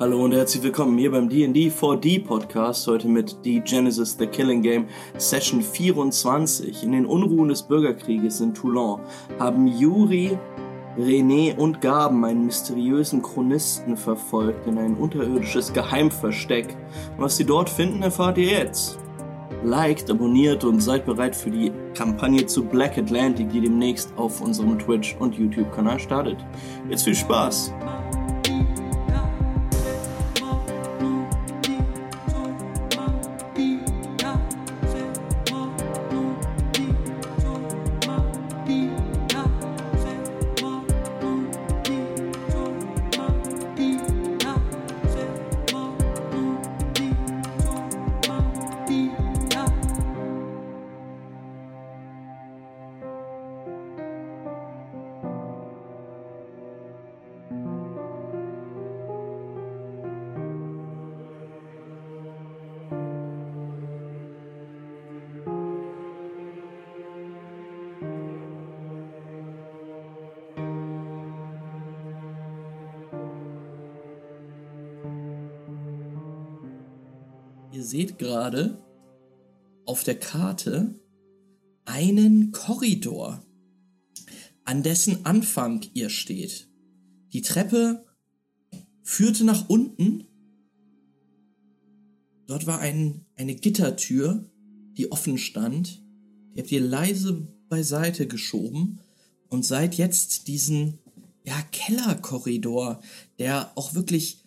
Hallo und herzlich willkommen hier beim D&D 4D Podcast, heute mit The Genesis The Killing Game Session 24. In den Unruhen des Bürgerkrieges in Toulon haben Yuri, René und Gaben einen mysteriösen Chronisten verfolgt in ein unterirdisches Geheimversteck. Und was sie dort finden, erfahrt ihr jetzt. Liked, abonniert und seid bereit für die Kampagne zu Black Atlantic, die demnächst auf unserem Twitch- und YouTube-Kanal startet. Jetzt viel Spaß! Ihr seht gerade auf der Karte einen Korridor, an dessen Anfang ihr steht. Die Treppe führte nach unten. Dort war ein, eine Gittertür, die offen stand. Die habt ihr leise beiseite geschoben und seid jetzt diesen ja, Kellerkorridor, der auch wirklich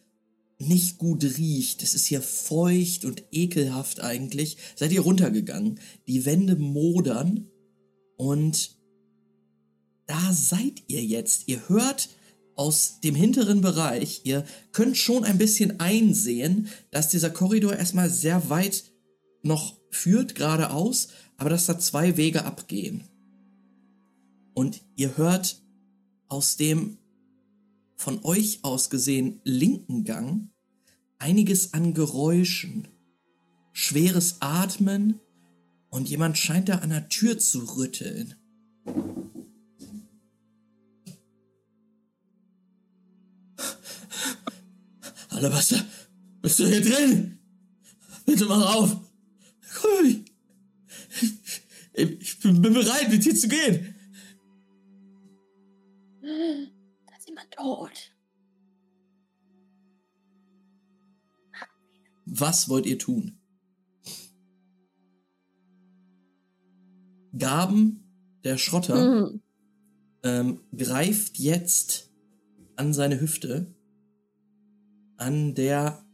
nicht gut riecht. Es ist hier feucht und ekelhaft eigentlich. Seid ihr runtergegangen. Die Wände modern und da seid ihr jetzt. Ihr hört aus dem hinteren Bereich, ihr könnt schon ein bisschen einsehen, dass dieser Korridor erstmal sehr weit noch führt, geradeaus, aber dass da zwei Wege abgehen. Und ihr hört aus dem von euch aus gesehen linken Gang einiges an Geräuschen, schweres Atmen und jemand scheint da an der Tür zu rütteln. Alabaster, bist du hier drin? Bitte mach auf. Komm, ich, ich bin bereit, mit dir zu gehen. Tot. Was wollt ihr tun? Gaben, der Schrotter, Mhm. ähm, greift jetzt an seine Hüfte, an der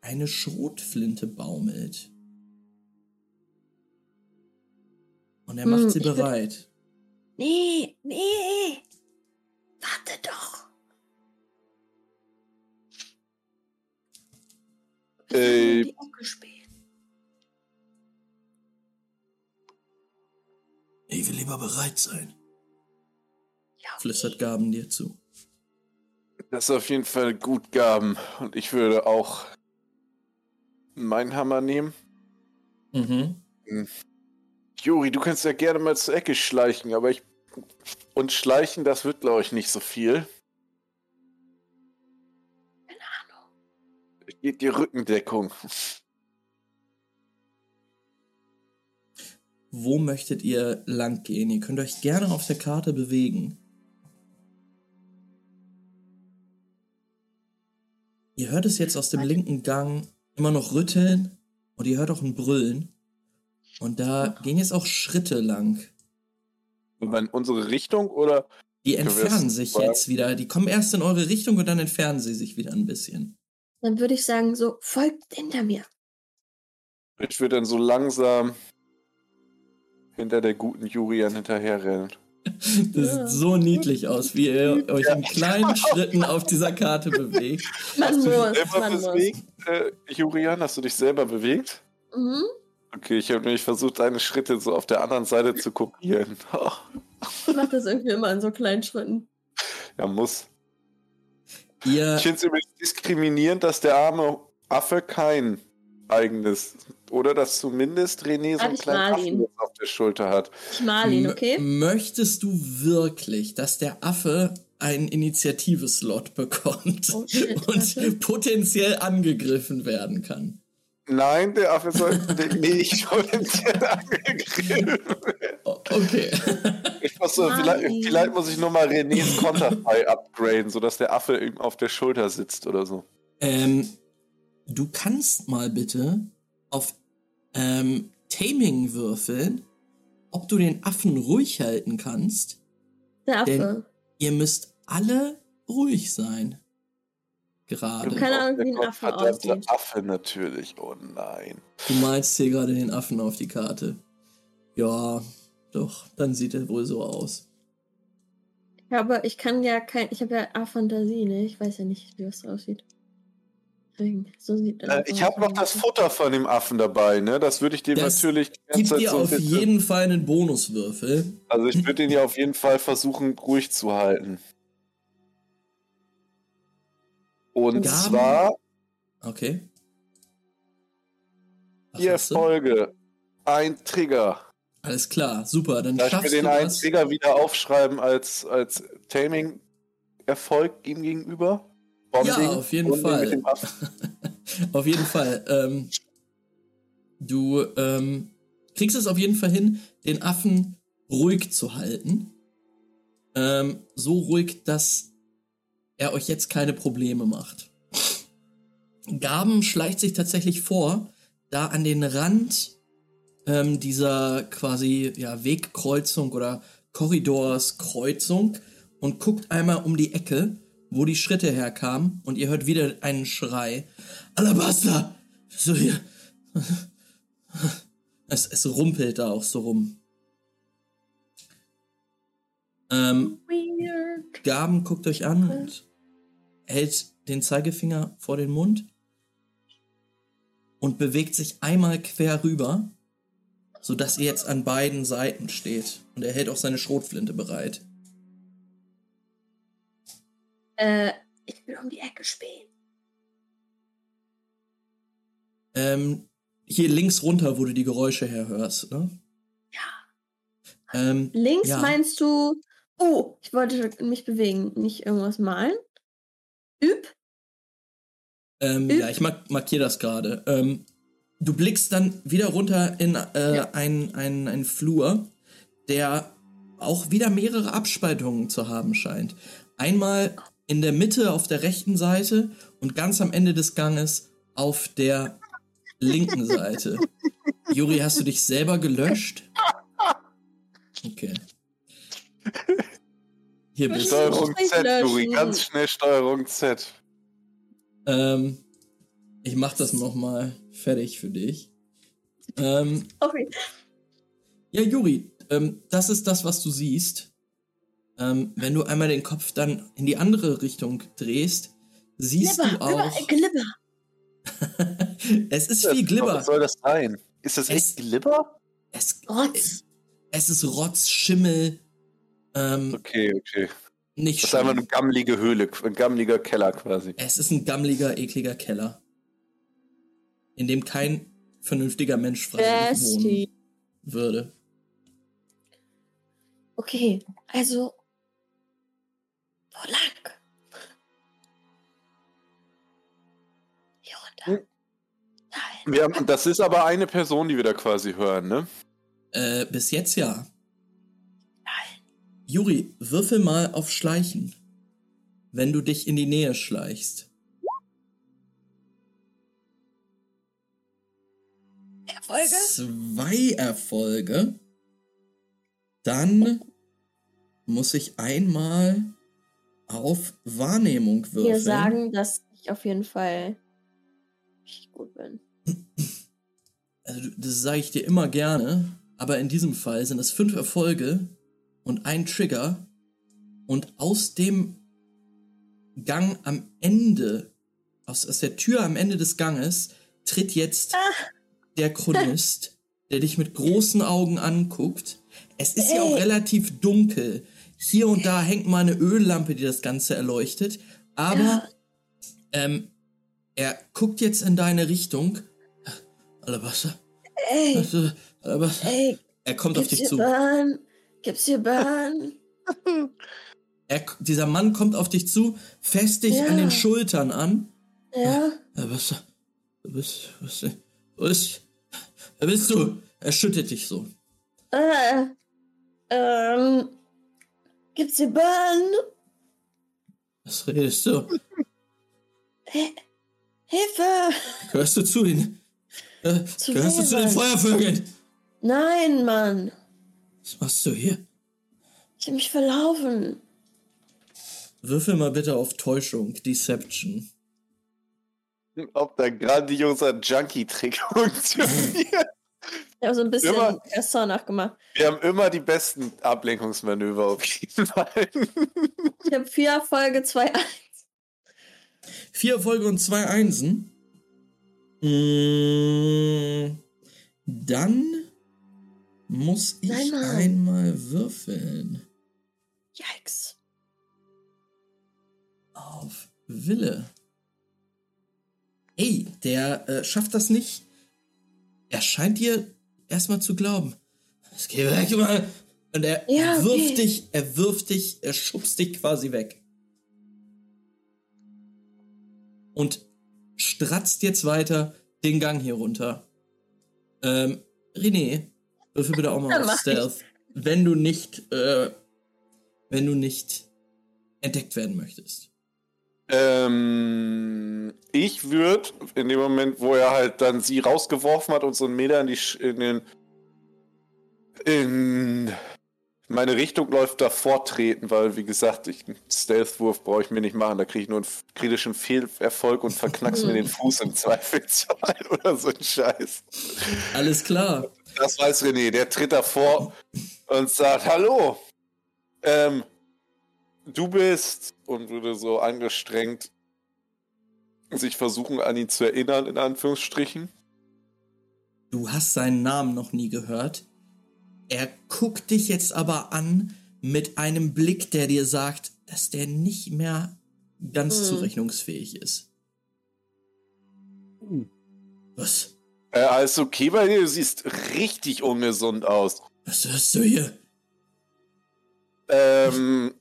eine Schrotflinte baumelt. Und er macht Hm, sie bereit. Nee, nee. Warte doch. Wir Äh. die spielen. Ich will lieber bereit sein, Ja, okay. flüstert Gaben dir zu. Das ist auf jeden Fall gut, Gaben. Und ich würde auch meinen Hammer nehmen. Mhm. Juri, du kannst ja gerne mal zur Ecke schleichen, aber ich. Und schleichen, das wird, glaube ich, nicht so viel. Geht die Rückendeckung. Wo möchtet ihr lang gehen? Ihr könnt euch gerne auf der Karte bewegen. Ihr hört es jetzt aus dem linken Gang immer noch rütteln und ihr hört auch ein Brüllen. Und da gehen jetzt auch Schritte lang. Aber in unsere Richtung oder? Die entfernen sich jetzt wieder. Die kommen erst in eure Richtung und dann entfernen sie sich wieder ein bisschen. Dann würde ich sagen, so, folgt hinter mir. Ich würde dann so langsam hinter der guten Jurian hinterherrennen. Das sieht so niedlich aus, wie ihr euch in kleinen Schritten auf dieser Karte bewegt. Man Hast du dich muss, selber man muss. bewegt, äh, Jurian? Hast du dich selber bewegt? Mhm. Okay, ich habe nämlich versucht, deine Schritte so auf der anderen Seite zu kopieren. Ich mache das irgendwie immer in so kleinen Schritten. ja, muss. Ihr, Ich finde es übrigens diskriminierend, dass der arme Affe kein eigenes, oder dass zumindest René so einen kleinen mal Affen auf der Schulter hat. Ich mal ihn, M- okay? Möchtest du wirklich, dass der Affe einen Initiative-Slot bekommt Oh, shit, und potenziell angegriffen werden kann. Nein, der Affe sollte nicht potenziell angegriffen. O- Okay. Ich muss so, vielleicht, vielleicht muss ich nur mal Renés Konterfei upgraden, sodass der Affe ihm auf der Schulter sitzt oder so. ähm, du kannst mal bitte auf ähm, Taming würfeln, ob du den Affen ruhig halten kannst. Der Affe. Denn- Ihr müsst alle ruhig sein. Du Gerade. Keine Ahnung, wie ein Der Affe verdammte aussieht. Affe natürlich. Oh nein. Du malst hier gerade den Affen auf die Karte. Ja, doch, dann sieht er wohl so aus. Ja, aber ich kann ja kein. Ich habe ja A-Fantasie, ne? Ich weiß ja nicht, wie das aussieht. Deswegen, so sieht Äh, ich habe noch das Futter von dem Affen dabei, ne? Das würde ich dem Das natürlich die ganze Gib Zeit dir so ein auf bisschen- jeden Fall einen Bonuswürfel. Also ich würde ihn ja auf jeden Fall versuchen, ruhig zu halten. Und Gaben? zwar Okay. Was du? Erfolge. Ein Trigger. Alles klar, super. Dann Darf ich mir schaffst den einen das. Trigger wieder aufschreiben als, als Taming-Erfolg ihm gegenüber? Bonding, auf jeden Bonding Fall. Auf jeden Fall. Ähm, du ähm, kriegst es auf jeden Fall hin, den Affen ruhig zu halten. Ähm, so ruhig, dass er euch jetzt keine Probleme macht. Gaben schleicht sich tatsächlich vor, da an den Rand ähm, dieser quasi ja, Wegkreuzung oder Korridorskreuzung und guckt einmal um die Ecke, wo die Schritte herkamen und ihr hört wieder einen Schrei. Alabaster! So hier. Es, es rumpelt da auch so rum. Ähm, Weird. Gaben guckt euch an und hält den Zeigefinger vor den Mund und bewegt sich einmal quer rüber, sodass ihr jetzt an beiden Seiten steht. Und er hält auch seine Schrotflinte bereit. Äh, ich will um die Ecke spähen. Ähm, hier links runter, wo du die Geräusche herhörst, ne? Ja. Ähm, Links Ja. meinst du. Oh, ich wollte mich bewegen, nicht irgendwas malen. Üb. Ähm, Üb. ja, ich mark markiere das gerade. Ähm, du blickst dann wieder runter in äh, Ja. einen ein Flur, der auch wieder mehrere Abspaltungen zu haben scheint. Einmal in der Mitte auf der rechten Seite und ganz am Ende des Ganges auf der linken Seite. Juri, hast du dich selber gelöscht? Okay. Hier bist du. Steuerung Z, Juri. Ganz schnell Steuerung Z. Ähm, ich mach das nochmal fertig für dich. Ähm, Okay. ja, Juri, ähm, das ist das, was du siehst. Ähm, wenn du einmal den Kopf dann in die andere Richtung drehst, siehst Glibber, du auch. Glibber, Glibber. es ist viel Was Glibber. soll das sein? Ist das Es- echt Glibber? Es, Rotz. es ist Rotz, Schimmel. Ähm, Okay, okay. nicht Das ist einfach eine gammelige Höhle, ein gammeliger Keller quasi. Es ist ein gammeliger, ekliger Keller. In dem kein vernünftiger Mensch freiwillig wohnen würde. Okay, also. Wo lang? Hier runter. Hm. Nein. Wir haben, das ist aber eine Person, die wir da quasi hören, ne? Äh, bis jetzt ja. Juri, würfel mal auf Schleichen. Wenn du dich in die Nähe schleichst. Erfolge? Zwei Erfolge. Dann muss ich einmal auf Wahrnehmung würfeln. Wir sagen, dass ich auf jeden Fall richtig gut bin. Also, das sage ich dir immer gerne, aber in diesem Fall sind es fünf Erfolge und ein Trigger. Und aus dem Gang am Ende, aus, aus der Tür am Ende des Ganges, tritt jetzt der Chronist, der dich mit großen Augen anguckt. Es ist ja auch relativ dunkel. Hier und da hängt mal eine Öllampe, die das Ganze erleuchtet. Aber Ja. ähm, er guckt jetzt in deine Richtung. Alabaster. Ey, Alabaster. ey, Er kommt auf dich zu. Bahn? Gibt's hier Bahn? Er, dieser Mann kommt auf dich zu, fest dich Ja. an den Schultern an. Ja. Ja, was, du bist, was, wo ist, wer bist du? Er schüttet dich so. Äh, ähm, gibt's hier Bahn? Was redest du? Hilfe! Gehörst du zu den, äh, Zu gehörst du zu den? Feuervögeln? Nein, Mann. Was machst du hier? Ich hab mich verlaufen. Würfel mal bitte auf Täuschung, Deception. Ob der grandioser Junkie-Trick funktioniert. Ich habe so ein bisschen Immer- Gaston nachgemacht. Wir haben immer die besten Ablenkungsmanöver auf jeden Fall. Ich habe vier Erfolge, zwei Eins. Vier Erfolge und zwei Einsen. Mm, Dann muss ich Nein, Mann. einmal würfeln. Yikes. Auf Wille. Ey, der äh, schafft das nicht. Er scheint dir erstmal zu glauben. Es geh weg, mal. Und er Ja, okay. wirft dich, er wirft dich, er schubst dich quasi weg. Und stratzt jetzt weiter den Gang hier runter. Ähm, René, würfel bitte auch mal auf. Stealth. Wenn du nicht, äh, wenn du nicht entdeckt werden möchtest. Ähm, ich würde in dem Moment, wo er halt dann sie rausgeworfen hat und so einen Meter in die Sch in den in meine Richtung läuft, davor treten, weil wie gesagt, ich einen Stealth-Wurf brauche ich mir nicht machen. Da kriege ich nur einen kritischen Fehlerfolg und verknackst mir den Fuß im Zweifelsfall oder so ein Scheiß. Alles klar. Das weiß René, der tritt davor und sagt, hallo, ähm, du bist, und würde so angestrengt sich versuchen, an ihn zu erinnern, in Anführungsstrichen. Du hast seinen Namen noch nie gehört. Er guckt dich jetzt aber an mit einem Blick, der dir sagt, dass der nicht mehr ganz Hm. zurechnungsfähig ist. Was? Äh, alles okay bei dir? Du siehst richtig ungesund aus. Was hörst du hier? Ähm,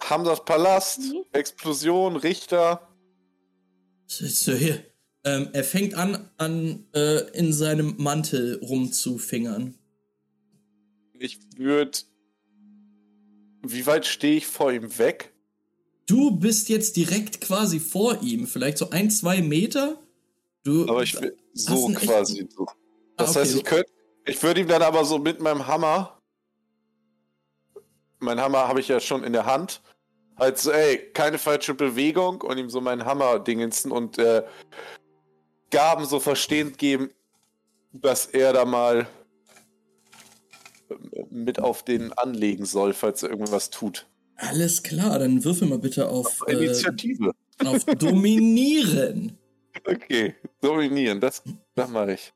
Hamzas Palast, Mhm. Explosion, Richter. Was willst du hier? Ähm, er fängt an, an äh, in seinem Mantel rumzufingern. Ich würde. Wie weit stehe ich vor ihm weg? Du bist jetzt direkt quasi vor ihm, vielleicht so ein, zwei Meter. Du, Aber ich will so quasi. So. Das Ah, okay, heißt, ich könnte. Ich würde ihm dann aber so mit meinem Hammer. Mein Hammer habe ich ja schon in der Hand. Halt so, ey, keine falsche Bewegung und ihm so meinen Hammer dingensen und äh, Gaben so verstehend geben, dass er da mal äh, mit auf den anlegen soll, falls er irgendwas tut. alles klar, dann würfel mal bitte auf, äh, Initiative. auf Dominieren. Okay, dominieren, das, das mache ich.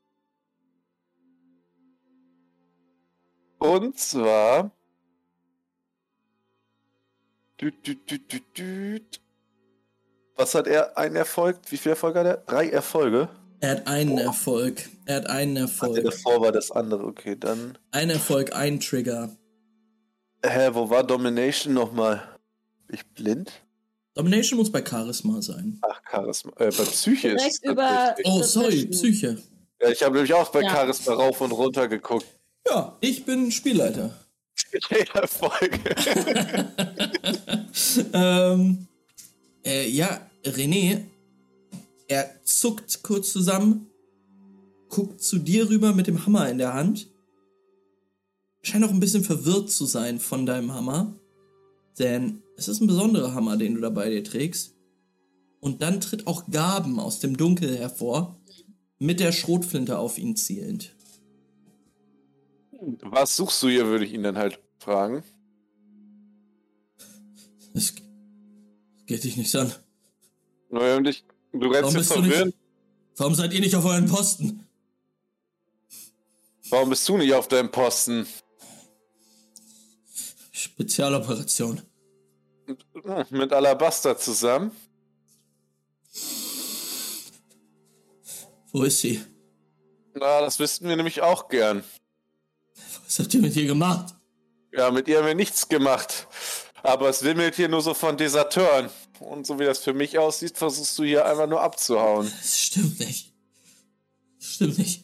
Und zwar. Düt, düt, düt, düt, düt. Was hat er? Ein Erfolg? Wie viel Erfolg hat er? Drei Erfolge? Er hat einen Erfolg. Er hat einen Erfolg. davor war das andere. Okay, dann. Ein Erfolg, ein Trigger. Hä, wo war Domination nochmal? Bin Ich blind? Domination muss bei Charisma sein. Ach, Charisma. Äh, bei Psyche ist es Direkt über- tatsächlich. Oh, sorry, ist- Psyche. Ja, ich habe nämlich auch bei Ja. Charisma rauf und runter geguckt. Ja, ich bin Spielleiter. Erfolge. ähm, äh, ja, René, er zuckt kurz zusammen, guckt zu dir rüber mit dem Hammer in der Hand. Scheint auch ein bisschen verwirrt zu sein von deinem Hammer. Denn es ist ein besonderer Hammer, den du da bei dir trägst. Und dann tritt auch Gaben aus dem Dunkel hervor, mit der Schrotflinte auf ihn zielend. Was suchst du hier, würde ich ihn dann halt fragen. Es geht dich nichts an. Naja, und ich, du rennst Warum hier bist du nicht- verwirrt. Warum seid ihr nicht auf euren Posten? Warum bist du nicht auf deinem Posten? Spezialoperation. Mit Alabaster zusammen? Wo ist sie? Na, das wüssten wir nämlich auch gern. Was habt ihr mit ihr gemacht? Ja, mit ihr haben wir nichts gemacht. Aber es wimmelt hier nur so von Deserteuren. Und so wie das für mich aussieht, versuchst du hier einfach nur abzuhauen. Das stimmt nicht. Das stimmt nicht.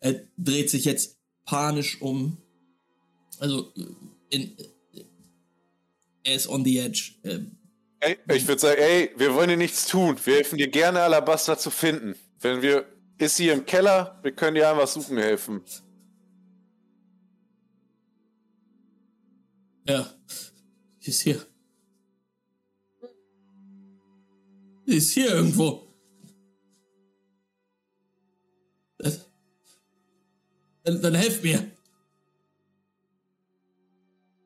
Er dreht sich jetzt panisch um. Also, in, er ist on the edge. Ähm, Ey, ich würde sagen, ey, wir wollen dir nichts tun. Wir helfen dir gerne, Alabaster zu finden. Wenn wir, ist sie im Keller, wir können dir einfach suchen helfen. Ja, sie ist hier. Sie ist hier irgendwo. Dann, dann helft mir.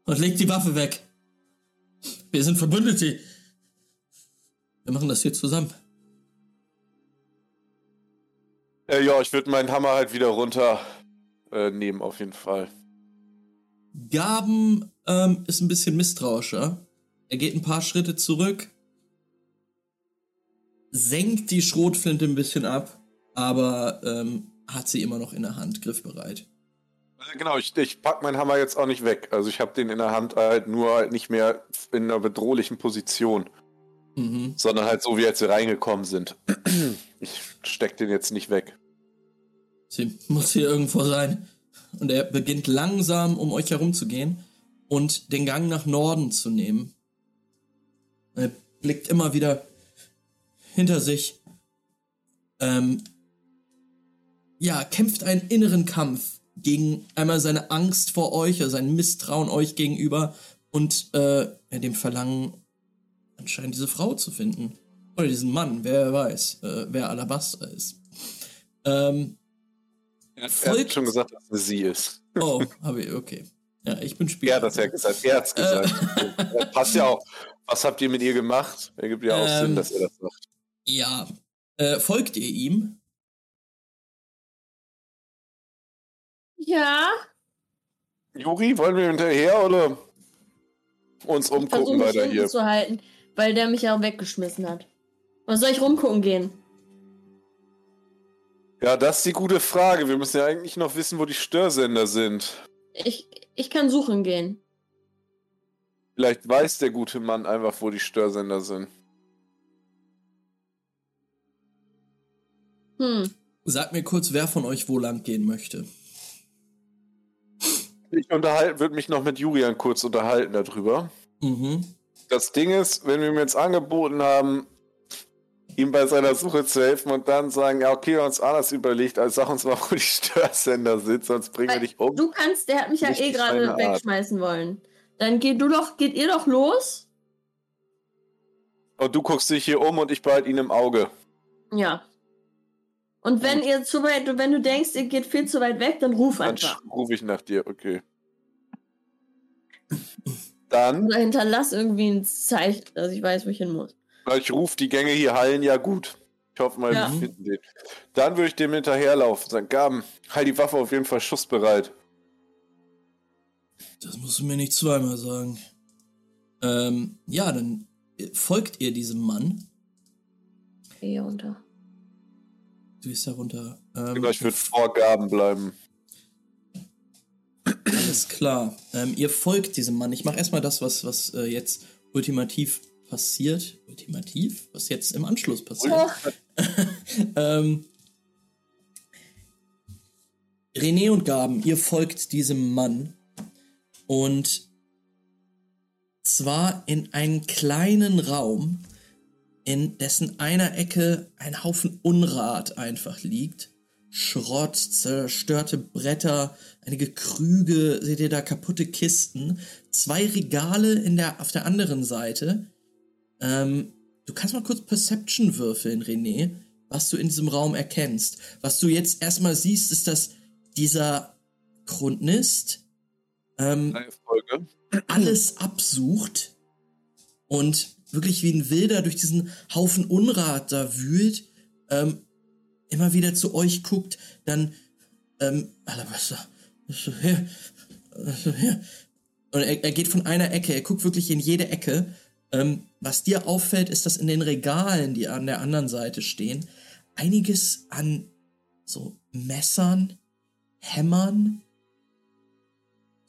Und legt die Waffe weg. Wir sind Verbündete. Wir machen das hier zusammen. Äh, ja, ich würde meinen Hammer halt wieder runter äh, nehmen, auf jeden Fall. Gaben ähm, ist ein bisschen misstrauischer. Er geht ein paar Schritte zurück, senkt die Schrotflinte ein bisschen ab, aber ähm, hat sie immer noch in der Hand, griffbereit. Genau, ich, ich pack meinen Hammer jetzt auch nicht weg. Also ich habe den in der Hand halt nur halt nicht mehr in einer bedrohlichen Position, Mhm. sondern halt so, wie als wir reingekommen sind. Ich steck den jetzt nicht weg. Sie muss hier irgendwo sein. Und er beginnt langsam um euch herumzugehen und den Gang nach Norden zu nehmen. Er blickt immer wieder hinter sich. Ähm, ja, kämpft einen inneren Kampf gegen einmal seine Angst vor euch, also sein Misstrauen euch gegenüber und äh, dem Verlangen, anscheinend diese Frau zu finden. Oder diesen Mann, wer weiß, äh, wer Alabaster ist. Ähm, Er hat Folgt- schon gesagt, dass es sie ist. Oh, habe ich, okay. Ja, ich bin Spieler. Er hat das ja gesagt. Er hat's gesagt. Das passt ja auch. Was habt ihr mit ihr gemacht? Ergibt ja auch Ähm, Sinn, dass er das sagt. Ja. Äh, folgt ihr ihm? Ja, Juri, wollen wir hinterher oder uns umgucken mich weiter hier? zu halten, weil der mich ja weggeschmissen hat. Was soll ich rumgucken gehen? Ja, das ist die gute Frage. Wir müssen ja eigentlich noch wissen, wo die Störsender sind. Ich, ich kann suchen gehen. Vielleicht weiß der gute Mann einfach, wo die Störsender sind. Hm. Sagt mir kurz, wer von euch wo lang gehen möchte. Ich würde mich noch mit Julian kurz unterhalten darüber. Mhm. Das Ding ist, wenn wir ihm jetzt angeboten haben, ihm bei seiner Suche zu helfen und dann sagen, ja, okay, wir haben uns anders überlegt, als sag uns mal, wo die Störsender sind, sonst bringen wir Weil dich um. Du kannst, der hat mich ja Nicht eh gerade wegschmeißen wollen. Dann geht du doch, geht ihr doch los? Und du guckst dich hier um und ich behalte ihn im Auge. Ja. Und wenn ihr zu weit, wenn du denkst, ihr geht viel zu weit weg, dann ruf Dann einfach. rufe ich nach dir, okay. Dann, Oder hinterlass irgendwie ein Zeichen, dass ich weiß, wo ich hin muss. ich rufe die Gänge hier hallen, ja gut. Ich hoffe mal, Ja. wir finden den. Dann würde ich dem hinterherlaufen. Sagen, Gaben, halt die Waffe auf jeden Fall schussbereit. Das musst du mir nicht zweimal sagen. Ähm, ja, dann folgt ihr diesem Mann. Okay, hier runter. Du bist herunter. Ähm, Genau, ich würde vor Gaben bleiben. Alles klar. Ähm, ihr folgt diesem Mann. Ich mache erstmal das, was, was äh, jetzt ultimativ passiert. Ultimativ? Was jetzt im Anschluss passiert. Oh, ähm, René und Gaben, ihr folgt diesem Mann. Und zwar in einen kleinen Raum, in dessen einer Ecke ein Haufen Unrat einfach liegt. Schrott, zerstörte Bretter, einige Krüge, seht ihr da kaputte Kisten, zwei Regale in der, auf der anderen Seite. Ähm, du kannst mal kurz Perception würfeln, René, was du in diesem Raum erkennst. Was du jetzt erstmal siehst, ist, dass dieser Chronist ähm, alles absucht und wirklich wie ein Wilder durch diesen Haufen Unrat da wühlt, ähm, immer wieder zu euch guckt, dann, ähm, Alabaster, bist du hier? Bist du hier? Und er, er geht von einer Ecke, er guckt wirklich in jede Ecke. Ähm, was dir auffällt, ist, dass in den Regalen, die an der anderen Seite stehen, einiges an so Messern, Hämmern,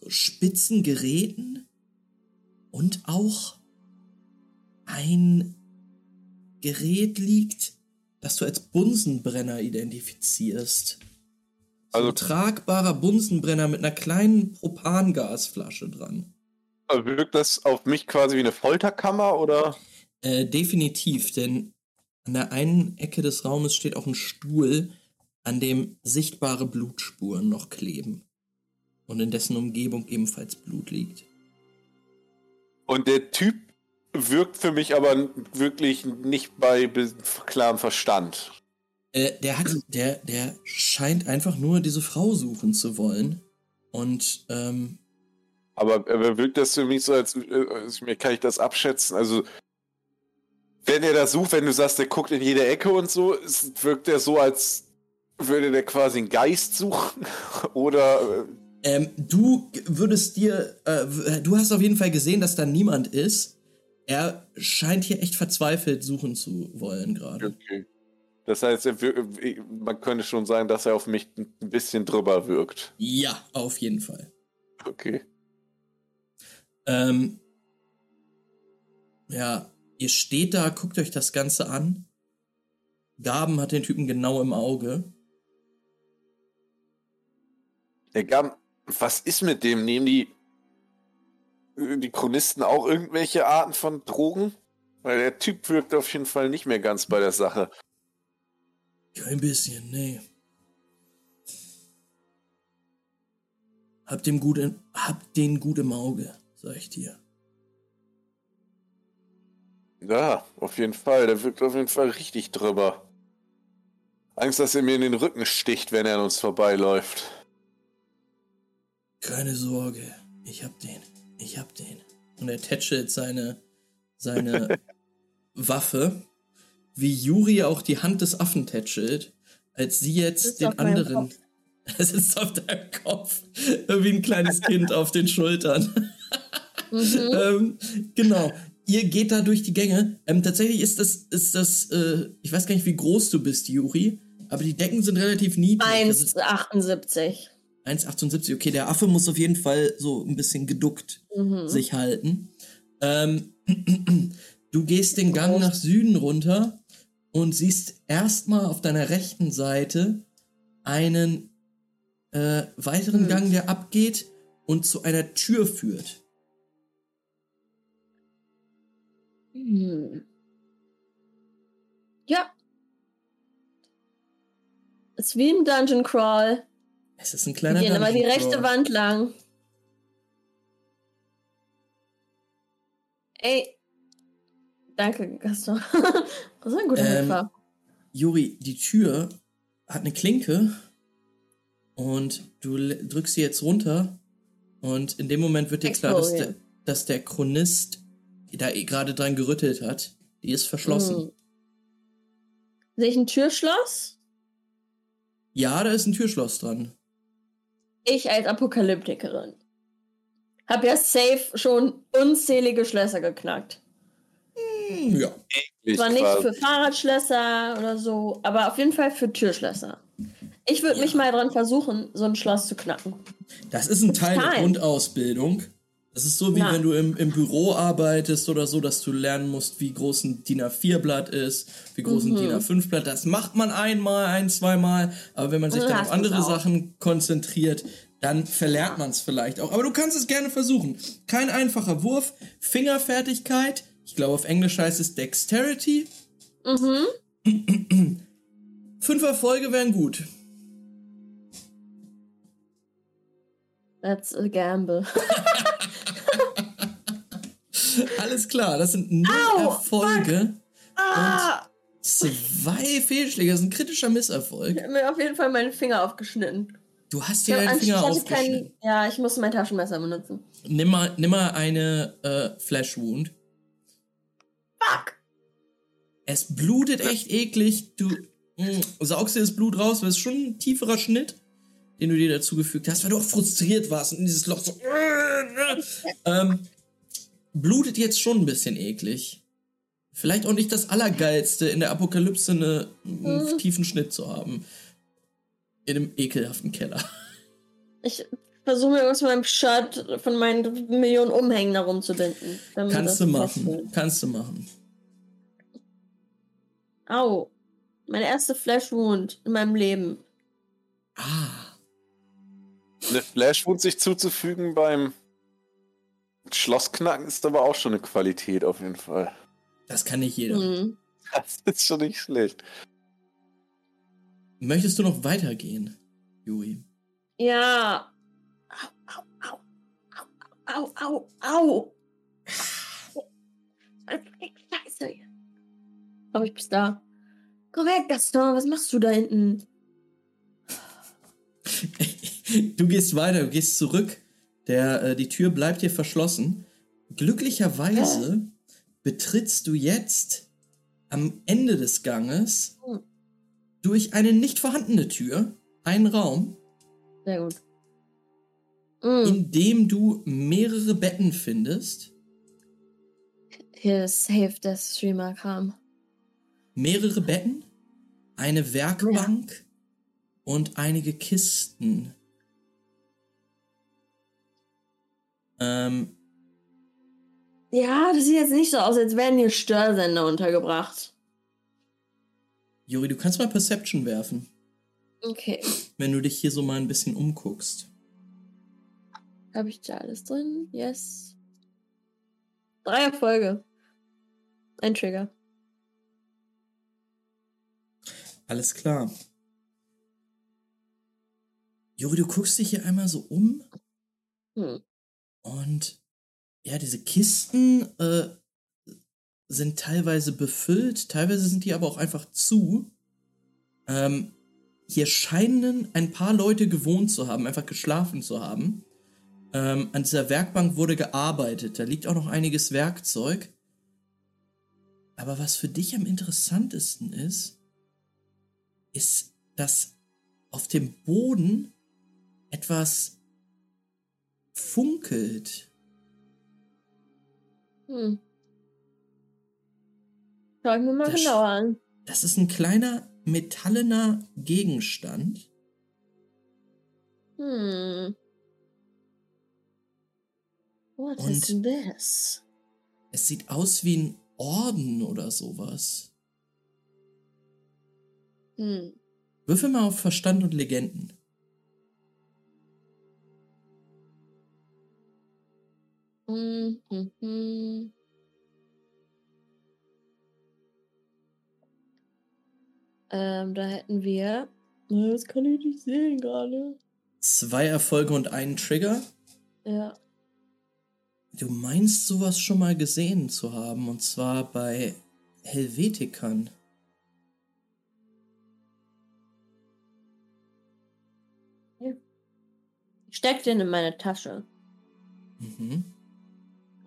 so spitzen und auch ein Gerät liegt, das du als Bunsenbrenner identifizierst. So Also- ein tragbarer Bunsenbrenner mit einer kleinen Propangasflasche dran. Also wirkt das auf mich quasi wie eine Folterkammer oder? Äh, definitiv, denn an der einen Ecke des Raumes steht auch ein Stuhl, an dem sichtbare Blutspuren noch kleben. Und in dessen Umgebung ebenfalls Blut liegt. Und der Typ wirkt für mich aber wirklich nicht bei be- klarem Verstand. Äh, der hat, der, der scheint einfach nur diese Frau suchen zu wollen. Und, ähm, Aber, aber wirkt das für mich so, als, äh, als mir kann ich das abschätzen. Also, wenn er das sucht, wenn du sagst, der guckt in jede Ecke und so, es wirkt er so, als würde der quasi einen Geist suchen. Oder äh, ähm, du würdest dir, äh, du hast auf jeden Fall gesehen, dass da niemand ist. Er scheint hier echt verzweifelt suchen zu wollen gerade. okay. Das heißt, äh, man könnte schon sagen, dass er auf mich ein bisschen drüber wirkt. Ja, auf jeden Fall. Okay. Ähm, ja, ihr steht da, guckt euch das Ganze an. Gaben hat den Typen genau im Auge. Der Gam, was ist mit dem? Nehmen die, die Chronisten auch irgendwelche Arten von Drogen? Weil der Typ wirkt auf jeden Fall nicht mehr ganz bei der Sache. Kein bisschen, nee. Habt den gut, in, habt den gut im Auge, sag ich dir. Ja, auf jeden Fall. Der wirkt auf jeden Fall richtig drüber. Angst, dass er mir in den Rücken sticht, wenn er an uns vorbeiläuft. Keine Sorge, ich hab den, ich hab den. Und er tätschelt seine, seine Waffe, wie Juri auch die Hand des Affen tätschelt, als sie jetzt den anderen. Es ist auf deinem Kopf, wie ein kleines Kind auf den Schultern. Mhm. ähm, genau. Ihr geht da durch die Gänge. Ähm, tatsächlich ist das, ist das, äh, ich weiß gar nicht, wie groß du bist, Juri, aber die Decken sind relativ niedrig. Das ist 1,78. 1,78. Okay, der Affe muss auf jeden Fall so ein bisschen geduckt Mhm. sich halten. Ähm, du gehst den Gang nach Süden runter und siehst erstmal auf deiner rechten Seite einen äh, weiteren Hm. Gang, der abgeht und zu einer Tür führt. Hm. Ja. Ist wie im Dungeon Crawl. Es ist ein Wir kleiner gehen immer die rechte. Wand lang. Ey. Danke, Gaston. Das ist ein guter Ähm, Helfer. Juri, die Tür hat eine Klinke und du drückst sie jetzt runter und in dem Moment wird dir klar, dass der, dass der Chronist da eh gerade dran gerüttelt hat. Die ist verschlossen. Hm. Sehe ich ein Türschloss? Ja, da ist ein Türschloss dran. Ich als Apokalyptikerin hab ja safe schon unzählige Schlösser geknackt. Hm, ja. Ich Zwar nicht quasi. für Fahrradschlösser oder so, aber auf jeden Fall für Türschlösser. Ich würde Ja. mich mal dran versuchen, so ein Schloss zu knacken. Das ist ein Teil der Nein. Grundausbildung. Das ist so wie Nein. wenn du im, im Büro arbeitest oder so, dass du lernen musst, wie groß ein DIN A4-Blatt ist, wie groß ein Mhm. DIN A5-Blatt. Das macht man einmal, ein, zweimal. Aber wenn man sich Dann auf andere. Sachen konzentriert, dann verlernt man es vielleicht auch. Aber du kannst es gerne versuchen. Kein einfacher Wurf. Fingerfertigkeit. Ich glaube, auf Englisch heißt es Dexterity. Mhm. Fünf Erfolge wären gut. That's a gamble. Alles klar, das sind null Au, Erfolge. ah! Zwei Fehlschläge, das ist ein kritischer Misserfolg. Ich hab mir auf jeden Fall meinen Finger aufgeschnitten. Du hast dir hab deinen Finger aufgeschnitten. kein, Ja, ich musste mein Taschenmesser benutzen. Nimm mal, nimm mal eine äh, Flash Wound. Fuck! Es blutet echt eklig. Du mh, saugst dir das Blut raus, weil es ist schon ein tieferer Schnitt, den du dir dazu gefügt hast, weil du auch frustriert warst und in dieses Loch so. ähm, blutet jetzt schon ein bisschen eklig. Vielleicht auch nicht das Allergeilste, in der Apokalypse eine, einen Mhm. tiefen Schnitt zu haben. In einem ekelhaften Keller. Ich versuche mir irgendwas von meinem Shirt, von meinen Millionen Umhängen darum zu binden. damit Kannst das du machen. wird. Kannst du machen. Au. Meine erste Flash Wound in meinem Leben. Ah. Eine Flashwound sich zuzufügen beim Schlossknacken ist aber auch schon eine Qualität auf jeden Fall. Das kann nicht jeder. Hm. Das ist schon nicht schlecht. Möchtest du noch weitergehen, Juri? Ja. Au, au, au, au, au, au. Scheiße. Aber ich bis da. Komm weg, Gaston, was machst du da hinten? Du gehst weiter, du gehst zurück. Der, äh, die Tür bleibt dir verschlossen. Glücklicherweise betrittst du jetzt am Ende des Ganges Hm. durch eine nicht vorhandene Tür einen Raum, Sehr gut. Mm. in dem du mehrere Betten findest. Hier ist safe der Streamer kam. Mehrere Betten, eine Werkbank und einige Kisten. Ähm, Ja, das sieht jetzt nicht so aus, als wären hier Störsender untergebracht. Juri, du kannst mal Perception werfen, Okay. wenn du dich hier so mal ein bisschen umguckst. Habe ich da alles drin? Yes. Drei Erfolge. Ein Trigger. Alles klar. Juri, du guckst dich hier einmal so um Hm. Und ja, diese Kisten äh, sind teilweise befüllt, teilweise sind die aber auch einfach zu. Ähm, hier scheinen ein paar Leute gewohnt zu haben, einfach geschlafen zu haben. Ähm, an dieser Werkbank wurde gearbeitet, da liegt auch noch einiges Werkzeug. Aber was für dich am interessantesten ist, ist, dass auf dem Boden etwas funkelt. Hm. Schau ich mir mal Das- genauer an. Das ist ein kleiner metallener Gegenstand. Hm. What Und- is this? Es sieht aus wie ein Orden oder sowas. Hm. Würfel mal auf Verstand und Legenden. Hm, hm, hm. Ähm, da hätten wir. Das kann ich nicht sehen gerade. Zwei Erfolge und einen Trigger. Ja. Du meinst sowas schon mal gesehen zu haben, und zwar bei Helvetikern. Ich steck den in meine Tasche. Mhm.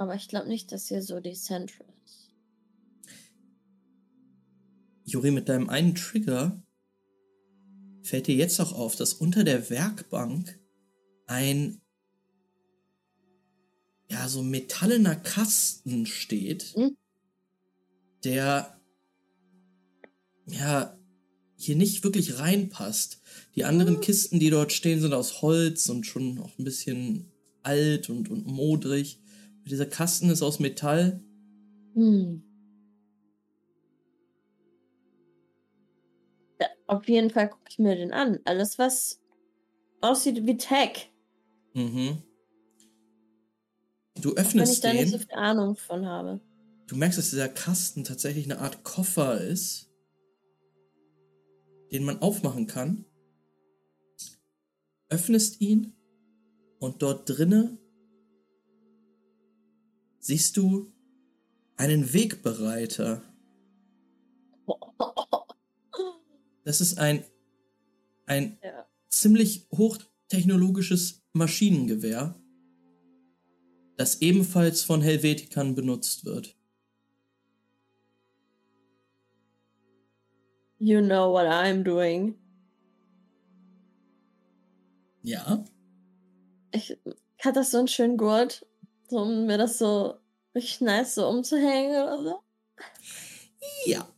Aber ich glaube nicht, dass hier so die Central ist. Juri, mit deinem einen Trigger fällt dir jetzt auch auf, dass unter der Werkbank ein ja so metallener Kasten steht, Hm? der ja hier nicht wirklich reinpasst. Die anderen Hm. Kisten, die dort stehen, sind aus Holz und schon auch ein bisschen alt und, und modrig. Dieser Kasten ist aus Metall. Hm. Ja, auf jeden Fall gucke ich mir den an. Alles, was aussieht wie Tech. Mhm. Du Wenn ich öffnest da nicht den. so viel Ahnung von habe. Du merkst, dass dieser Kasten tatsächlich eine Art Koffer ist, den man aufmachen kann. Öffnest ihn und dort drinne siehst du einen Wegbereiter. Das ist ein, ein Ja. ziemlich hochtechnologisches Maschinengewehr, das ebenfalls von Helvetikern benutzt wird. You know what I'm doing. Ja. Ich hat das so einen schönen Gurt, so um mir das so richtig nice so umzuhängen oder so. Ja.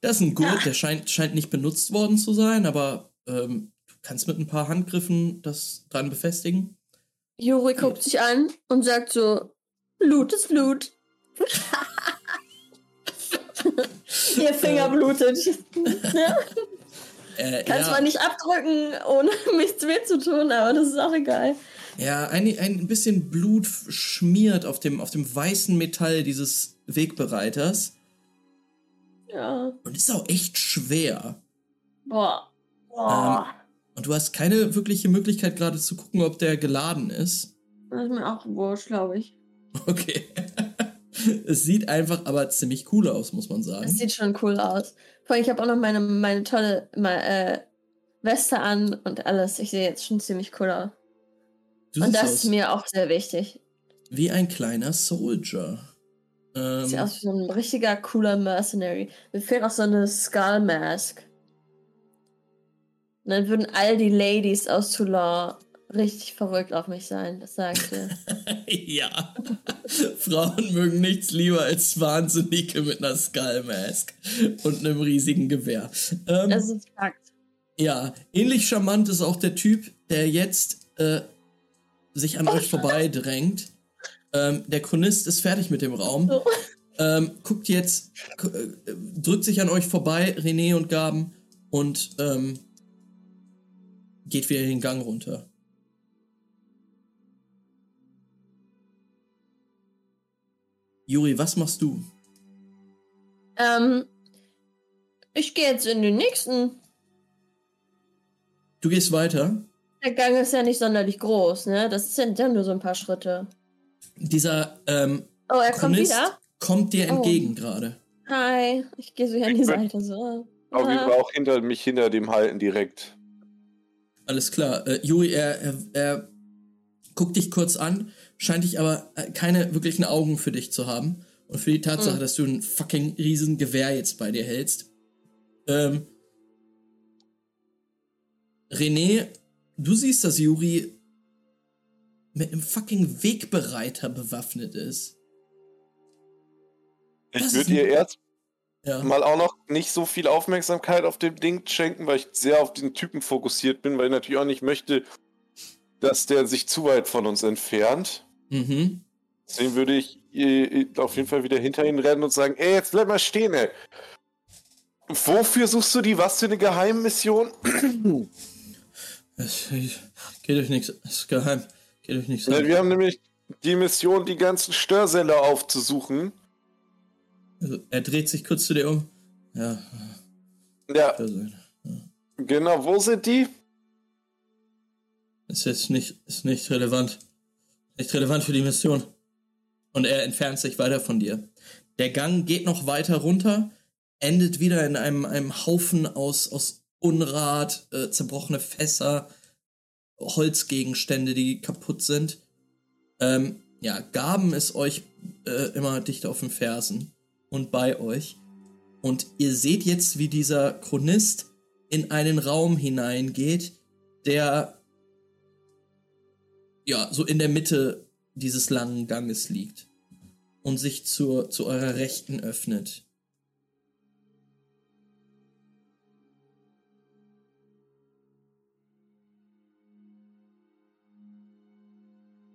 Das ist ein Gurt, Ja. der scheint, scheint nicht benutzt worden zu sein, aber ähm, du kannst mit ein paar Handgriffen das dran befestigen. Juri guckt sich an und sagt so, Blut ist Blut. Ihr Finger blutet. Äh, Kann ja, zwar nicht abdrücken, ohne nichts weh zu tun, aber das ist auch egal. ja ein, ein bisschen Blut schmiert auf dem, auf dem weißen Metall dieses Wegbereiters. Ja. Und ist auch echt schwer. Boah. Boah. Und du hast keine wirkliche Möglichkeit gerade zu gucken, ob der geladen ist. Das ist mir auch wurscht, glaube ich. Okay. Es sieht einfach aber ziemlich cool aus, muss man sagen. sieht schon cool aus. Vor allem, ich habe auch noch meine, meine tolle mal, äh, Weste an und alles. Ich sehe jetzt schon ziemlich cool aus. Du und das aus ist mir auch sehr wichtig. wie ein kleiner Soldier. Ähm, Sieht aus wie so ein richtiger cooler Mercenary. Mir fehlt auch so eine Skull Mask. Und dann würden all die Ladies aus Toulon richtig verrückt auf mich sein, das sag ich dir. ja. Frauen mögen nichts lieber als Wahnsinnige mit einer Skullmask und einem riesigen Gewehr. Ähm, Das ist Fakt. ja, ähnlich charmant ist auch der Typ, der jetzt äh, sich an euch vorbeidrängt. Ähm, der Chronist ist fertig mit dem Raum. So. Ähm, guckt jetzt, äh, drückt sich an euch vorbei, René und Gaben, und ähm, geht wieder den Gang runter. Juri, was machst du? Ähm, ich gehe jetzt in den nächsten. Du gehst weiter. Der Gang ist ja nicht sonderlich groß, ne? Das sind ja nur so ein paar Schritte. Dieser ähm, Oh, er kommt wieder. kommt dir Oh. entgegen gerade. Hi. Ich gehe so hier an die Ich Seite. So. Auf jeden Ah. Fall auch hinter mich hinter dem halten direkt. Alles klar. Äh, Juri, er, er, er guckt dich kurz an, scheint dich aber äh, keine wirklichen Augen für dich zu haben. Und für die Tatsache, Hm. dass du ein fucking riesen Gewehr jetzt bei dir hältst. Ähm, René, du siehst, dass Juri mit einem fucking Wegbereiter bewaffnet ist. Ich würde ihr erst Ja. mal auch noch nicht so viel Aufmerksamkeit auf dem Ding schenken, weil ich sehr auf den Typen fokussiert bin, weil ich natürlich auch nicht möchte, dass der sich zu weit von uns entfernt. Mhm. Deswegen würde ich äh, auf jeden Fall wieder hinter ihn rennen und sagen, ey, jetzt bleib mal stehen, ey. Wofür suchst du die? Was für eine Geheimmission? Es, geht euch nichts. Es ist geheim. Geht euch nichts. Ja, an. wir haben nämlich die Mission, die ganzen Störsäle aufzusuchen. Also, er dreht sich kurz zu dir um. Ja, Ja, also, genau. Wo sind die? Ist jetzt nicht, ist nicht relevant. Nicht relevant für die Mission. Und er entfernt sich weiter von dir. Der Gang geht noch weiter runter, endet wieder in einem, einem Haufen aus, aus Unrat, äh, zerbrochene Fässer, Holzgegenstände, die kaputt sind. Ähm, ja, Gaben ist euch äh, immer dicht auf den Fersen und bei euch. Und ihr seht jetzt, wie dieser Chronist in einen Raum hineingeht, der ja so in der Mitte dieses langen Ganges liegt und sich zur, zu eurer Rechten öffnet.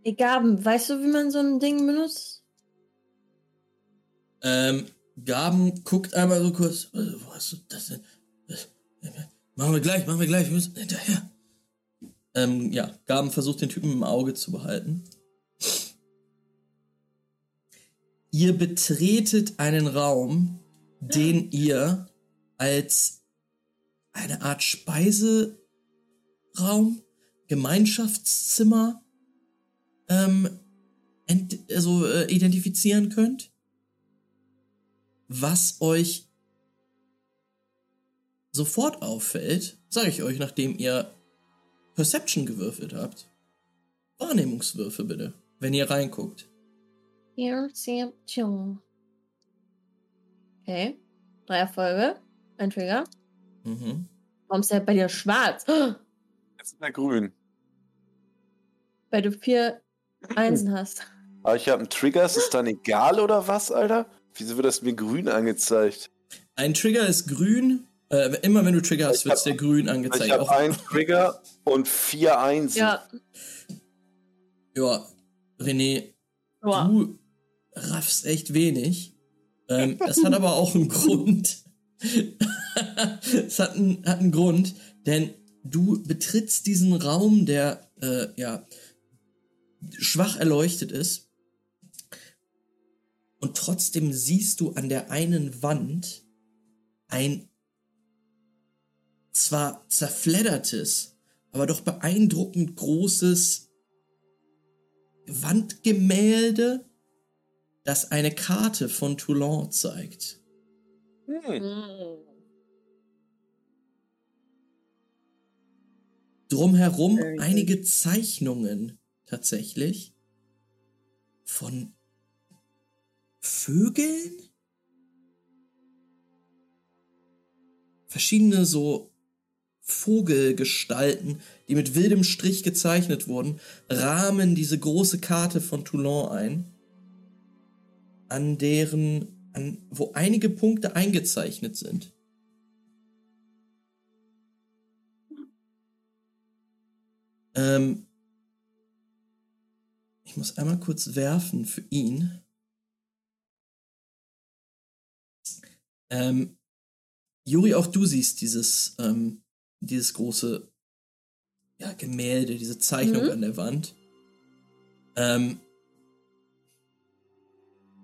Ey, Gaben, weißt du, wie man so ein Ding benutzt? Ähm, Gaben guckt einmal so kurz. äh, Wo hast du das denn? Das- Machen wir gleich, machen wir gleich, wir müssen hinterher. Ähm, ja, Gaben versucht den Typen im Auge zu behalten. Ihr betretet einen Raum, den ihr als eine Art Speiseraum, Gemeinschaftszimmer ähm, also, äh, identifizieren könnt was euch sofort auffällt, sage ich euch, nachdem ihr Perception gewürfelt habt. Wahrnehmungswürfe bitte, wenn ihr reinguckt. Perception. Okay. Drei Erfolge. Ein Trigger. Mhm. Warum ist der bei dir schwarz? Jetzt ist er grün. Weil du vier Einsen hast. Aber ich habe einen Trigger, ist es dann egal oder was, Alter? Wieso wird das mir grün angezeigt? Ein Trigger ist grün, Äh, immer wenn du Trigger hast, Ich wird hab- der grün Ich angezeigt. habe Auch, einen Trigger und vier Einsen. Ja. ja, René, Boah. du raffst echt wenig. Ähm, das hat aber auch einen Grund. Es hat einen, hat einen Grund, denn du betrittst diesen Raum, der äh, ja schwach erleuchtet ist. Und trotzdem siehst du an der einen Wand ein zwar zerfleddertes, aber doch beeindruckend großes Wandgemälde, das eine Karte von Toulon zeigt. Hm. Mm. Drumherum einige Zeichnungen tatsächlich von Vögeln? Verschiedene so Vogelgestalten, die mit wildem Strich gezeichnet wurden, rahmen diese große Karte von Toulon ein, an deren, an, wo einige Punkte eingezeichnet sind. Ähm, ich muss einmal kurz werfen für ihn. Ähm, Juri, auch du siehst dieses, ähm, dieses große ja, Gemälde, diese Zeichnung Mhm. an der Wand. Ähm,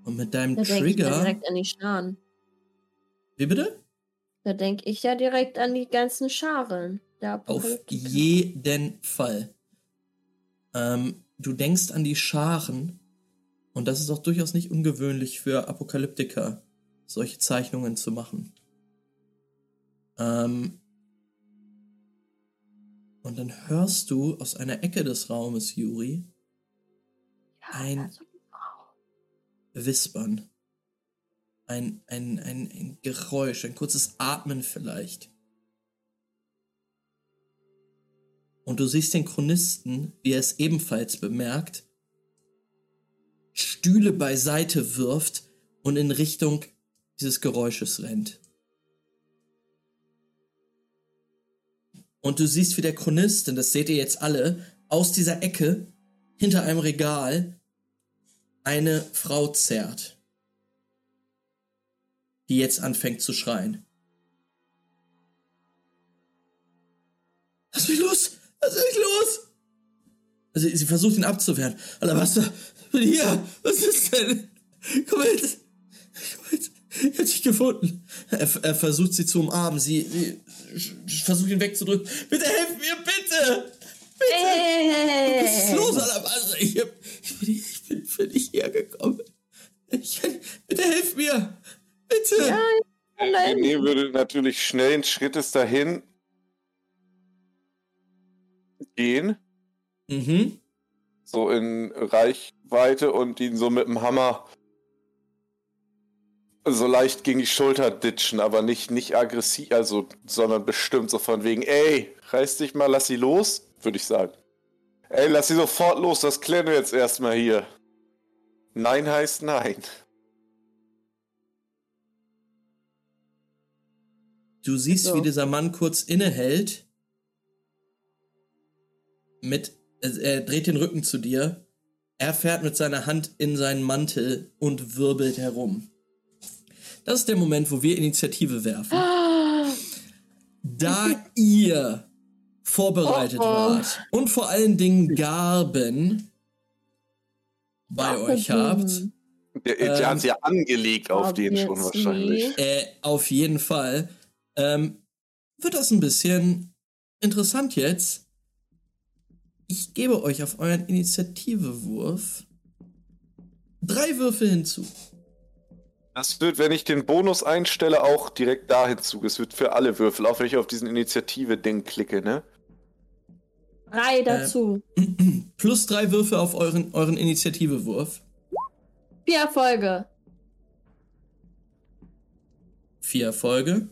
und mit deinem Da denke ich Trigger. direkt an die Scharen. Wie bitte? Da denke ich ja direkt an die ganzen Scharen. Der Auf jeden Fall. Ähm, du denkst an die Scharen und das ist auch durchaus nicht ungewöhnlich für Apokalyptiker, solche Zeichnungen zu machen. Ähm, und dann hörst du aus einer Ecke des Raumes, Juri, Ja, ein- Wispern. Ein, ein, ein, ein Geräusch, ein kurzes Atmen vielleicht. Und du siehst den Chronisten, wie er es ebenfalls bemerkt, Stühle beiseite wirft und in Richtung dieses Geräusches rennt. Und du siehst, wie der Chronist, und das seht ihr jetzt alle, aus dieser Ecke hinter einem Regal eine Frau zerrt, die jetzt anfängt zu schreien. Lass mich los! Lass mich los! Also sie versucht ihn abzuwehren. Alter, was? Ich bin hier! Was ist denn? Komm mit! Ich hab dich gefunden. Er, er versucht sie zu umarmen. Sie, sie versucht ihn wegzudrücken. Bitte helf mir, bitte! Hey, Was ist los, Alabaster? Ich, ich, bin, ich bin für dich hergekommen. Ich, bitte helf mir! Bitte! Ja, nein. René würde natürlich schnellen Schrittes dahin gehen, Mhm. so in Reichweite und ihn so mit dem Hammer so leicht gegen die Schulter ditchen, aber nicht, nicht aggressiv, also, sondern bestimmt so von wegen, ey, reiß dich mal, lass sie los, würde ich sagen. Ey, lass sie sofort los, das klären wir jetzt erstmal hier. Nein heißt nein. Du siehst, So. wie dieser Mann kurz innehält. Mit, also er dreht den Rücken zu dir. Er fährt mit seiner Hand in seinen Mantel und wirbelt herum. Das ist der Moment, wo wir Initiative werfen. Da ihr vorbereitet Oh, oh. wart und vor allen Dingen Garben bei euch habt, Der, der Ähm, hat sie ja angelegt auf den schon wahrscheinlich. Äh, auf jeden Fall. Ähm, wird das ein bisschen interessant jetzt. Ich gebe euch auf euren Initiativewurf drei Würfel hinzu. Das wird, wenn ich den Bonus einstelle, auch direkt dahin zu. Es wird für alle Würfel, auch wenn ich auf diesen Initiative-Ding klicke, ne? Drei dazu. Plus drei Würfel auf euren, euren Initiativewurf. Vier Erfolge. Vier Erfolge.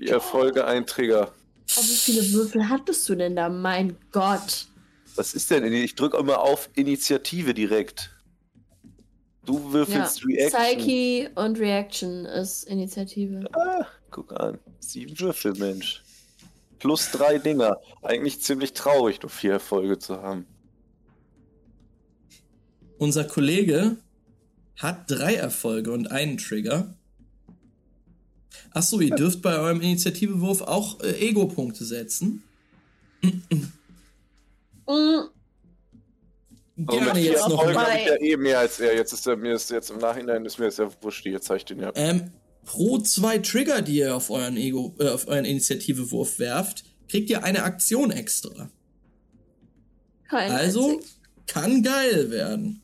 Die Erfolge ein Trigger. Oh, wie viele Würfel hattest du denn da? Mein Gott. Was ist denn? Ich drücke immer auf Initiative direkt. Du Ja. würfelst Reaction. Psyche und Reaction ist Initiative. Ah, Guck an. Sieben Würfel, Mensch. Plus drei Dinger. Eigentlich ziemlich traurig, nur vier Erfolge zu haben. Unser Kollege hat drei Erfolge und einen Trigger. Achso, ihr dürft bei eurem Initiativewurf auch äh, Ego-Punkte setzen. Mm, Gerne vier jetzt noch. Habe ich ja eh mehr als er. Jetzt ist er mir ist jetzt im Nachhinein ist mir das ja wurscht, jetzt zeige ich den ja. Ähm, pro zwei Trigger, die ihr auf euren Ego, äh, auf euren Initiativewurf werft, kriegt ihr eine Aktion extra. kein Also einziges. kann geil werden.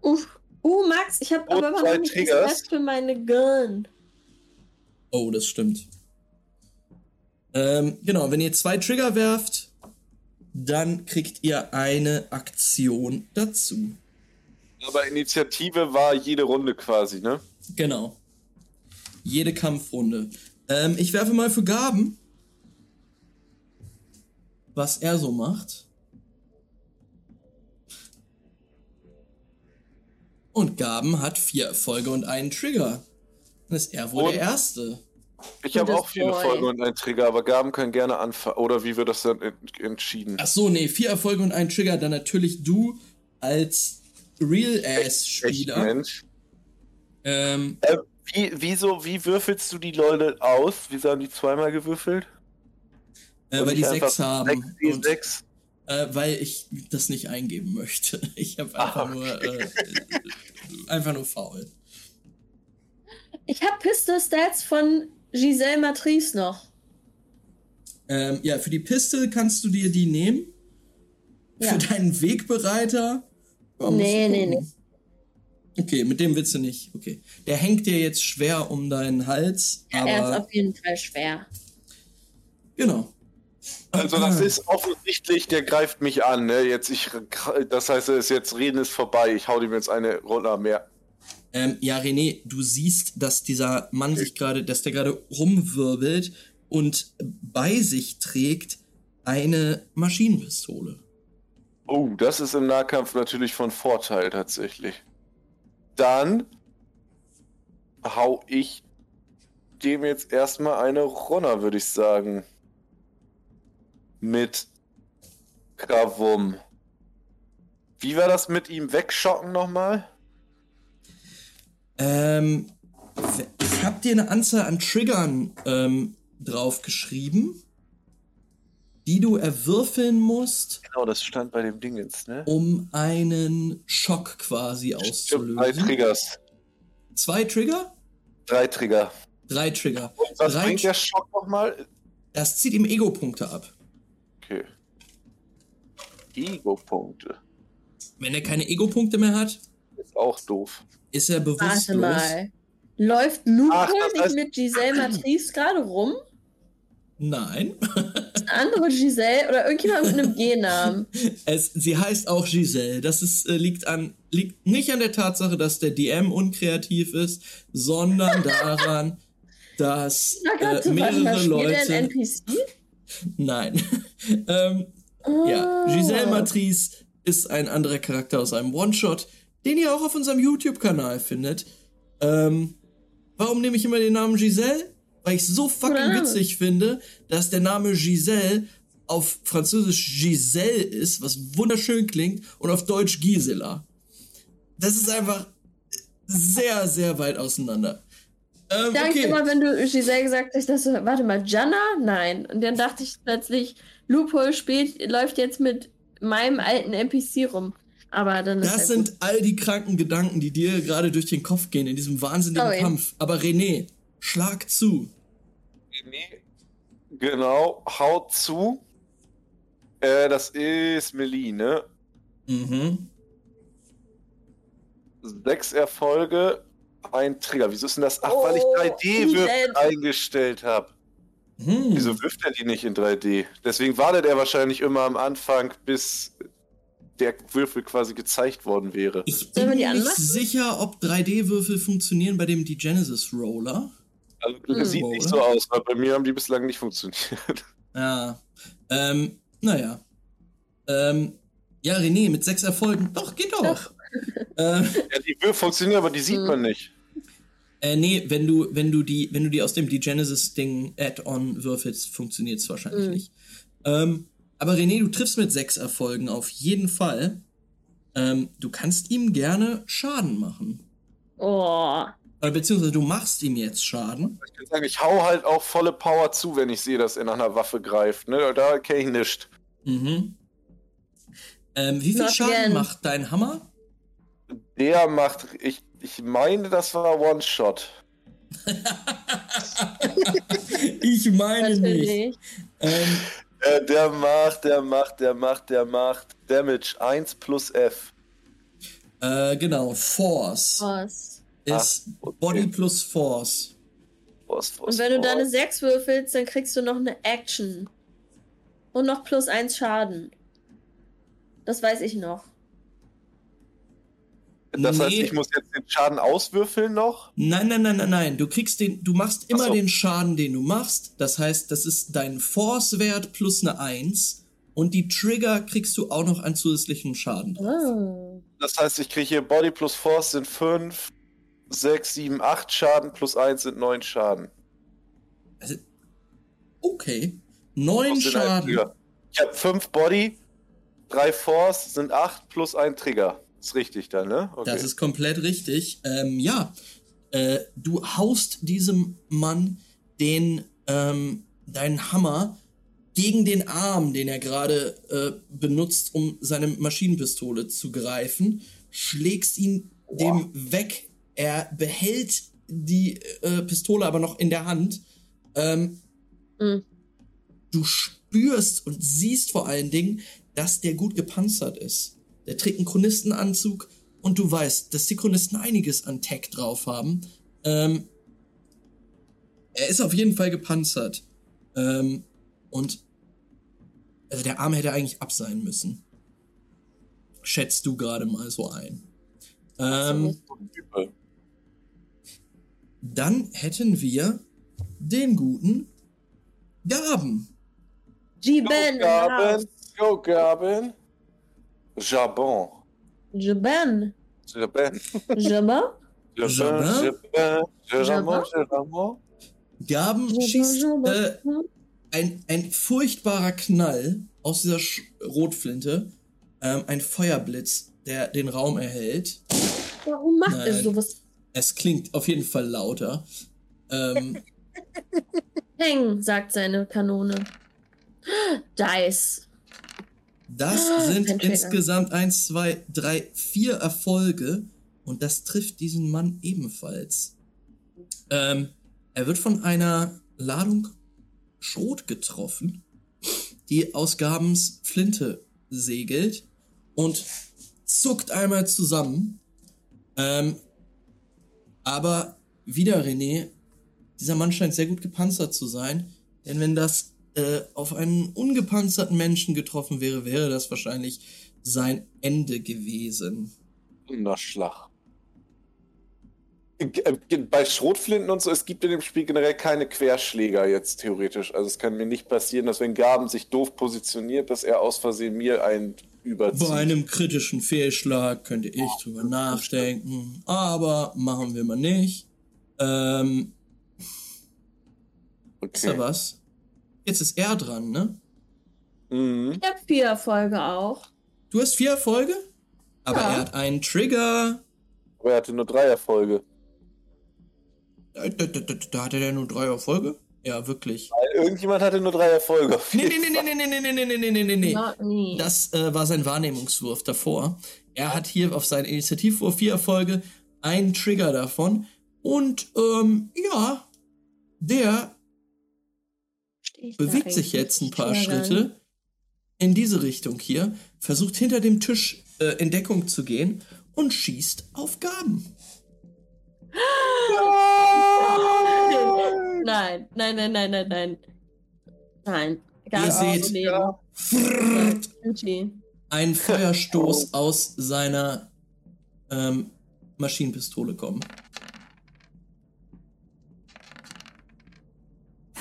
Uff. Uh, Max, ich habe Oh, aber noch nicht Triggers. für meine Gun. Oh, das stimmt. Ähm, genau, wenn ihr zwei Trigger werft, dann kriegt ihr eine Aktion dazu. Aber Initiative war jede Runde quasi, ne? Genau. Jede Kampfrunde. Ähm, ich werfe mal für Gaben, was er so macht. Und Gaben hat vier Erfolge und einen Trigger. Dann ist er wohl Und- der Erste. Ich habe auch viele Boy. Folgen und einen Trigger, aber Gaben können gerne anfangen. Oder wie wird das dann en- entschieden? Ach so, nee, vier Erfolge und einen Trigger. Dann natürlich du als Real-Ass-Spieler. Mensch. Ähm, Äh, wie, wieso, wie würfelst du die Leute aus? Wieso haben die zweimal gewürfelt? äh, weil die sechs haben. Sechs, Und, sechs? äh, weil ich das nicht eingeben möchte. Ich habe einfach Ah, nur äh, einfach nur faul. Ich habe Pistol Stats von Giselle Matrice noch. Ähm, ja, für die Pistol kannst du dir die nehmen. Ja. Für deinen Wegbereiter. Ja, musst Nee, nee, gucken. Okay, mit dem willst du nicht. Okay. Der hängt dir jetzt schwer um deinen Hals, er ist auf jeden Fall schwer. genau. Also das ist offensichtlich, der greift mich an. Ne? Jetzt ich, das heißt, es ist jetzt Reden ist vorbei. Ich hau ihm jetzt eine Runde mehr. Ähm, ja, René, du siehst, dass dieser Mann sich gerade, dass der gerade rumwirbelt und bei sich trägt eine Maschinenpistole. Oh, das ist im Nahkampf natürlich von Vorteil tatsächlich. Dann hau ich dem jetzt erstmal eine runter, würde ich sagen. Mit Gravum. Wie war das mit ihm wegschocken nochmal? Ähm, ich habe dir eine Anzahl an Triggern ähm, draufgeschrieben, die du erwürfeln musst, Genau, das stand bei dem Dingens, ne? um einen Schock quasi Stimmt, drei auszulösen. Triggers. Zwei Trigger? Drei Trigger. Drei Trigger. Und was Drei bringt der Schock nochmal? Das zieht ihm Ego-Punkte ab. Okay. Ego-Punkte. Wenn er keine Ego-Punkte mehr hat, Ist auch doof. Ist er bewusstlos. Warte mal. Läuft Luca nicht heißt- mit Giselle Matrice gerade rum? Nein. Eine andere Giselle oder irgendjemand mit einem G-Namen? Es, sie heißt auch Giselle. Das ist, äh, liegt, an, liegt nicht an der Tatsache, dass der DM unkreativ ist, sondern daran, dass äh, mehrere der ein Leute. NPC? Nein. ähm, ja, Ah. Giselle Matrice ist ein anderer Charakter aus einem One-Shot, den ihr auch auf unserem YouTube-Kanal findet. Ähm, warum nehme ich immer den Namen Giselle? Weil ich so fucking witzig finde, dass der Name Giselle auf Französisch Giselle ist, was wunderschön klingt, und auf Deutsch Gisela. Das ist einfach sehr, sehr weit auseinander. Ähm, Ich dachte okay. immer, wenn du Giselle gesagt hast, dass du, warte mal, Jana? Nein. Und dann dachte ich plötzlich, Loophole spielt, läuft jetzt mit meinem alten NPC rum. Aber dann ist Das gut. sind all die kranken Gedanken, die dir gerade durch den Kopf gehen in diesem wahnsinnigen Sorry. Kampf. Aber René, schlag zu. Nee. Genau, haut zu. Äh, das ist Melee, ne? Mhm. Sechs Erfolge, ein Trigger. Wieso ist denn das? Ach, weil ich Oh, 3D-Würfel Moment. eingestellt habe. Hm. Wieso wirft er die nicht in 3D? Deswegen wartet er wahrscheinlich immer am Anfang, bis der Würfel quasi gezeigt worden wäre. Ich bin die mir nicht sicher, ob 3D-Würfel funktionieren bei dem Genesis Roller. Also, Hm. das sieht nicht so aus, weil bei mir haben die bislang nicht funktioniert. Ja. Ähm, naja. Ähm, ja, René, mit sechs Erfolgen. Doch, geht doch. ähm, Ja, die Würfel funktionieren, aber die sieht Hm. man nicht. Äh, nee, wenn du, wenn du die, wenn du die aus dem D-Genesis-Ding Add-on würfelst, funktioniert es wahrscheinlich Mhm. nicht. Ähm, aber René, du triffst mit sechs Erfolgen auf jeden Fall. Ähm, du kannst ihm gerne Schaden machen. Oh. Oder beziehungsweise du machst ihm jetzt Schaden. Ich kann sagen, ich hau halt auch volle Power zu, wenn ich sehe, dass er nach einer Waffe greift. Ne? Da kenne ich nicht. Mhm. Ähm, wie viel Not Schaden again. macht dein Hammer? Der macht, ich, ich meine, das war One-Shot. ich meine nicht. Natürlich. Ähm, Äh, der macht, der macht, der macht, der macht Damage 1 plus F. äh, genau, Force Was? ist okay. Body plus Force. Force, Force, Und wenn du da eine Force. 6 würfelst, dann kriegst du noch eine Action. Und noch plus 1 Schaden. Das weiß ich noch. Das heißt, Nee. ich muss jetzt den Schaden auswürfeln noch? Nein, nein, nein, nein, nein. Du kriegst den, du machst immer so. den Schaden, den du machst. Das heißt, das ist dein Force-Wert plus eine 1. Und die Trigger kriegst du auch noch an zusätzlichem Schaden. Oh. Das heißt, ich kriege hier Body plus Force sind 5, 6, 7, 8 Schaden plus 1 sind 9 Schaden. Okay. Neun Aus den einen Schaden. Trigger. Ich habe 5 Body, 3 Force sind 8 plus 1 Trigger. Ist richtig dann, ne? Okay. Das ist komplett richtig. Ähm, ja, äh, du haust diesem Mann den ähm, deinen Hammer gegen den Arm, den er gerade äh, benutzt, um seine Maschinenpistole zu greifen, schlägst ihn dem weg. Er behält die äh, Pistole aber noch in der Hand. Ähm, Mhm. Du spürst und siehst vor allen Dingen, dass der gut gepanzert ist. Der trägt einen Chronistenanzug und du weißt, dass die Chronisten einiges an Tech drauf haben. Ähm, er ist auf jeden Fall gepanzert. Ähm, und also der Arm hätte eigentlich ab sein müssen. Schätzt du gerade mal so ein. Ähm, dann hätten wir den guten Gaben. G-Ben. Go, Gaben. Go, Gaben. Jabon. Jabon. Jabon. Jabon? Jabon. Jabon. Jabon? Jabon. Gaben schießt äh, ein, ein furchtbarer Knall aus dieser Sch Rotflinte, ähm, ein Feuerblitz, der den Raum erhält. Warum macht Nein. er sowas? Es klingt auf jeden Fall lauter. Ähm, Peng, sagt seine Kanone. Dice. Das Ah, sind insgesamt eins, zwei, drei, vier Erfolge und das trifft diesen Mann ebenfalls. Ähm, er wird von einer Ladung Schrot getroffen, die aus Gabens Flinte segelt und zuckt einmal zusammen. Ähm, aber wieder René, dieser Mann scheint sehr gut gepanzert zu sein, denn wenn das äh, auf einen ungepanzerten Menschen getroffen wäre, wäre das wahrscheinlich sein Ende gewesen. Wunderschlag. Äh, Bei Schrotflinten und so, es gibt in dem Spiel generell keine Querschläger jetzt theoretisch. Also es kann mir nicht passieren, dass wenn Gaben sich doof positioniert, dass er aus Versehen mir einen überzieht. Bei einem kritischen Fehlschlag könnte ich drüber nachdenken, aber machen wir mal nicht. Ähm, ist da okay. was? Jetzt ist er dran, ne? Mhm. Ich habe vier Erfolge auch. Du hast vier Erfolge? Aber Ja. er hat einen Trigger. Aber er hatte nur drei Erfolge. Da, da, da, da, da hatte der nur drei Erfolge? Ja, wirklich. Weil irgendjemand hatte nur drei Erfolge. Nee, nee, nee, nee, nee, nee, nee, nee, nee, nee, nee, nee. Das äh, war sein Wahrnehmungswurf davor. Er hat hier auf seinen Initiativwurf vier Erfolge, einen Trigger davon. Und ähm, ja, der bewegt sich jetzt ein paar? Schritte in diese Richtung hier, versucht hinter dem Tisch äh, in Deckung zu gehen und schießt auf Gaben. Nein, nein, nein, nein, nein, nein. Nein. Gar Ihr seht- Leben. Ja. Frrrt, Gucci. ein Feuerstoß aus seiner ähm, Maschinenpistole kommen.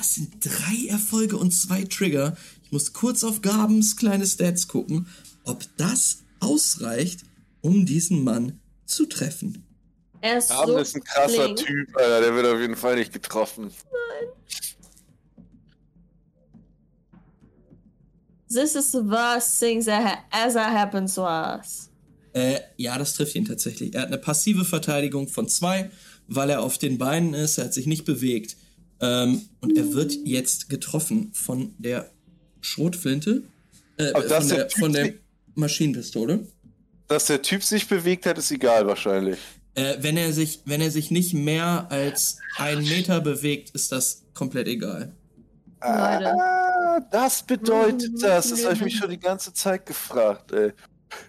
Das sind drei Erfolge und zwei Trigger. Ich muss kurz auf Gabens kleine Stats gucken, ob das ausreicht, um diesen Mann zu treffen. Er ist Gaben so ist ein krasser flink. Typ, Alter. Der wird auf jeden Fall nicht getroffen. This is the worst thing that ha ever happened to us. Äh, ja, das trifft ihn tatsächlich. Er hat eine passive Verteidigung von zwei, weil er auf den Beinen ist. Er hat sich nicht bewegt. Ähm, und er wird jetzt getroffen von der Schrotflinte. Äh, von, der, ist- von der Maschinenpistole. Dass der Typ sich bewegt hat, ist egal wahrscheinlich. Äh, wenn, er sich, wenn er sich nicht mehr als einen Meter bewegt, ist das komplett egal. Ah, das bedeutet Mhm, das. Das habe ich mich schon die ganze Zeit gefragt, ey.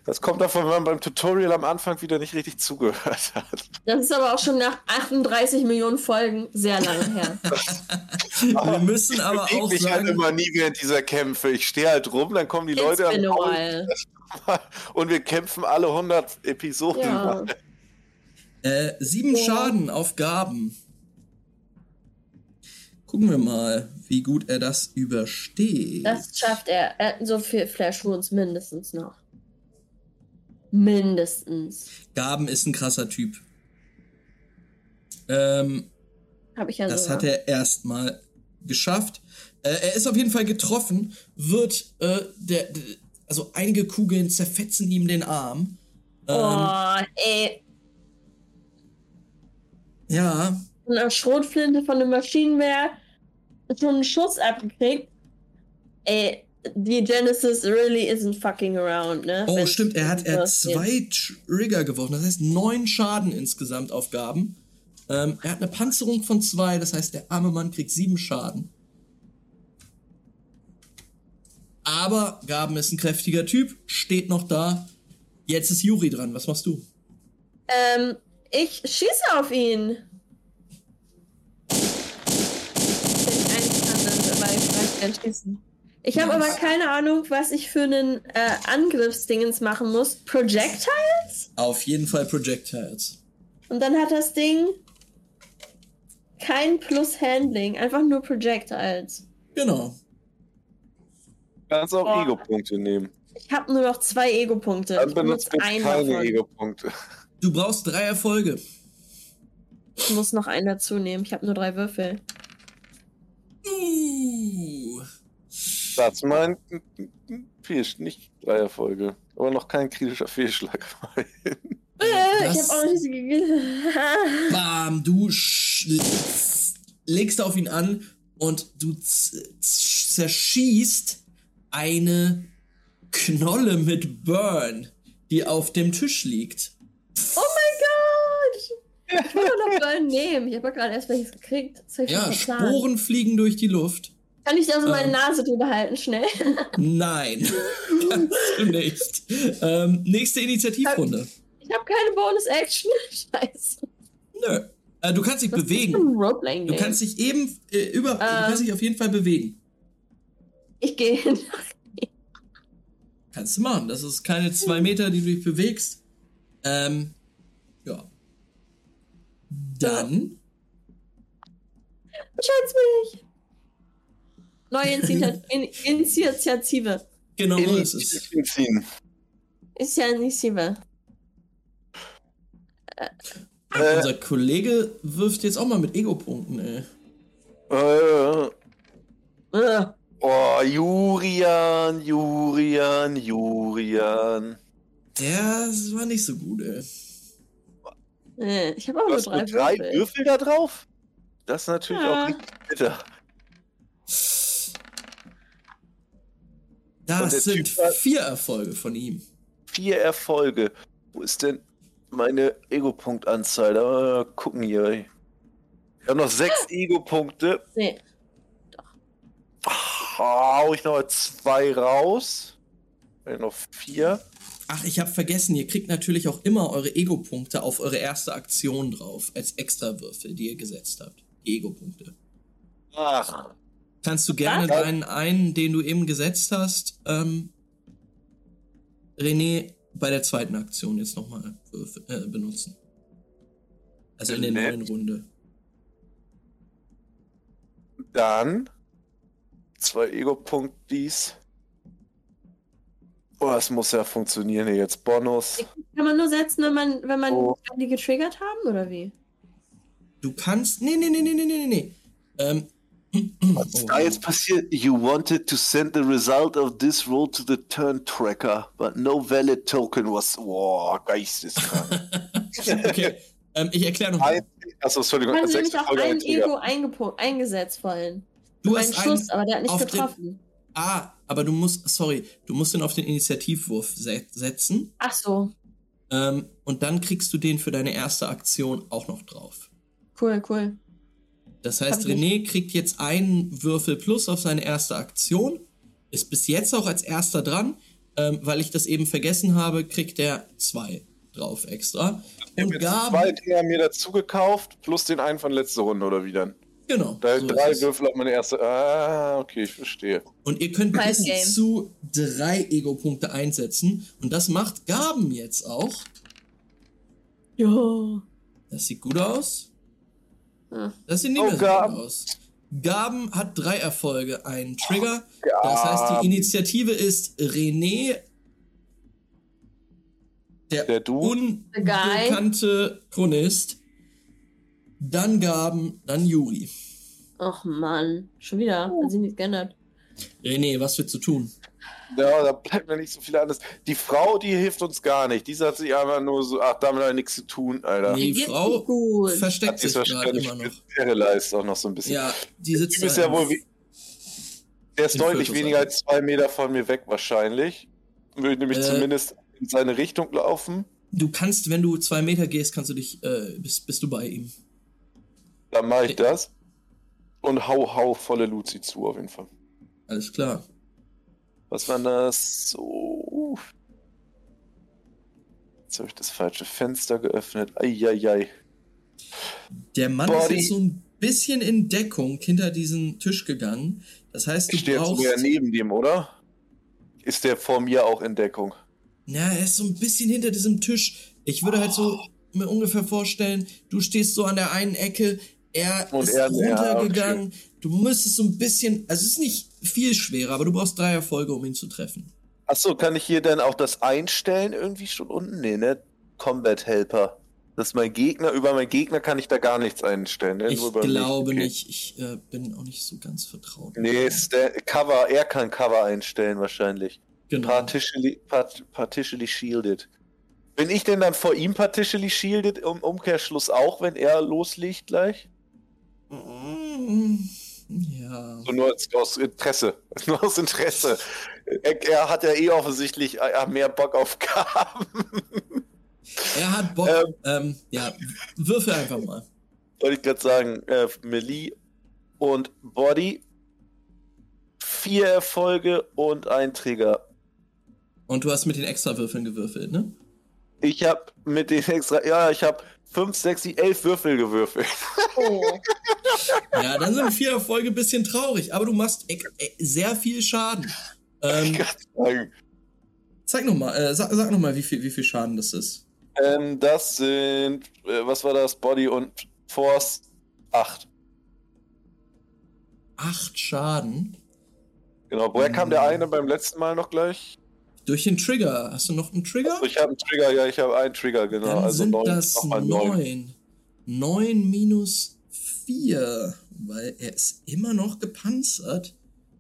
Das kommt davon, wenn man beim Tutorial am Anfang wieder nicht richtig zugehört hat. Das ist aber auch schon nach 38 Millionen Folgen sehr lange her. Wir müssen aber ich auch mich halt sagen, immer nie während dieser Kämpfe. Ich stehe halt rum, dann kommen die It's Leute been a und wir kämpfen alle 100 Episoden. Ja. äh, sieben Ja. Schaden auf Gaben. Gucken wir mal, wie gut er das übersteht. Das schafft er. er hat so viel Flash Wounds mindestens noch. Mindestens. Gaben ist ein krasser Typ. Ähm, Habe ich ja Das sogar. hat er erstmal geschafft. Äh, er ist auf jeden Fall getroffen, wird, äh, der, der, also einige Kugeln zerfetzen ihm den Arm. Ähm, Oh, ey. Ja, Von einer Schrotflinte von einem Maschinenwehr schon einen Schuss abgekriegt. Ey, die Genesis really isn't fucking around, ne? oh Wenn- stimmt, er hat er zwei Trigger geworfen, das heißt neun Schaden insgesamt auf Gaben. Ähm, er hat eine Panzerung von zwei, das heißt der arme Mann kriegt sieben Schaden. Aber Gaben ist ein kräftiger Typ, steht noch da. Jetzt ist Juri dran, was machst du? Ähm, ich schieße auf ihn. Ich kann, dann, weil ich weiß gern schießen. Ich habe aber keine Ahnung, was ich für einen äh, Angriffsdingens machen muss. Projectile? Auf jeden Fall Projectiles. Und dann hat das Ding kein Plus Handling, einfach nur Projectiles. Genau. Kannst auch. Ego-Punkte nehmen. Ich habe nur noch zwei Ego-Punkte. Dann Ich benutzt benutze keine. Ego-Punkte. Du brauchst drei Erfolge. Ich muss noch einen dazu nehmen. Ich habe nur drei Würfel. Uh. Das meint Fehl, nicht drei Erfolge. Aber noch kein kritischer Fehlschlag. Äh, Das- ich habe auch nicht so ge- Bam, du legst auf ihn an und du zerschießt eine Knolle mit Burn, die auf dem Tisch liegt. Oh mein Gott! Ich wollte noch Burn nehmen. Ich habe ja gerade erst welches gekriegt. Hab Ja. Sporen fliegen durch die Luft. Kann ich da so meine Ähm. Nase drüber halten, schnell? Nein, kannst du nicht. Ähm, nächste Initiativrunde. Ich habe keine Bonus-Action. Scheiße. Nö. Äh, du kannst dich Was bewegen. Du kannst dich eben äh, über. Du Ähm. kannst dich auf jeden Fall bewegen. Ich gehe hin. Kannst du machen. Das ist keine zwei Meter, die du dich bewegst. Ähm, ja. Dann. Schätz mich! Neue Initiat- In Initiative. Genau so ist es. Ziehen. Ist ja Initiative. Äh, Unser Kollege wirft jetzt auch mal mit Ego-Punkten, ey. äh, Ugh. oh, Jurian, Jurian, Jurian. Der war nicht so gut, ey. Äh, Ich habe auch Du nur drei, nur drei Würfel. Würfel da drauf? Das ist natürlich Ja. auch richtig bitter. Das sind Typ vier Erfolge von ihm. Vier Erfolge. Wo ist denn meine Ego-Punkt-Anzahl? Da gucken hier. Ich habe noch sechs Ego-Punkte. Nee. Hau ich noch zwei raus. Äh, Noch vier. Ach, ich habe vergessen, ihr kriegt natürlich auch immer eure Ego-Punkte auf eure erste Aktion drauf, als Extrawürfel, die ihr gesetzt habt. Die Ego-Punkte. Ach. Kannst du gerne Was? deinen einen, den du eben gesetzt hast, ähm, René, bei der zweiten Aktion jetzt nochmal äh, benutzen. Also in der Nett. neuen Runde. Dann zwei Ego-Punkt dies. Oh, das muss ja funktionieren hier jetzt. Bonus. Kann man nur setzen, wenn man, wenn man Oh. die getriggert haben, oder wie? Du kannst. Nee, nee, nee, nee, nee, nee, nee. Ähm. Was ist da jetzt passiert? You wanted to send the result of this roll to the turn tracker, but no valid token was. Boah, geisteskrank. okay. Ähm, ich erkläre nochmal. Achso, Entschuldigung. Sechs nämlich auch Folge ein. Ego eingesetzt vorhin. Du Ein hast Schuss, einen aber der hat nicht auf den- getroffen. Ah, aber du musst, sorry, du musst den auf den Initiativwurf se setzen. Ach so. Ähm, und dann kriegst du den für deine erste Aktion auch noch drauf. Cool, cool. Das heißt, René kriegt jetzt einen Würfel plus auf seine erste Aktion. Ist bis jetzt auch als erster dran. Ähm, weil ich das eben vergessen habe, kriegt er zwei drauf extra. Ich Und Gaben. zwei Dinger mir dazu gekauft, plus den einen von letzter Runde oder wie dann? Genau. Da so drei. Würfel auf meine erste. Ah, okay, ich verstehe. Und ihr könnt bis zu drei Ego-Punkte einsetzen. Und das macht Gaben jetzt auch. Ja. Das sieht gut aus. Das sieht nicht Oh, mehr so Gaben. gut aus. Gaben hat drei Erfolge, einen Trigger. Das heißt, die Initiative ist René, der, Der unbekannte Chronist, dann Gaben, dann Juri. Ach Mann. Schon wieder. Hat sich nichts geändert. René, was willst du tun? Ja, da bleibt mir nicht so viel anderes. Die Frau, die hilft uns gar nicht. Die hat sich einfach nur so, ach, damit hat nichts zu tun, Alter. Die Geht's Frau gut. Versteckt sich gerade wahrscheinlich immer noch. Paralyzed auch noch so ein bisschen. Ja, die sitzt Die ist ja wohl wie. Der ist deutlich weniger als zwei Meter von mir weg, wahrscheinlich. Würde nämlich Äh. zumindest in seine Richtung laufen. Du kannst, wenn du zwei Meter gehst, kannst du dich, äh, bist, bist du bei ihm. Dann mache ich das. Und hau, hau volle Luzi zu, auf jeden Fall. Alles klar. Was war das? So. Jetzt habe ich das falsche Fenster geöffnet. Eieiei. Der Mann Body. ist jetzt so ein bisschen in Deckung hinter diesen Tisch gegangen. Das heißt, du Ich stehe jetzt brauchst. sogar neben dem, oder? Ist der vor mir auch in Deckung? Ja, er ist so ein bisschen hinter diesem Tisch. Ich würde halt so mir ungefähr vorstellen, du stehst so an der einen Ecke, er Und ist er- ja, runtergegangen. Du müsstest so ein bisschen, also es ist nicht viel schwerer, aber du brauchst drei Erfolge, um ihn zu treffen. Achso, kann ich hier dann auch das einstellen irgendwie schon unten? Nee, ne? Combat Helper. Das ist mein Gegner. Über meinen Gegner kann ich da gar nichts einstellen. Ne? Ich glaube Okay. nicht. Ich äh, bin auch nicht so ganz vertraut. Nee, Cover, er kann Cover einstellen wahrscheinlich. Genau. Partially, part, partially shielded. Bin ich denn dann vor ihm partially shielded im Umkehrschluss auch, wenn er loslegt gleich? Mm, Ja. So nur aus, Interesse. Nur aus Interesse. Er, er hat ja eh offensichtlich äh, mehr Bock auf Gaben. Er hat Bock. Ähm. Ähm, ja, würfel einfach mal. Wollte ich gerade sagen, äh, Melee und Body. Vier Erfolge und ein Trigger. Und du hast mit den Extrawürfeln gewürfelt, ne? Ich habe mit den extra, ja, ich habe 5, 6, 7, 11 Würfel gewürfelt. Oh. Ja, dann sind vier Erfolge ein bisschen traurig, aber du machst e e sehr viel Schaden. Ähm, sag nochmal, äh, sag, sag noch mal, wie viel, wie viel Schaden das ist. ähm, das sind, äh, was war das? Body und Force 8. Acht Schaden. Genau, woher kam der Mhm. eine beim letzten Mal noch gleich? Durch den Trigger. Hast du noch einen Trigger? Also ich habe einen Trigger, ja, ich habe einen Trigger, genau. Dann also sind neun, das neun. Neun minus vier, weil er ist immer noch gepanzert.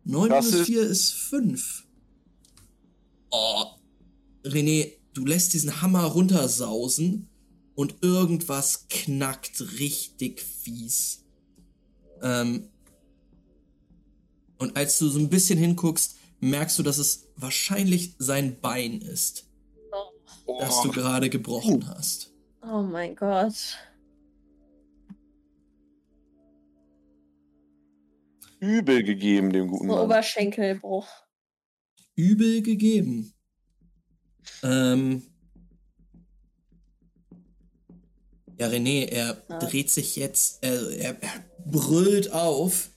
Neun Das minus ist- vier ist fünf. Oh, René, du lässt diesen Hammer runtersausen und irgendwas knackt richtig fies. Ähm, und als du so ein bisschen hinguckst, merkst du, dass es wahrscheinlich sein Bein ist, das du Oh, gerade gebrochen hast. oh mein Gott. übel gegeben, dem guten Mann. Oberschenkelbruch. übel gegeben. Ähm. Ja, René, er Ja. dreht sich jetzt, er, er brüllt auf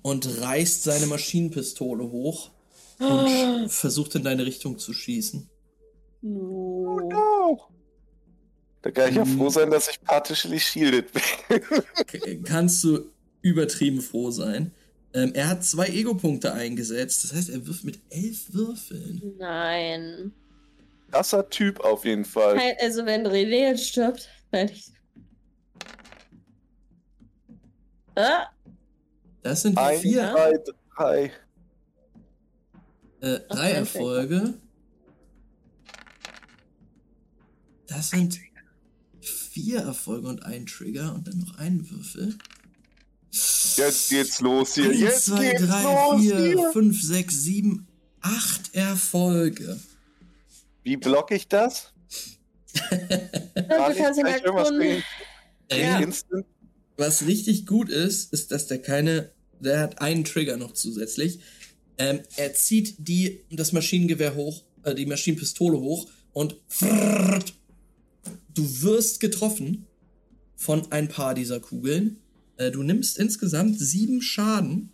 und reißt seine Maschinenpistole hoch und sch- versucht in deine Richtung zu schießen. No. No. Da kann ich ja froh sein, dass ich partially shielded bin. Kannst du übertrieben froh sein. Ähm, er hat zwei Ego-Punkte eingesetzt. Das heißt, er wirft mit elf Würfeln. Nein. Krasser Typ auf jeden Fall. Also wenn René jetzt stirbt, werde ich. Ah, Das sind die Ein, vier, zwei, drei. Äh, drei. Erfolge. Das sind vier Erfolge und ein Trigger und dann noch ein Würfel. Jetzt geht's los hier. Eins, Jetzt zwei, geht's drei, los vier, hier. fünf, sechs, sieben, acht Erfolge. Wie block ich das? Kann ich irgendwas Aktion. bringen? Äh, Instant? Was richtig gut ist, ist, dass der keine, der hat einen Trigger noch zusätzlich. Ähm, er zieht die, das Maschinengewehr hoch, äh, die Maschinenpistole hoch und frrrt, du wirst getroffen von ein paar dieser Kugeln. Äh, du nimmst insgesamt sieben Schaden.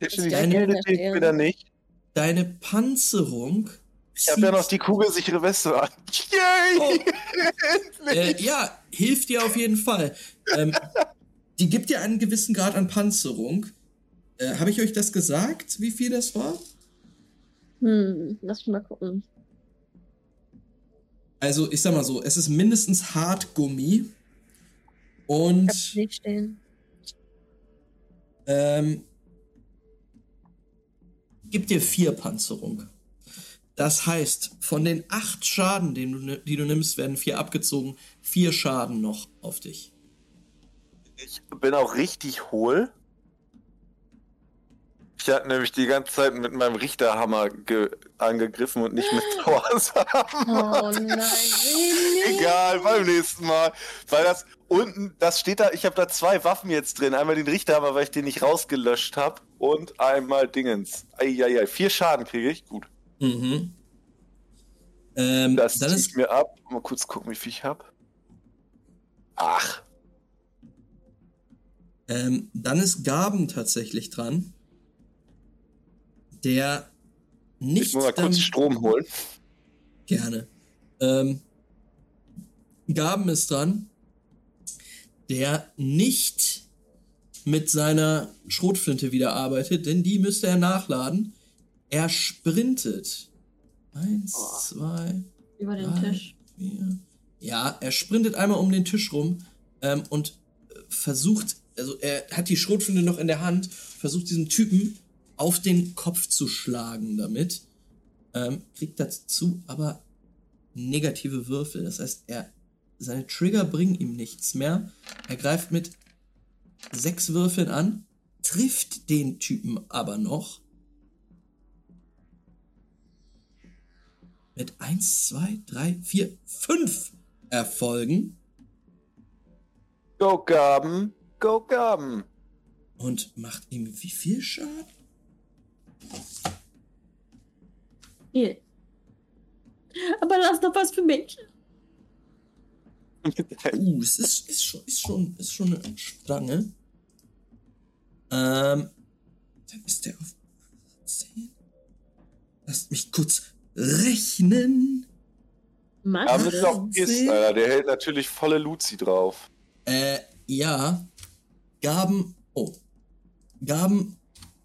Ich verstehen. wieder nicht. Deine Panzerung. Ich habe ja noch die kugelsichere Weste an. Yay! Oh. Äh, ja, hilft dir auf jeden Fall. Ähm, die gibt dir einen gewissen Grad an Panzerung. Äh, Habe ich euch das gesagt, wie viel das war? Hm, lass mich mal gucken. Also, ich sag mal so, es ist mindestens Hartgummi. Ich Und nicht stehen. ähm, gibt dir vier Panzerung. Das heißt, von den acht Schaden, den du, die du nimmst, werden vier abgezogen. Vier Schaden noch auf dich. Ich bin auch richtig hohl. Ich hatte nämlich die ganze Zeit mit meinem Richterhammer ge angegriffen und nicht mit Torshammer. Oh nein. Egal, beim nächsten Mal. Weil das unten, das steht da, ich habe da zwei Waffen jetzt drin. Einmal den Richterhammer, weil ich den nicht rausgelöscht habe. Und einmal Dingens. Eieiei, vier Schaden kriege ich. Gut. Mhm. Ähm, Das dann ist ich mir ab. Mal kurz gucken, wie viel ich habe. Ach, Ähm, dann ist Gaben tatsächlich dran. Der ich nicht muss mal kurz Strom holen. gerne. Ähm, Gaben ist dran, der nicht mit seiner Schrotflinte wieder arbeitet, denn die müsste er nachladen. Er sprintet. Eins, Oh. zwei, Über den drei, Tisch. vier. Ja, er sprintet einmal um den Tisch rum ähm, und äh, versucht, also er hat die Schrotflinte noch in der Hand, versucht diesen Typen auf den Kopf zu schlagen damit. Ähm, kriegt dazu aber negative Würfel. Das heißt, er seine Trigger bringen ihm nichts mehr. Er greift mit sechs Würfeln an, trifft den Typen aber noch. Mit eins, zwei, drei, vier, fünf Erfolgen Go Gaben, go Gaben. und macht ihm wie viel Schaden? Hier. Aber lass doch was für mich. Uh, es ist, ist, schon, ist, schon, ist schon eine Stange. Ähm, dann ist der auf 10. Lasst mich kurz rechnen. Mann. Aber das ist auch Zehn. Alter. Der hält natürlich volle Luzi drauf. Äh, ja. Gaben. Oh. Gaben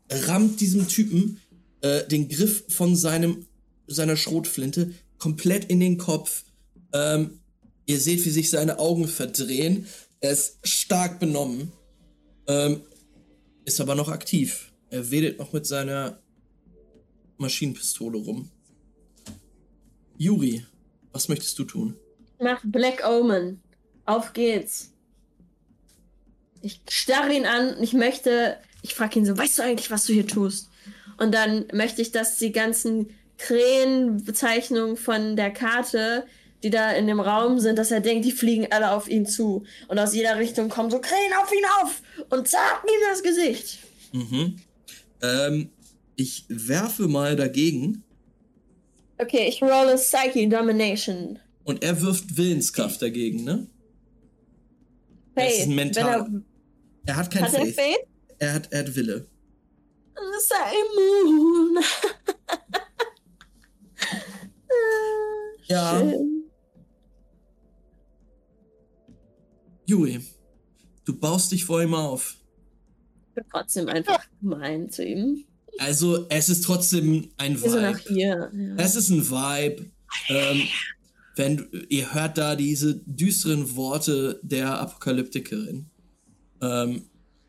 rammt diesem Typen äh, den Griff von seinem seiner Schrotflinte komplett in den Kopf. Ähm, ihr seht, wie sich seine Augen verdrehen. Er ist stark benommen. Ähm, ist aber noch aktiv. Er wedelt noch mit seiner Maschinenpistole rum. Juri, was möchtest du tun? Mach Black Omen. Auf geht's. Ich starre ihn an und ich möchte, ich frage ihn so, weißt du eigentlich, was du hier tust? Und dann möchte ich, dass die ganzen Krähenbezeichnungen von der Karte, die da in dem Raum sind, dass er denkt, die fliegen alle auf ihn zu. Und aus jeder Richtung kommen so Krähen auf ihn auf und zacken ihm das Gesicht. Mhm. Ähm, ich werfe mal dagegen Okay, ich rolle Psyche Domination. und er wirft Willenskraft dagegen, ne? Das ist Faith. mental. Wenn Er hat er, kein hat er Faith. Faith? Er hat, er hat Wille. Simon. Ja. Schön. Juri, du baust dich vor ihm auf. Ich bin trotzdem einfach gemein zu ihm. Also, es ist trotzdem ein Wir sind nach Vibe. hier. Ja. Es ist ein Vibe. Ähm, wenn ihr hört da diese düsteren Worte der Apokalyptikerin ähm,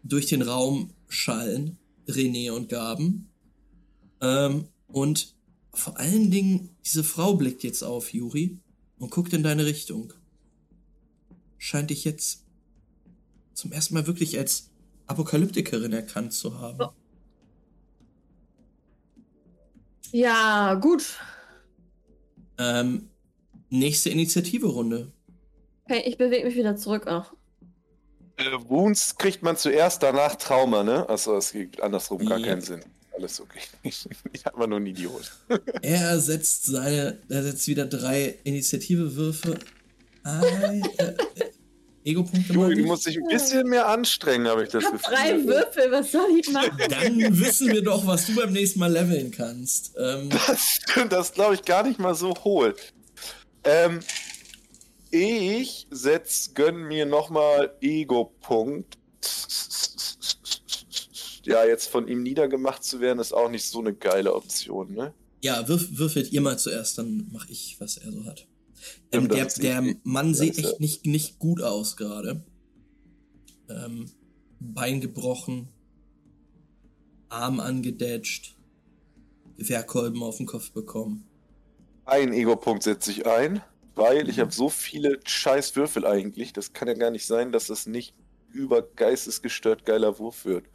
durch den Raum schallen, René und Gaben. Ähm, und vor allen Dingen, diese Frau blickt jetzt auf Juri und guckt in deine Richtung. Scheint dich jetzt zum ersten Mal wirklich als Apokalyptikerin erkannt zu haben. Ja, gut. Ähm, nächste Initiative-Runde. Okay, ich bewege mich wieder zurück auch. Äh, Wounds kriegt man zuerst, danach Trauma, ne? Achso, es gibt andersrum gar Ja. keinen Sinn. Alles okay. Ich, ich mal nur einen Idiot. Er setzt seine, er setzt wieder drei Initiative-Würfe ein. Äh, Ego-Punkte Juri, du musst dich ein bisschen mehr anstrengen, habe ich das Ich hab Gefühl. drei Würfel, was soll ich machen? Dann wissen wir doch, was du beim nächsten Mal leveln kannst. Ähm, Das, das glaube ich gar nicht mal so hohl. Ähm, ich setz, gönn mir nochmal Ego-Punkt. Ja, jetzt von ihm niedergemacht zu werden, ist auch nicht so eine geile Option, ne? ja, würf, würfelt ihr mal zuerst, dann mach ich, was er so hat. Ähm, der, der Mann sieht echt nicht, nicht gut aus gerade. Ähm, Bein gebrochen, Arm angedetscht, Gewehrkolben auf den Kopf bekommen. Ein Ego-Punkt setze ich ein, weil ich habe so viele scheiß Würfel eigentlich. Das kann ja gar nicht sein, dass das nicht über geistesgestört geiler Wurf wird.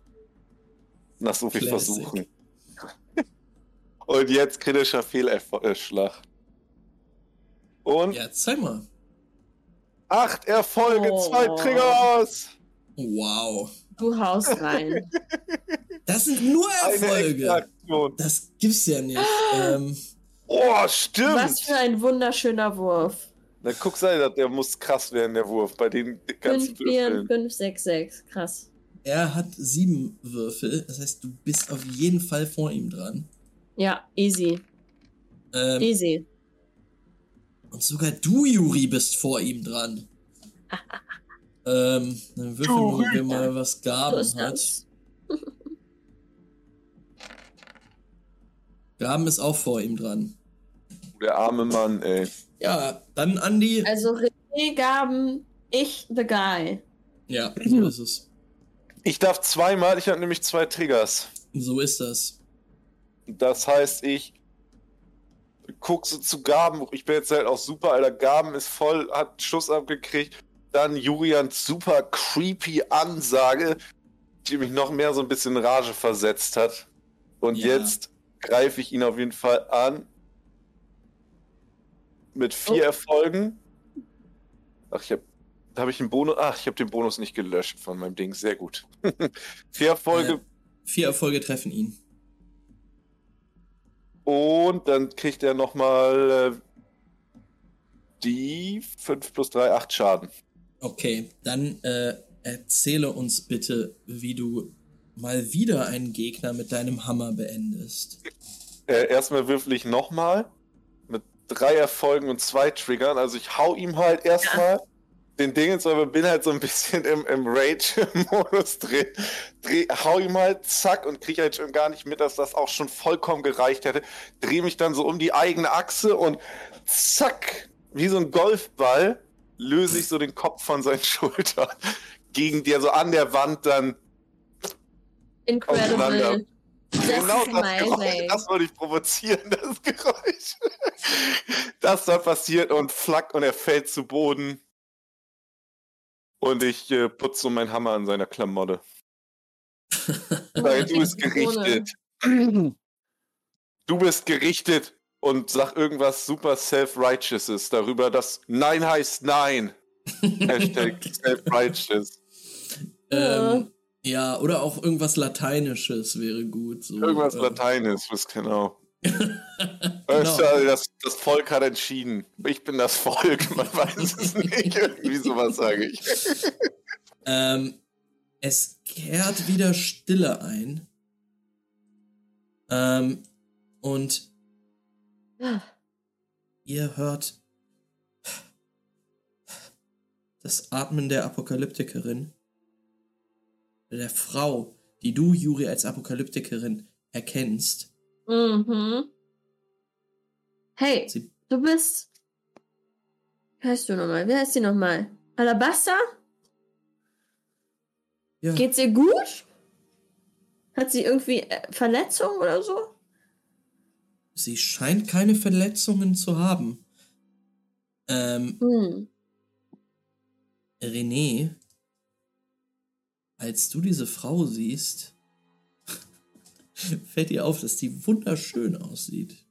Nach so viel Classic. Versuchen. Und jetzt kritischer Fehlschlag. Und Ja, zeig mal. acht Erfolge, Oh. zwei Triggers. Wow. Du haust rein. Das sind nur Erfolge. Das gibt's ja nicht. Ähm, Oh, stimmt. Was für ein wunderschöner Wurf. Na, guck, sei das, der muss krass werden, der Wurf, bei den ganzen 5, 4, Würfeln. 5, 6, 6. Krass. Er hat sieben Würfel. Das heißt, du bist auf jeden Fall vor ihm dran. Ja, easy. Ähm, Easy. und sogar du, Juri, bist vor ihm dran. ähm, dann würfeln Juri. wir mal, was So Gaben ist hat. Gaben ist auch vor ihm dran. Der arme Mann, ey. Ja, dann Andi. Also René Gaben, ich the guy. Ja, so ist es. Ich darf zweimal, ich habe nämlich zwei Triggers. So ist das. Das heißt, ich guck so zu Gaben. Ich bin jetzt halt auch super, Alter. Gaben ist voll, hat Schuss abgekriegt. Dann Julians super creepy Ansage, die mich noch mehr so ein bisschen in Rage versetzt hat. Und Ja. jetzt greife ich ihn auf jeden Fall an. Mit vier Oh. Erfolgen. Ach, ich habe da habe ich einen Bonus. Ach, ich habe den Bonus nicht gelöscht von meinem Ding. Sehr gut. vier Erfolge. Äh, vier Erfolge treffen ihn. Und dann kriegt er nochmal äh, die 5 plus 3, 8 Schaden. Okay, dann äh, erzähle uns bitte, wie du mal wieder einen Gegner mit deinem Hammer beendest. Äh, erstmal würfel ich nochmal mit drei Erfolgen und zwei Triggern. Also ich hau ihm halt erstmal den Dingens, aber bin halt so ein bisschen im, im Rage-Modus drin. Dreh, hau ihm halt, zack, und krieg halt schon gar nicht mit, dass das auch schon vollkommen gereicht hätte. Dreh mich dann so um die eigene Achse und zack, wie so ein Golfball, löse ich so den Kopf von seinen Schultern, gegen der so an der Wand dann Incredible. Das genau das Geräusch, das wollte ich provozieren, das Geräusch. Das da passiert und flack und er fällt zu Boden. Und ich äh, putze so meinen Hammer an seiner Klamotte. Weil du bist gerichtet. Du bist gerichtet und sag irgendwas super self-righteouses darüber, dass Nein heißt Nein. Hashtag self-righteous. Ähm, ja, oder auch irgendwas Lateinisches wäre gut. So, Irgendwas ähm, Lateines, was genau. Genau. Das, das Volk hat entschieden. Ich bin das Volk, man weiß es nicht. Irgendwie sowas sage ich. Ähm, es kehrt wieder Stille ein. Ähm, und ihr hört das Atmen der Apokalyptikerin, der Frau, die du, Juri, als Apokalyptikerin erkennst. Mhm. Hey, Sie, du bist. Wie heißt du nochmal? Wie heißt sie nochmal? Alabaster? ja, Geht's ihr gut? Hat sie irgendwie äh, Verletzungen oder so? sie scheint keine Verletzungen zu haben. Ähm, Hm. René, als du diese Frau siehst, fällt dir auf, dass die wunderschön aussieht.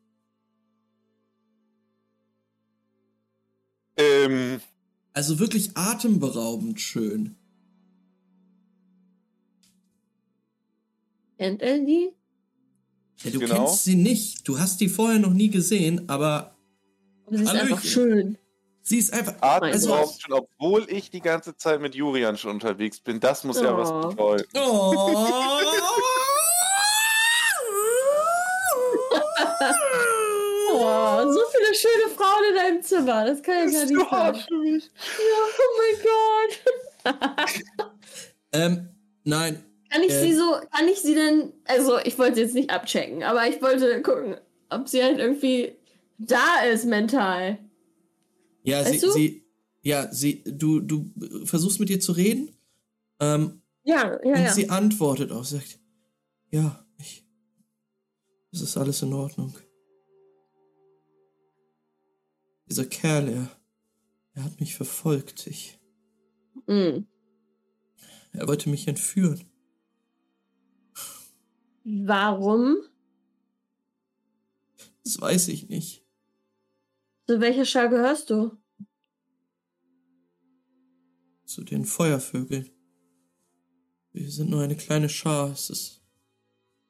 Ähm, Also wirklich atemberaubend schön. Kennt er die? Ja, du Genau. kennst sie nicht. Du hast die vorher noch nie gesehen, aber Aber sie ist Hallöchen. einfach schön. sie ist einfach. atemberaubend Also- obwohl ich die ganze Zeit mit Julian schon unterwegs bin. Das muss ja Oh. was bedeuten. Oh. Oh, so viele schöne Frauen in deinem Zimmer. Das kann ja gar nicht hart sein. für mich. Ja, oh mein Gott. ähm, nein. Kann ich Äh. sie so, kann ich sie denn, also ich wollte jetzt nicht abchecken, aber ich wollte gucken, ob sie halt irgendwie da ist mental. Ja, Weißt sie, du? sie, ja, sie, du, du versuchst mit ihr zu reden. Ähm, Ja, ja, und ja. sie antwortet auch, sagt, ja, ich, es ist alles in Ordnung. Dieser Kerl, er, er hat mich verfolgt. Ich, Hm. er wollte mich entführen. Warum? Das weiß ich nicht. Zu welcher Schar gehörst du? Zu den Feuervögeln. Wir sind nur eine kleine Schar. Es ist,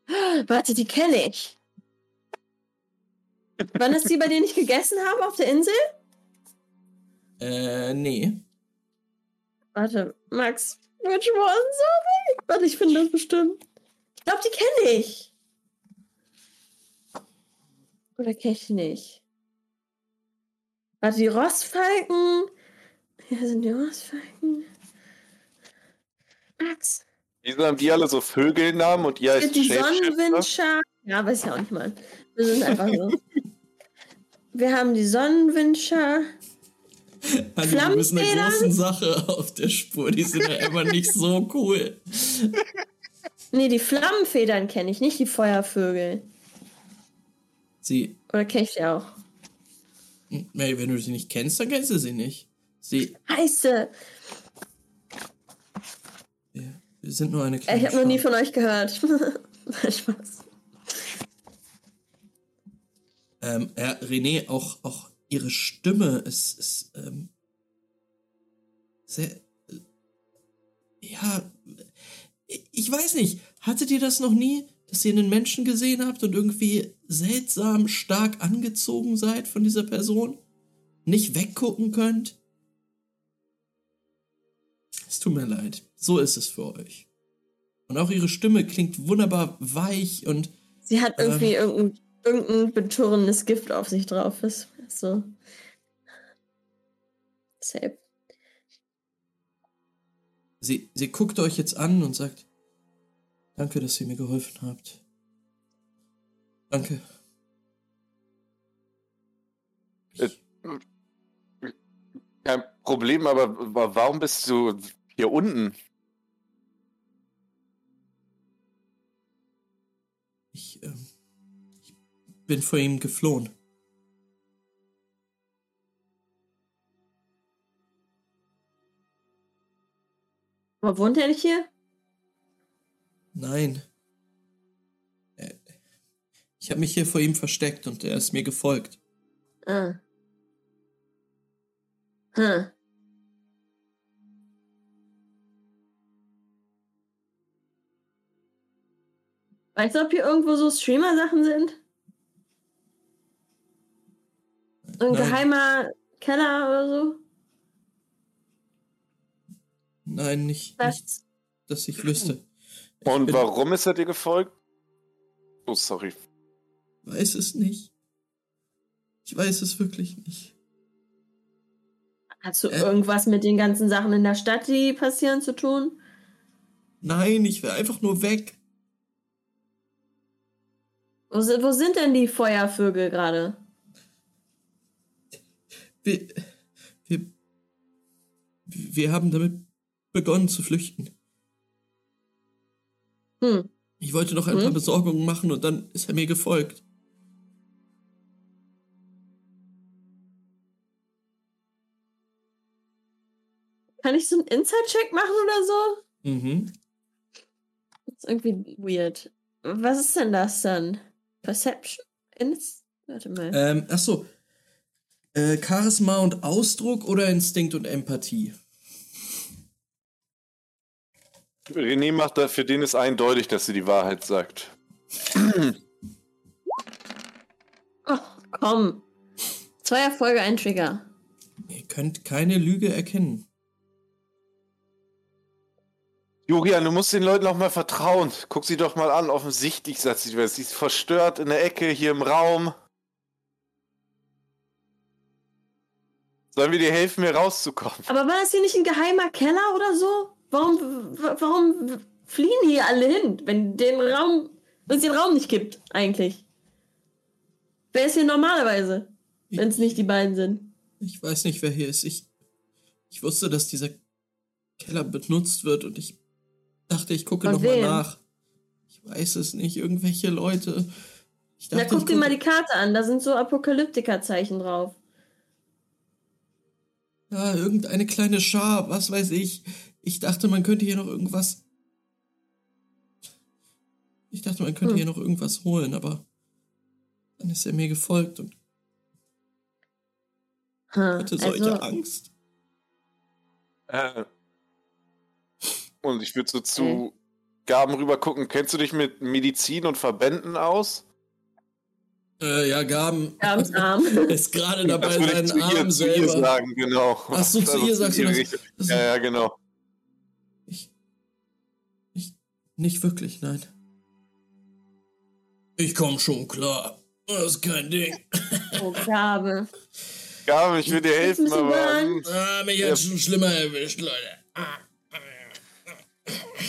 Warte, die kenne ich. Wann ist die bei dir nicht gegessen haben auf der Insel? äh, nee. Warte, Max, which one? Sorry. Warte, ich finde das bestimmt. Ich glaube, die kenne ich. Oder kenne ich die nicht? Warte, die Rossfalken. Hier sind die Rossfalken. Max. Wieso haben die alle so Vögelnamen und ihr heißt die? Sonnenwindschar. Ja, weiß ich auch nicht mal. Wir sind einfach so. Wir haben die Sonnenwindschar. Also, du bist einer Flammenfedern? großen Sache auf der Spur. Die sind ja immer nicht so cool. Nee, die Flammenfedern kenne ich, nicht die Feuervögel. Sie, Oder kenne ich die auch? nee, wenn du sie nicht kennst, dann kennst du sie nicht. Sie, Scheiße. wir wir sind nur eine kleine Ich habe noch nie von euch gehört. Spaß. Ähm, ja, René, auch, auch ihre Stimme ist, ist ähm, sehr. äh, Ja, ich weiß nicht. Hattet ihr das noch nie, dass ihr einen Menschen gesehen habt und irgendwie seltsam stark angezogen seid von dieser Person? Nicht weggucken könnt? Es tut mir leid. So ist es für euch. Und auch ihre Stimme klingt wunderbar weich und Sie hat irgendwie irgendein, irgendein betörendes Gift auf sich drauf. Ist so. Safe. Sie, sie guckt euch jetzt an und sagt, danke, dass ihr mir geholfen habt. Danke. Äh, Kein Problem, aber wa- warum bist du hier unten? Ich, ähm, ich bin vor ihm geflohen. Aber wohnt er nicht hier? Nein. Äh, Ich habe mich hier vor ihm versteckt und er ist mir gefolgt. Ah. Hm. Weißt du, ob hier irgendwo so Streamer-Sachen sind? Ein Nein. geheimer Keller oder so? Nein, nicht, Was? nichts, dass ich wüsste. Ich Und bin- warum ist er dir gefolgt? Oh, sorry. weiß es nicht. Ich weiß es wirklich nicht. Hast du Äh. irgendwas mit den ganzen Sachen in der Stadt, die passieren, zu tun? Nein, ich will einfach nur weg. Wo sind, wo sind denn die Feuervögel gerade? Wir, wir, wir haben damit begonnen zu flüchten. Hm. Ich wollte noch ein Hm? paar Besorgungen machen und dann ist er mir gefolgt. Kann ich so einen Inside-Check machen oder so? Mhm. Das ist irgendwie weird. Was ist denn das dann? Perception? Ins Warte mal. Ähm, ach so. Äh, Charisma und Ausdruck oder Instinkt und Empathie? René macht da, für den ist eindeutig, dass sie die Wahrheit sagt. Ach, komm. Zwei Erfolge, ein Trigger. Ihr könnt keine Lüge erkennen. Julian, du musst den Leuten auch mal vertrauen. Guck sie doch mal an. Offensichtlich sagt sie, sie ist verstört in der Ecke hier im Raum. Sollen wir dir helfen, hier rauszukommen? Aber war das hier nicht ein geheimer Keller oder so? Warum, warum fliehen hier alle hin, wenn den Raum, wenn es den Raum nicht gibt, eigentlich? Wer ist hier normalerweise, wenn es nicht die beiden sind? Ich weiß nicht, wer hier ist. Ich, ich wusste, dass dieser Keller benutzt wird und ich dachte, ich gucke Von noch mal wem? nach. Ich weiß es nicht. Irgendwelche Leute. Ich Na, dachte, guck ich dir mal die Karte an, da sind so Apokalyptika-Zeichen drauf. Ja, irgendeine kleine Schar, was weiß ich. Ich dachte, man könnte hier noch irgendwas. Ich dachte, man könnte Hm. hier noch irgendwas holen, aber dann ist er mir gefolgt und Ha, hatte solche also, Angst. Äh, und ich würde so zu Gaben rüber gucken. Kennst du dich mit Medizin und Verbänden aus? Äh, ja, Gaben Ganz arm. ist gerade dabei, seinen zu ihr, Arm zu ihr selber. sagen, genau. Ach so, zu Also ihr sagst du das. richtig. das Ja, ja, genau. Ich, ich, nicht wirklich, nein. Ich komm schon klar. Das ist kein Ding. Oh, Gabe. Gaben, ich würde dir helfen, aber Ah, mich hat's schon schlimmer erwischt, Leute. Ah.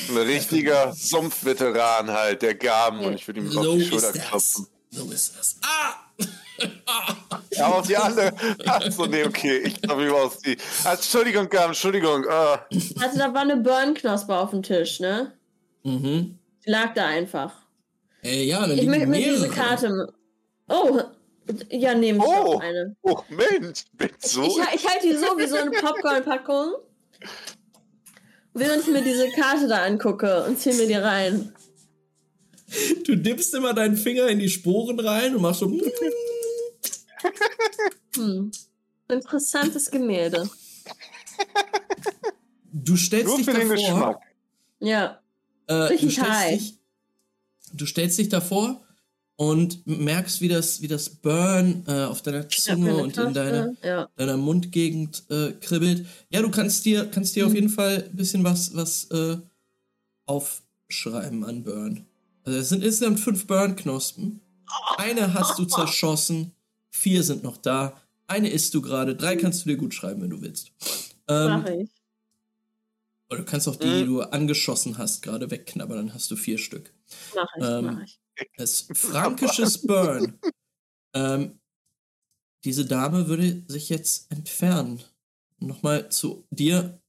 ein richtiger Sumpfveteran halt, der Gaben. Und ich würde ihm auf So die ist Schulter klopfen. So ist das. Ah! Ja, auf die andere. Achso, nee, okay. Ich glaube, ich war auf die. Ah, Entschuldigung, Gaben, Entschuldigung. Ah. Also, da war eine Burn-Knospe auf dem Tisch, ne? Mhm. Die lag da einfach. Ey, ja, da Ich möchte mir diese Karte. Oh, ja, nehmen wir Oh. eine. Oh, Mensch, bin so. Ich, ich halte die so wie so eine Popcorn-Packung. Während ich mir diese Karte da angucke und ziehe mir die rein. Du dippst immer deinen Finger in die Sporen rein und machst so. Hm. Interessantes Gemälde. Du stellst Nur dich für den davor. Geschmack. Ja. Äh, du, stellst dich, du stellst dich davor und merkst, wie das, wie das Burn äh, auf deiner Zunge und in deiner, Ja. deiner Mundgegend äh, kribbelt. Ja, du kannst dir, kannst dir auf Mhm. jeden Fall ein bisschen was, was äh, aufschreiben an Burn. Also es sind insgesamt fünf Burn-Knospen. Eine hast du zerschossen, vier sind noch da, eine isst du gerade, drei kannst du dir gut schreiben, wenn du willst. Ähm, Mach ich. oder du kannst auch die, die du angeschossen hast, gerade wegknabbern, dann hast du vier Stück. Mach ich. ähm, mach ich. Es fränkisches Burn. ähm, diese Dame würde sich jetzt entfernen. Nochmal zu dir,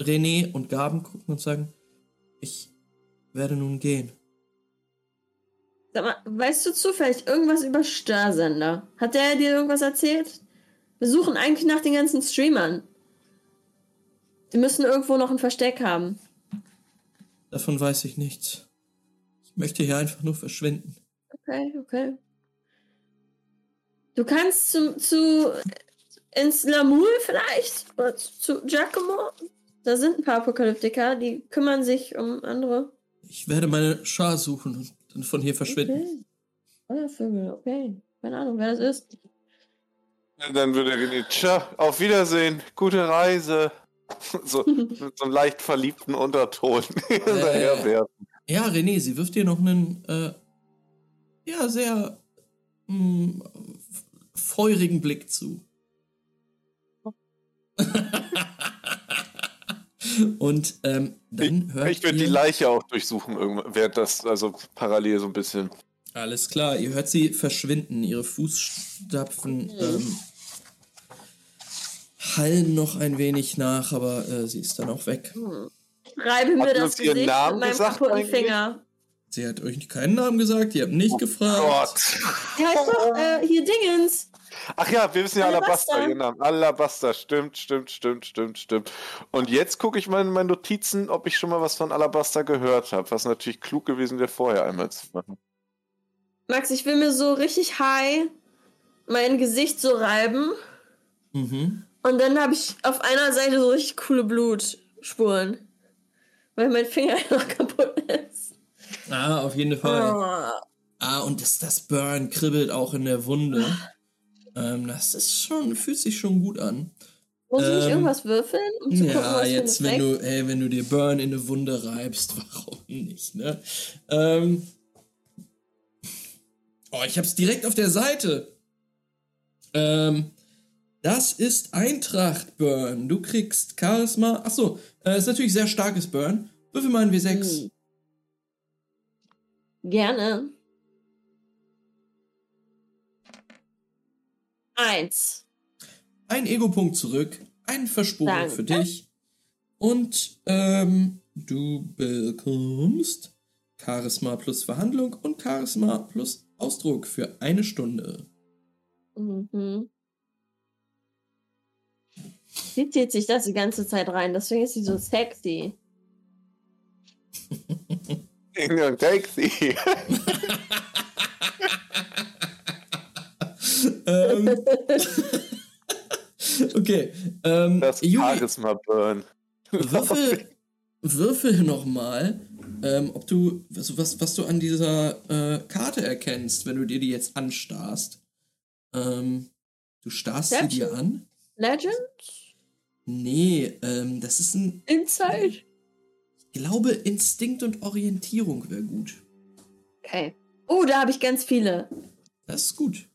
René und Gaben gucken und sagen, ich werde nun gehen. Sag mal, weißt du zufällig irgendwas über Störsender? Hat der dir irgendwas erzählt? Wir suchen eigentlich nach den ganzen Streamern. Die müssen irgendwo noch ein Versteck haben. Davon weiß ich nichts. Ich möchte hier einfach nur verschwinden. Okay, okay. Du kannst zu, zu ins Lamul vielleicht? Oder zu, zu Giacomo? Da sind ein paar Apokalyptiker, die kümmern sich um andere. Ich werde meine Schar suchen und dann von hier verschwinden. Okay. Feuervögel, okay. Keine Ahnung, wer das ist. Dann würde René, tja, auf Wiedersehen, gute Reise. So, mit so einem leicht verliebten Unterton hinterher werfen. Ja, René, sie wirft dir noch einen, äh, ja, sehr mh, feurigen Blick zu. Und ähm, dann Ich, hört ich würde ihr, die Leiche auch durchsuchen, irgendwann, während das, also parallel so ein bisschen. Alles klar, ihr hört sie verschwinden. Ihre Fußstapfen ähm, hallen noch ein wenig nach, aber äh, sie ist dann auch weg. Ich reibe mir Hat das Gesicht Namen mit meinem gesagt kaputten eigentlich? Finger. Sie hat euch keinen Namen gesagt, ihr habt nicht gefragt. Gott. Die heißt doch äh, hier Dingens. Ach ja, wir wissen ja Alabaster. Alabaster, ihr Name. Alabaster, stimmt, stimmt, stimmt, stimmt, stimmt. Und jetzt gucke ich mal in meine Notizen, ob ich schon mal was von Alabaster gehört habe, was natürlich klug gewesen wäre, vorher einmal zu machen. Max, ich will mir so richtig high mein Gesicht so reiben. Mhm. Und dann habe ich auf einer Seite so richtig coole Blutspuren. Weil mein Finger noch kaputt ist. Ah, auf jeden Fall. Oh. Ah, und das, das Burn kribbelt auch in der Wunde. Ähm, das ist schon, fühlt sich schon gut an. Muss ich nicht Ähm, irgendwas würfeln? Um zu gucken, Ja, was für jetzt, wenn du, ey, wenn du dir Burn in eine Wunde reibst, warum nicht, ne? Ähm. Oh, ich hab's direkt auf der Seite. Ähm. Das ist Eintracht Burn. Du kriegst Charisma. Achso, äh, ist natürlich sehr starkes Burn. Würfel mal ein W6. Hm. Gerne. Eins. Ein Ego-Punkt zurück. Ein Versporung für dich. Und ähm, du bekommst Charisma plus Verhandlung und Charisma plus Ausdruck für eine Stunde. Mhm. Sie zieht sich das die ganze Zeit rein, deswegen ist sie so sexy. Irgendein Taxi. ähm, okay. Ähm, Das Charisma Burn. würfel, würfel nochmal, ähm, ob du, was, was, was du an dieser äh, Karte erkennst, wenn du dir die jetzt anstarrst. Ähm, du starrst sie dir an? Legend? Nee, ähm, das ist ein, Inside? Ich glaube, Instinkt und Orientierung wäre gut. Okay. Oh, da habe ich ganz viele. Das ist gut.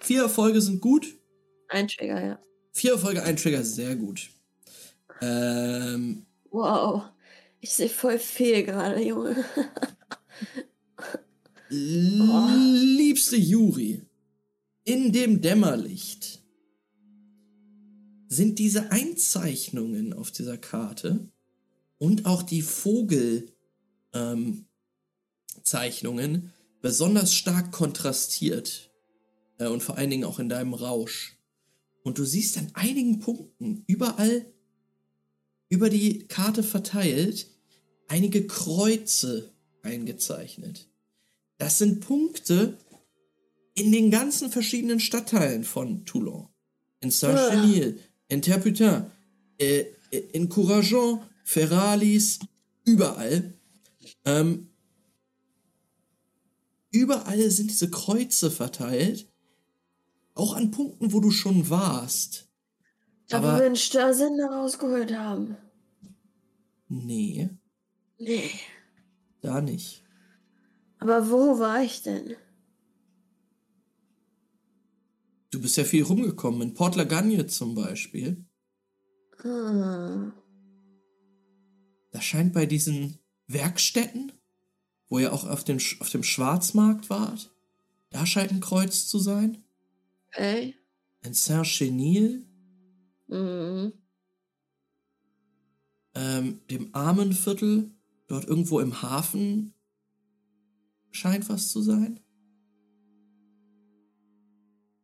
Vier Erfolge sind gut. Ein Trigger, ja. Vier Erfolge, ein Trigger, sehr gut. Ähm, Wow. Ich sehe voll viel gerade, Junge. liebste Juri, in dem Dämmerlicht sind diese Einzeichnungen auf dieser Karte und auch die Vogelzeichnungen ähm, besonders stark kontrastiert äh, und vor allen Dingen auch in deinem Rausch. Und du siehst an einigen Punkten überall über die Karte verteilt einige Kreuze eingezeichnet. Das sind Punkte in den ganzen verschiedenen Stadtteilen von Toulon. In Saint-Chenil, in Terputin, äh, in Courageon, Ferralis, überall. Ähm, überall sind diese Kreuze verteilt. Auch an Punkten, wo du schon warst. Aber Aber wir einen Störsender rausgeholt haben. nee, Nee. da nicht. Aber wo war ich denn? Du bist ja viel rumgekommen, in Port Lagagne zum Beispiel. Ah. Das scheint bei diesen Werkstätten, wo ihr auch auf dem, Sch- auf dem Schwarzmarkt wart, da scheint ein Kreuz zu sein. Okay. In Saint-Chenil, Mhm. ähm, dem Armenviertel, dort irgendwo im Hafen, scheint was zu sein.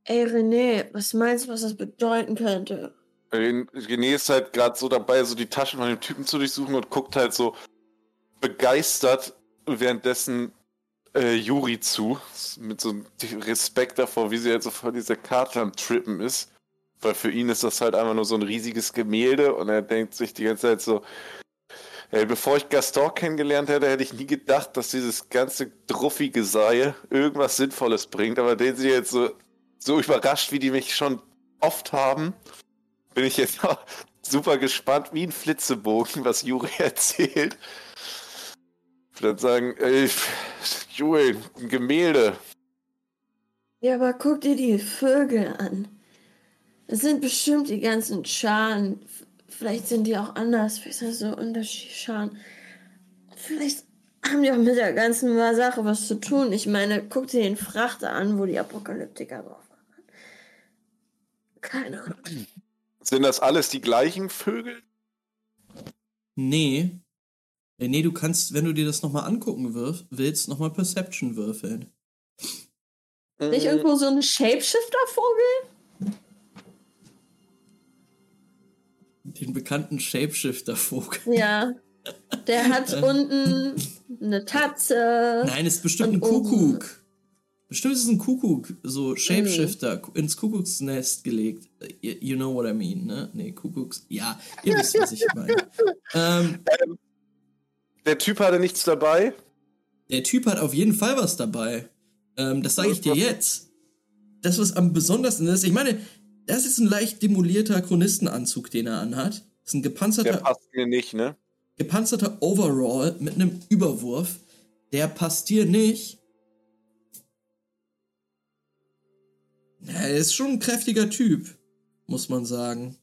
Ey, René, was meinst du, was das bedeuten könnte? Ren- René ist halt gerade so dabei, so die Taschen von dem Typen zu durchsuchen und guckt halt so begeistert währenddessen äh, Juri zu. Mit so Respekt davor, wie sie halt so vor dieser Karte am Trippen ist. Weil für ihn ist das halt einfach nur so ein riesiges Gemälde und er denkt sich die ganze Zeit so, ey, bevor ich Gaston kennengelernt hätte, hätte ich nie gedacht, dass dieses ganze druffige Sei irgendwas Sinnvolles bringt. Aber den sie jetzt so, so überrascht, wie die mich schon oft haben, bin ich jetzt auch super gespannt, wie ein Flitzebogen, was Juri erzählt. Ich würde sagen, ey, Juri, ein Gemälde. Ja, aber guck dir die Vögel an. Das sind bestimmt die ganzen Scharen vielleicht sind die auch anders. Vielleicht sind das so Unterschiede. Vielleicht haben die auch mit der ganzen Sache was zu tun. Ich meine, guck dir den Frachter an, wo die Apokalyptiker drauf waren. Keine Ahnung. Sind das alles die gleichen Vögel? Nee. Äh, Nee, du kannst, wenn du dir das nochmal angucken wirf, willst, nochmal Perception würfeln. Nicht Äh, irgendwo so ein Shapeshifter-Vogel? Den bekannten Shapeshifter-Vogel. Ja. Der hat unten eine Tatze. Nein, ist bestimmt ein Kuckuck. Bestimmt ist es ein Kuckuck, so Shapeshifter, ins Kuckucksnest gelegt. You, you know what I mean, ne? Nee, Kuckucks. Ja, ihr wisst, was ich meine. Ähm, Der Typ hatte nichts dabei. der Typ hat auf jeden Fall was dabei. Ähm, das sage ich dir jetzt. Das, was am besondersten ist, ich meine, das ist ein leicht demolierter Chronistenanzug, den er anhat. Das ist ein Der gepanzerter, passt mir nicht, ne? gepanzerter Overall mit einem Überwurf. Der passt dir nicht. Ja, er ist schon ein kräftiger Typ, muss man sagen.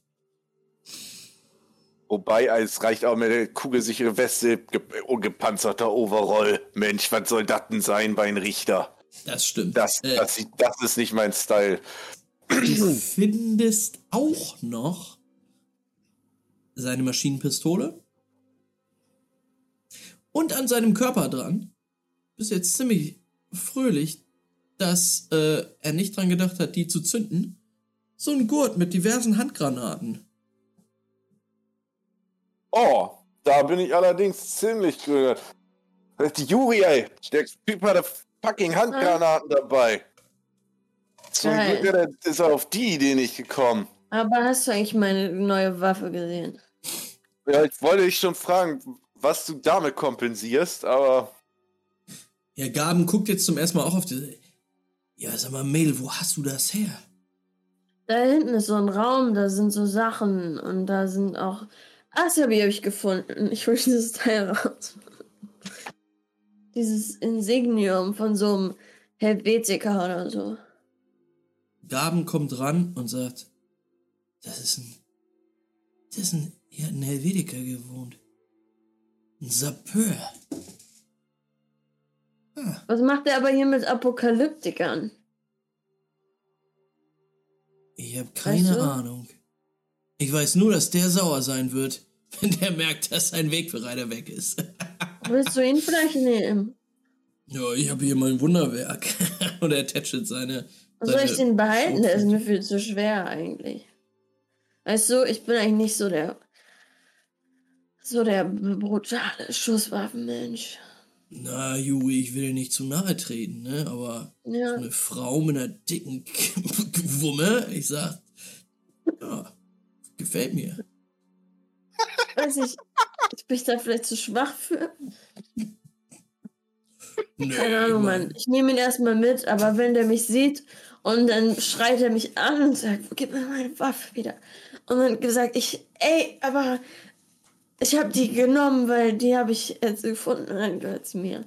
Wobei, es reicht auch mit der kugelsichere Weste, ge gepanzerter Overall. Mensch, was soll das denn sein bei einem Richter? Das stimmt. Das, Äh, das, das ist nicht mein Style. Du findest auch noch seine Maschinenpistole und an seinem Körper dran. Bist jetzt ziemlich fröhlich, dass äh, er nicht dran gedacht hat, die zu zünden. So ein Gurt mit diversen Handgranaten. Oh, da bin ich allerdings ziemlich grün. Die Juri, ey, der Typ hatte fucking Handgranaten dabei. Zum Geil. Glück ist er auf die Idee nicht gekommen. Aber hast du eigentlich meine neue Waffe gesehen? Ja, ich wollte dich schon fragen, was du damit kompensierst, aber Ja, Gaben guckt jetzt zum ersten Mal auch auf diese. Ja, sag mal, Mail, wo hast du das her? Da hinten ist so ein Raum, da sind so Sachen und da sind auch. Ah, das habe ich gefunden. Ich hole dieses Teil raus. Dieses Insignium von so einem Helvetiker oder so. Gaben kommt ran und sagt, das ist ein, das ist ein, hier hat ein Helvetiker gewohnt. Ein Sapeur. Was macht er aber hier mit Apokalyptikern? ich habe keine du? Ahnung. Ich weiß nur, dass der sauer sein wird, wenn der merkt, dass sein Wegbereiter weg ist. Willst du ihn vielleicht nehmen? ja, ich habe hier mein Wunderwerk. und er tätschelt seine. Soll seine ich den behalten? Der ist mir viel zu schwer eigentlich. Weißt du, ich bin eigentlich nicht so der so der brutale Schusswaffenmensch. Na, Juri, ich will dir nicht zu nahe treten, ne? Aber so Ja. eine Frau mit einer dicken Wumme, ich sag, ja, gefällt mir. Weiß ich, ich bin da vielleicht zu schwach für. Nö, Keine Ahnung, Mann. Mann. Ich nehme ihn erstmal mit, aber wenn der mich sieht und dann schreit er mich an und sagt, gib mir meine Waffe wieder. Und dann gesagt, ich, ey, aber ich habe die genommen, weil die habe ich jetzt gefunden und dann gehört sie mir.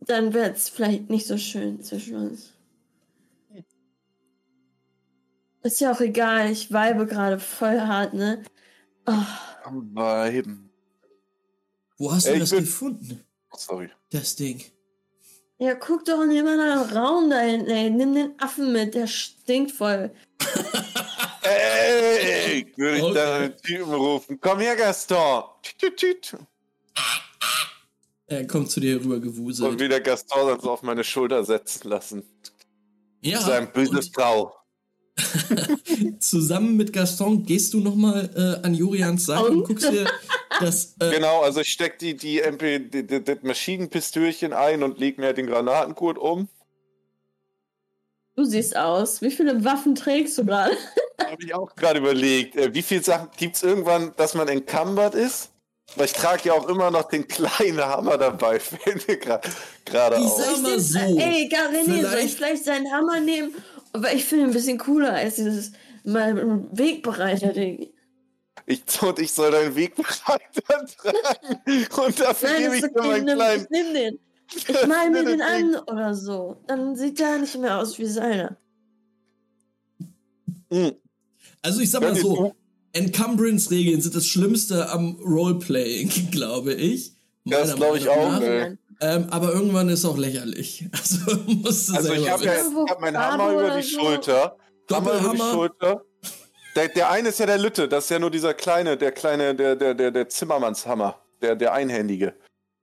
Dann wird es vielleicht nicht so schön zwischen uns. Ist ja auch egal, ich weibe gerade voll hart, ne? Oh, am Weiben. Wo hast du ich das bin- gefunden, Sorry. das Ding? ja, guck doch in den anderen Raum da hinten, ey. Nimm den Affen mit, der stinkt voll. Ey, würde ich Okay. da einen Typen rufen. Komm her, Gaston. Tüt, tüt. Er kommt zu dir rüber Und gewuselt. wieder Gaston dann so auf meine Schulter setzen lassen. Ja, Sein böses Frau. und zusammen mit Gaston gehst du nochmal äh, an Jurians Seite und guckst dir das. Äh, Genau, also ich steck die, die MP, das Maschinenpistölchen ein und leg mir den Granatengurt um. Du siehst aus. Wie viele Waffen trägst du gerade? Habe ich auch gerade überlegt. Äh, wie viele Sachen gibt es irgendwann, dass man encumbered ist? Weil ich trage ja auch immer noch den kleinen Hammer dabei, fällt mir gerade auf. Sag mal den- so, Ey, gar René, soll ich vielleicht- vielleicht seinen Hammer nehmen? Aber ich finde ihn ein bisschen cooler als dieses mal Wegbereiter-Ding. Ich, und ich soll deinen Wegbegleiter tragen. Und dafür Nein, gebe ich ist dir okay, meinen nimm, kleinen. ich nimm den. Ich mal mir den an oder so. Dann sieht der nicht mehr aus wie seiner. Hm. also ich sag mal so, Encumbrance-Regeln sind das Schlimmste am Roleplaying, glaube ich. Das glaube ich auch. Ähm, aber irgendwann ist auch lächerlich. Also musst du Also ich habe ja hab meinen Hammer über die so. Schulter. Hammer über die Doppelhammer. Schulter. Der, der eine ist ja der Lütte, das ist ja nur dieser kleine, der kleine, der, der, der, der Zimmermannshammer, der, der einhändige,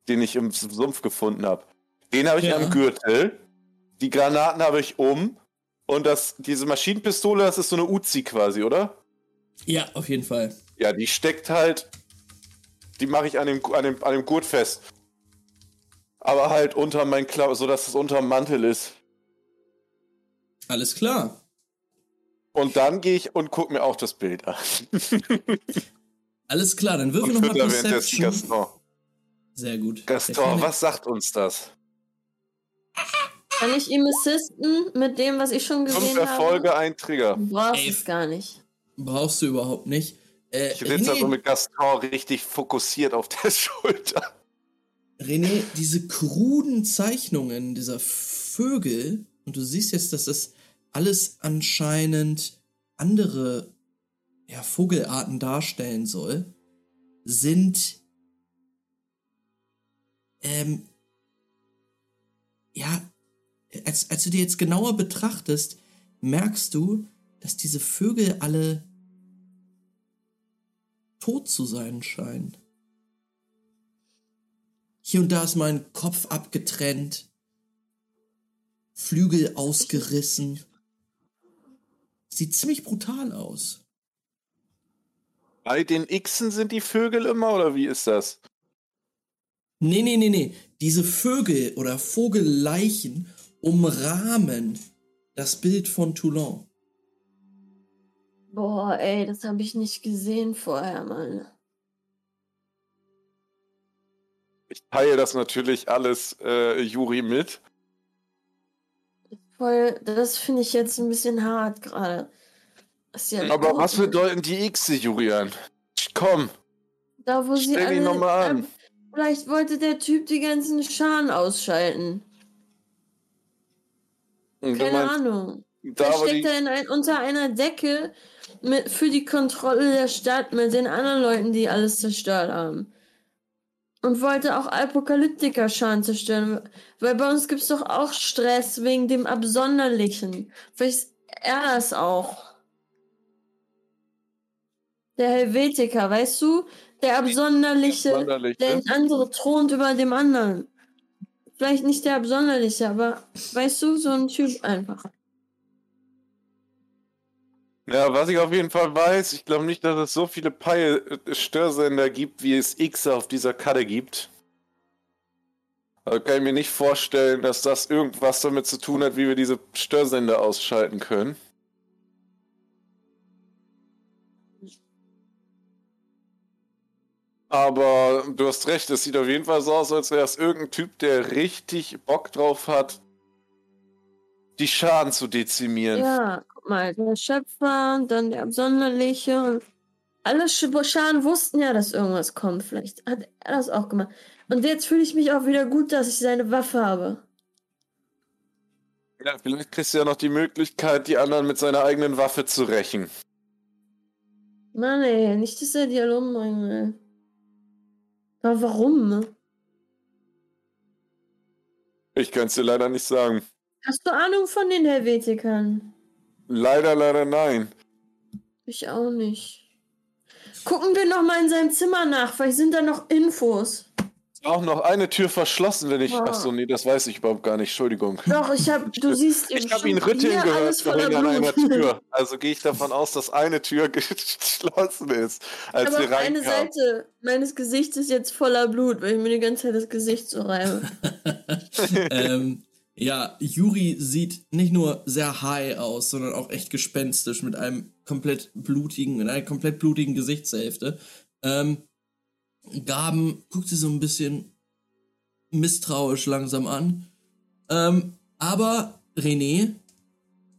den ich im Sumpf gefunden habe. Den habe ich Ja. am Gürtel. Die Granaten habe ich um. Und das, diese Maschinenpistole, das ist so eine Uzi quasi, oder? Ja, auf jeden Fall. Ja, die steckt halt. Die mache ich an dem, an, dem, an dem Gurt fest. Aber halt unter mein Klau, so dass es unter dem Mantel ist. Alles klar. Und dann gehe ich und gucke mir auch das Bild an. Alles klar, dann würfel Und nochmal Perception. Sehr gut. Gaston, was sagt uns das? Kann ich ihm assisten mit dem, was ich schon Fünf gesehen Erfolge, habe? ein Trigger. Du brauchst Ey. es gar nicht. Brauchst du überhaupt nicht. Äh, Ich sitze also mit Gaston richtig fokussiert auf der Schulter. René, diese kruden Zeichnungen dieser Vögel, und du siehst jetzt, dass das alles anscheinend andere ja, Vogelarten darstellen soll, sind ähm, ja, als, als du dir jetzt genauer betrachtest, merkst du, dass diese Vögel alle tot zu sein scheinen. Hier und da ist mal ein Kopf abgetrennt, Flügel ausgerissen. Sieht ziemlich brutal aus. Bei den Xen sind die Vögel immer, oder wie ist das? Nee, nee, nee, nee. Diese Vögel oder Vogelleichen umrahmen das Bild von Toulon. Boah, ey, das habe ich nicht gesehen vorher, Mann. Ich teile das natürlich alles äh, Juri mit. Voll, das finde ich jetzt ein bisschen hart gerade. Ja Aber was bedeuten die Xe, Julian? Komm, Da, wo sie alle. nochmal an. Vielleicht wollte der Typ die ganzen Scharen ausschalten. Du Keine meinst, Ahnung. da steckt er in ein, unter einer Decke mit, für die Kontrolle der Stadt mit den anderen Leuten, die alles zerstört haben. Und wollte auch Apokalyptiker-Scharen zerstören. Weil bei uns gibt es doch auch Stress wegen dem Absonderlichen. Vielleicht ist er das auch. Der Helvetiker, weißt du? Der Absonderliche, Absonderliche. der andere thront über dem anderen. Vielleicht nicht der Absonderliche, aber weißt du, so ein Typ einfach. Ja, was ich auf jeden Fall weiß, ich glaube nicht, dass es so viele Peil-Störsender gibt, wie es X auf dieser Karte gibt. Also kann ich mir nicht vorstellen, dass das irgendwas damit zu tun hat, wie wir diese Störsender ausschalten können. Aber du hast recht, es sieht auf jeden Fall so aus, als wäre es irgendein Typ, der richtig Bock drauf hat, die Schaden zu dezimieren. Ja, guck mal, der Schöpfer und dann der Absonderliche und alle Sch- Scharen wussten ja, dass irgendwas kommt. Vielleicht hat er das auch gemacht. Und jetzt fühle ich mich auch wieder gut, dass ich seine Waffe habe. Ja, vielleicht kriegst du ja noch die Möglichkeit, die anderen mit seiner eigenen Waffe zu rächen. Mann, ey, nicht, dass er die alle umbringen will. Aber warum? Ich kann es dir leider nicht sagen. Hast du Ahnung von den Helvetikern? Leider, leider nein. Ich auch nicht. Gucken wir noch mal in seinem Zimmer nach, vielleicht sind da noch Infos. Auch noch eine Tür verschlossen, wenn ich. Boah. Achso, nee, das weiß ich überhaupt gar nicht. Entschuldigung. Doch, ich hab, du siehst Ich habe ihn rütteln gehört vorhin an einer. Tür. Also gehe ich davon aus, dass eine Tür geschlossen ist, als Aber wir auch eine reinkamen. Seite meines Gesichts ist jetzt voller Blut, weil ich mir die ganze Zeit das Gesicht so reibe. ähm, ja, Yuri sieht nicht nur sehr high aus, sondern auch echt gespenstisch mit einem komplett blutigen, mit einer komplett blutigen Gesichtshälfte. Ähm, Gaben guckt sie so ein bisschen misstrauisch langsam an. Ähm, aber René,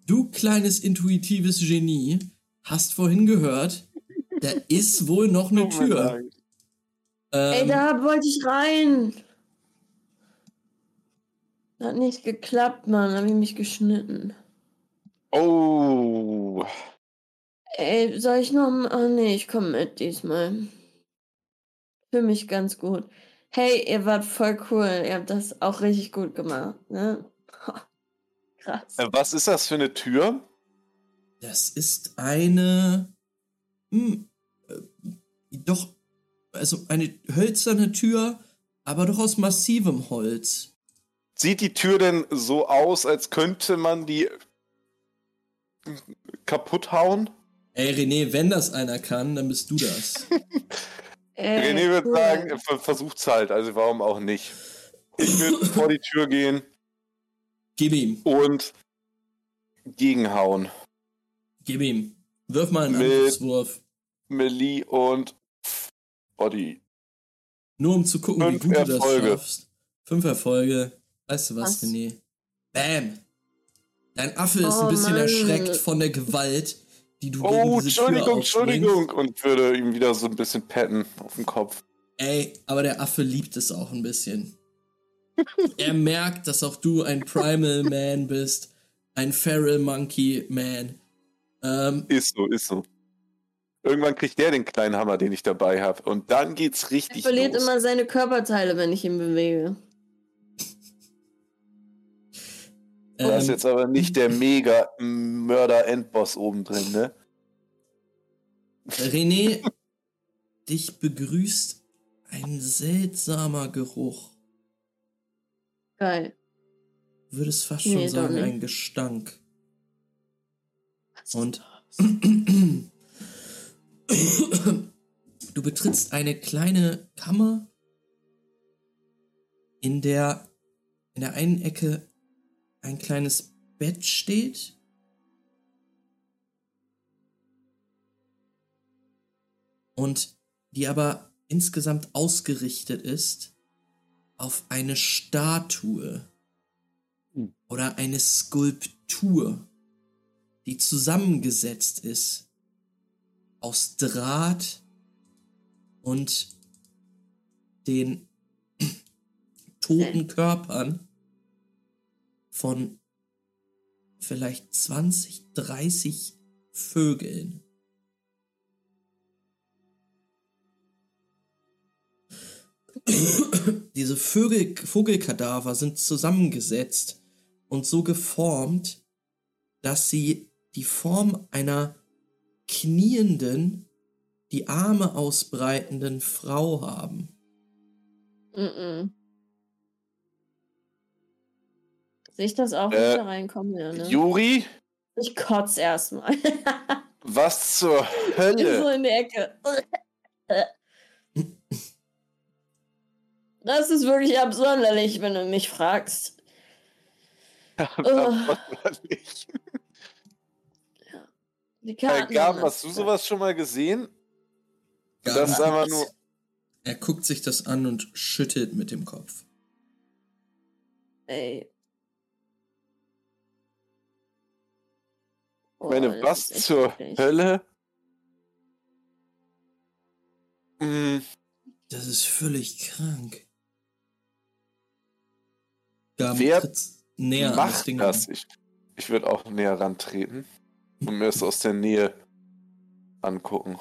du kleines intuitives Genie, hast vorhin gehört, da ist wohl noch eine mir Tür. leid. Ey, Ähm, da wollte ich rein. Hat nicht geklappt, Mann. Hab ich mich geschnitten. Oh. Ey, soll ich noch mal? Oh nee, ich komme mit diesmal. Für mich ganz gut. Hey, ihr wart voll cool. Ihr habt das auch richtig gut gemacht, ne? Krass. Äh, Was ist das für eine Tür? Das ist eine. Hm, äh, doch. Also eine hölzerne Tür, aber doch aus massivem Holz. Sieht die Tür denn so aus, als könnte man die kaputt hauen? Ey, René, wenn das einer kann, dann bist du das. Ey, René würde cool. sagen, ver- versucht's halt, also warum auch nicht. Ich würde vor die Tür gehen Gib ihm, und gegenhauen. gib ihm. Wirf mal einen Angriffswurf. Melee und Body. Nur um zu gucken, Fünf wie gut du Erfolge. das schaffst. Fünf Erfolge. Weißt du was, Was? René? Bam! Dein Affe ist ein Oh, bisschen Mann. erschreckt von der Gewalt, die du Oh, gegen diese Entschuldigung. Entschuldigung. Und würde ihm wieder so ein bisschen patten auf den Kopf. Ey, aber der Affe liebt es auch ein bisschen. er merkt, dass auch du ein Primal Man bist, ein Feral Monkey Man. Ähm, Ist so, ist so. Irgendwann kriegt der den kleinen Hammer, den ich dabei habe. Und dann geht's Er richtig verliert los. immer seine Körperteile, wenn ich ihn bewege. Da ist ähm, jetzt aber nicht der mega Mörder-Endboss oben drin, ne? René, dich begrüßt ein seltsamer Geruch. Geil. Würdest fast Nee, schon sagen, ein Gestank. Und du betrittst eine kleine Kammer, in der in der einen Ecke ein kleines Bett steht. Und die aber insgesamt ausgerichtet ist auf eine Statue Hm. oder eine Skulptur, die zusammengesetzt ist aus Draht und den toten Körpern von vielleicht 20, 30 Vögeln. Diese Vögel, Vogelkadaver sind zusammengesetzt und so geformt, dass sie die Form einer knienden, die Arme ausbreitenden Frau haben. Mm-mm. Sehe ich das auch, wenn Äh, ich da reinkomme? Ja, ne? Juri, Ich kotze erstmal. was zur so Hölle? in die Ecke. Das ist wirklich absonderlich, wenn du mich fragst. Absonderlich. Die Äh, Karten Gab, haben hast du sowas schon mal gesehen? Gaben Das ist einfach nur. Er guckt sich das an und schüttelt mit dem Kopf. Ey. Ich meine, Oh, das was zur eklig. Hölle? Hm, Das ist völlig krank. Gaben Wer näher an das macht Ding das? ran. Ich, ich würde auch näher rantreten und mir das aus der Nähe angucken.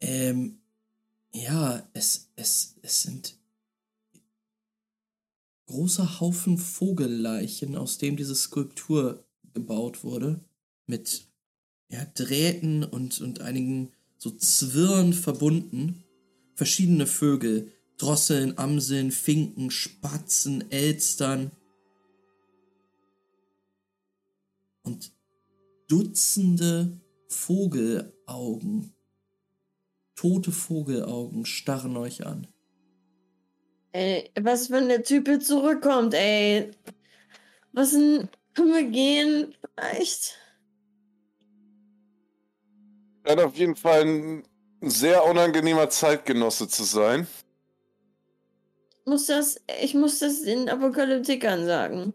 Ähm, ja, es, es, es sind großer Haufen Vogelleichen, aus dem diese Skulptur gebaut wurde. Mit ja, Drähten und, und einigen so Zwirren verbunden. Verschiedene Vögel. Drosseln, Amseln, Finken, Spatzen, Elstern. Und Dutzende Vogelaugen. Tote Vogelaugen starren euch an. Ey, was, wenn der Typ jetzt zurückkommt, ey? Was denn? Können wir gehen? Echt? Scheint auf jeden Fall ein sehr unangenehmer Zeitgenosse zu sein. Muss das, ich muss das den Apokalyptikern sagen.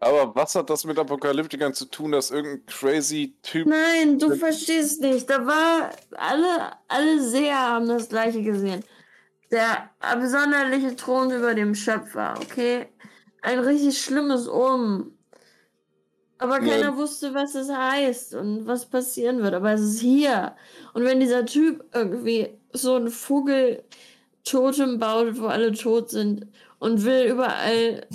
Aber was hat das mit Apokalyptikern zu tun, dass irgendein crazy Typ. Nein, du verstehst nicht. Da war, alle, alle Seher haben das Gleiche gesehen. Der absonderliche Thron über dem Schöpfer, okay? ein richtig schlimmes Um. Aber Ja. keiner wusste, was es heißt und was passieren wird. Aber es ist hier. Und wenn dieser Typ irgendwie so ein Vogel-Totem baut, wo alle tot sind und will überall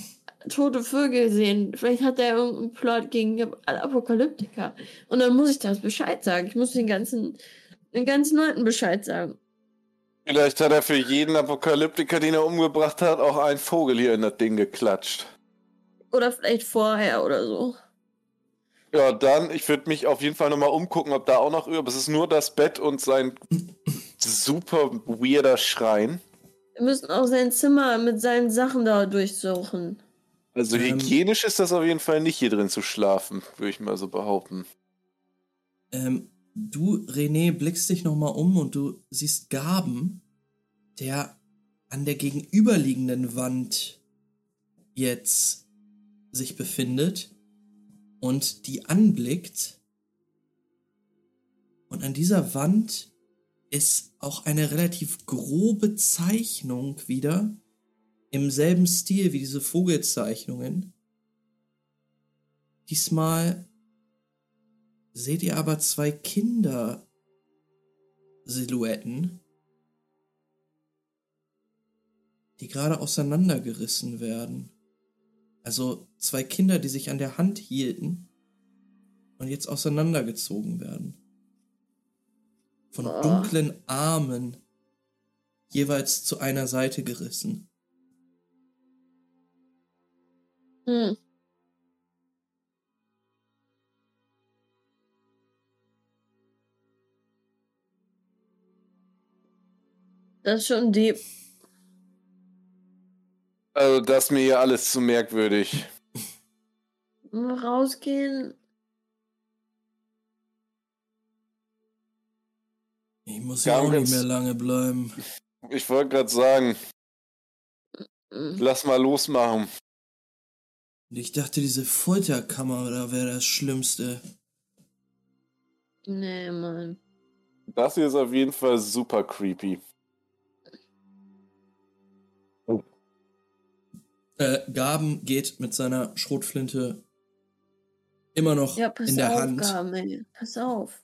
tote Vögel sehen, vielleicht hat er irgendeinen Plot gegen alle Apokalyptiker. Und dann muss ich das Bescheid sagen. Ich muss den ganzen, den ganzen Leuten Bescheid sagen. Vielleicht hat er für jeden Apokalyptiker, den er umgebracht hat, auch einen Vogel hier in das Ding geklatscht. Oder vielleicht vorher oder so. Ja, dann, ich würde mich auf jeden Fall nochmal umgucken, ob da auch noch über. Es ist nur das Bett und sein super weirder Schrein. Wir müssen auch sein Zimmer mit seinen Sachen da durchsuchen. Also Ähm. hygienisch ist das auf jeden Fall nicht hier drin zu schlafen, würde ich mal so behaupten. Ähm, du, René, blickst dich nochmal um und du siehst Gaben, der an der gegenüberliegenden Wand jetzt sich befindet und die anblickt. Und an dieser Wand ist auch eine relativ grobe Zeichnung wieder im selben Stil wie diese Vogelzeichnungen. Diesmal seht ihr aber zwei Kinder-Silhouetten, die gerade auseinandergerissen werden. Also zwei Kinder, die sich an der Hand hielten und jetzt auseinandergezogen werden. Von Ah. dunklen Armen jeweils zu einer Seite gerissen. Hm. Das ist schon deep. Also, das ist mir hier alles zu merkwürdig. Mal rausgehen. Ich muss Ja, auch nicht mehr lange bleiben. Ich wollte gerade sagen, lass mal losmachen. Ich dachte, diese Folterkammer da wäre das Schlimmste. Nee, Mann. Das hier ist auf jeden Fall super creepy. Äh, Gaben geht mit seiner Schrotflinte immer noch Ja, pass in der auf, Hand Gaben. Pass auf.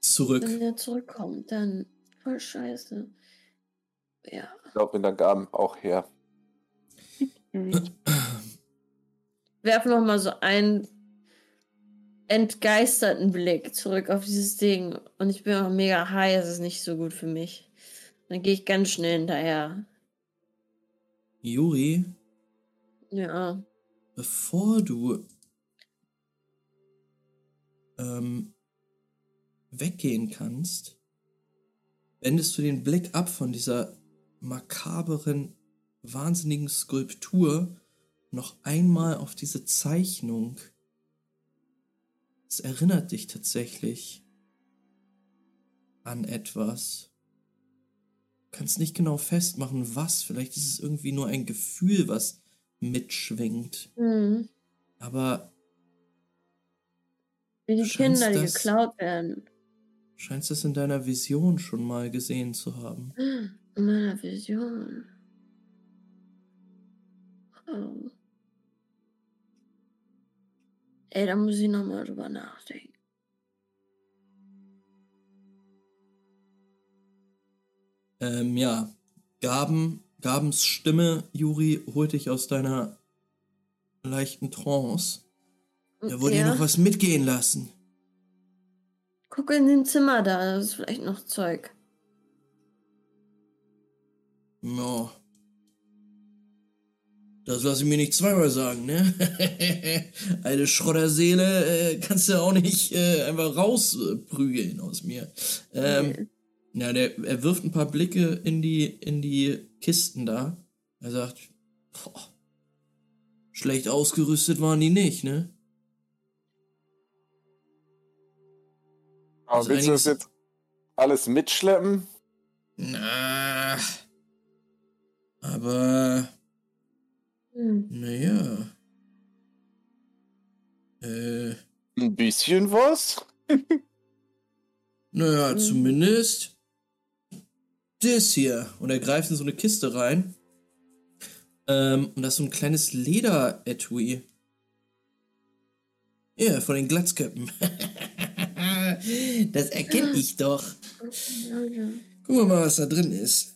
zurück. Wenn der zurückkommt, dann voll scheiße. Ja. Ich glaube, in der Gaben auch her. Werf noch mal so einen entgeisterten Blick zurück auf dieses Ding. Und ich bin auch mega high, es ist nicht so gut für mich. Dann gehe ich ganz schnell hinterher. Juri, Ja. bevor du ähm, weggehen kannst, wendest du den Blick ab von dieser makaberen, wahnsinnigen Skulptur noch einmal auf diese Zeichnung. Es erinnert dich tatsächlich an etwas. Du kannst nicht genau festmachen, was. Vielleicht ist es irgendwie nur ein Gefühl, was mitschwingt. Mhm. Aber Wie die Kinder, die das- geklaut werden. scheinst es in deiner Vision schon mal gesehen zu haben. In meiner Vision. Oh. Ey, da muss ich nochmal drüber nachdenken. Ähm, ja, Gaben, Gabens Stimme, Juri, holt dich aus deiner leichten Trance. Er wollte dir Ja. noch was mitgehen lassen. Guck in dem Zimmer da, das ist vielleicht noch Zeug. Ja. Das lasse ich mir nicht zweimal sagen, ne? Eine Schrotterseele äh, kannst du auch nicht äh, einfach rausprügeln aus mir. Ähm, ja, der, er wirft ein paar Blicke in die, in die Kisten da. Er sagt, boah, schlecht ausgerüstet waren die nicht, ne? Aber Also willst du das jetzt alles mitschleppen? Na, aber Hm. Naja. Äh, Ein bisschen was? naja, Mhm. zumindest das hier. Und er greift in so eine Kiste rein. Ähm, und das ist so ein kleines Leder-Etui. Ja, von den Glatzköppen. das erkenne ich doch. Gucken wir mal, was da drin ist.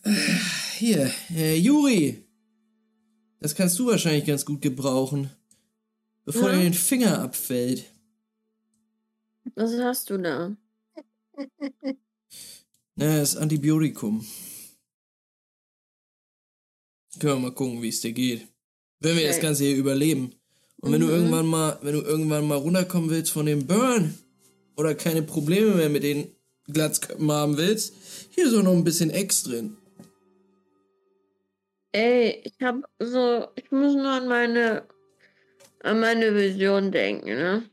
Hier, äh, Juri. Das kannst du wahrscheinlich ganz gut gebrauchen. Bevor Ja. dir den Finger abfällt. Was hast du da? Na, das Antibiotikum. Können wir mal gucken, wie es dir geht. Wenn wir das Okay. Ganze hier überleben. Und wenn du Mhm. irgendwann mal, wenn du irgendwann mal runterkommen willst von dem Burn oder keine Probleme mehr mit den Glatzköpfen haben willst, hier ist auch noch ein bisschen Ex drin. Ey, ich hab so, ich muss nur an meine, an meine Vision denken, ne?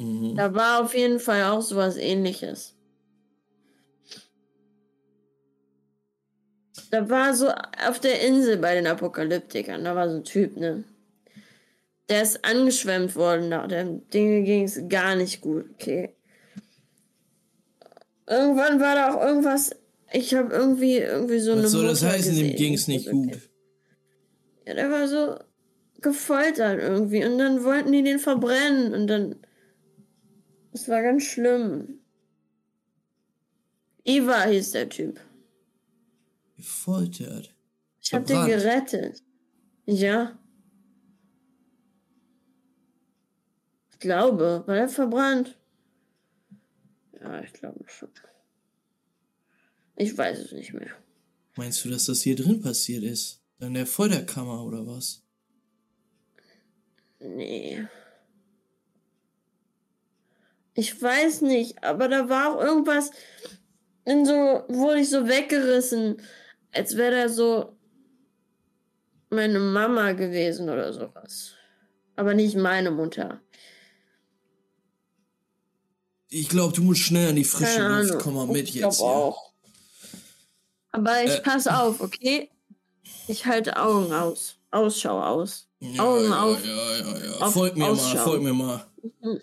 Mhm. Da war auf jeden Fall auch sowas ähnliches. Da war so auf der Insel bei den Apokalyptikern, da war so ein Typ, ne? Der ist angeschwemmt worden, da dem Dinge ging es gar nicht gut, okay. Irgendwann war da auch irgendwas, ich habe irgendwie, irgendwie so eine Was soll das Mutter heißen, dem gesehen, ging's die nicht so- gut? Ja, der war so gefoltert irgendwie und dann wollten die den verbrennen und dann. Es war ganz schlimm. Eva hieß der Typ. Gefoltert. Ich hab den Verbrannt. gerettet. Ja. Ich glaube, war er verbrannt? Ja, ich glaube schon. Ich weiß es nicht mehr. Meinst du, dass das hier drin passiert ist? In der Folterkammer oder was? Nee. Ich weiß nicht, aber da war auch irgendwas in so, wurde ich so weggerissen, als wäre da so meine Mama gewesen oder sowas. Aber nicht meine Mutter. Ich glaube, du musst schnell an die frische Keine Luft. Ahnung. Komm mal mit Ich jetzt. glaub hier. auch. Aber ich Äh. pass auf, okay? Ich halte Augen aus. Ausschau aus. Ja, Augen ja, auf. Ja, ja, ja. folg mir Ausschau. mal, folg mir mal. Mhm.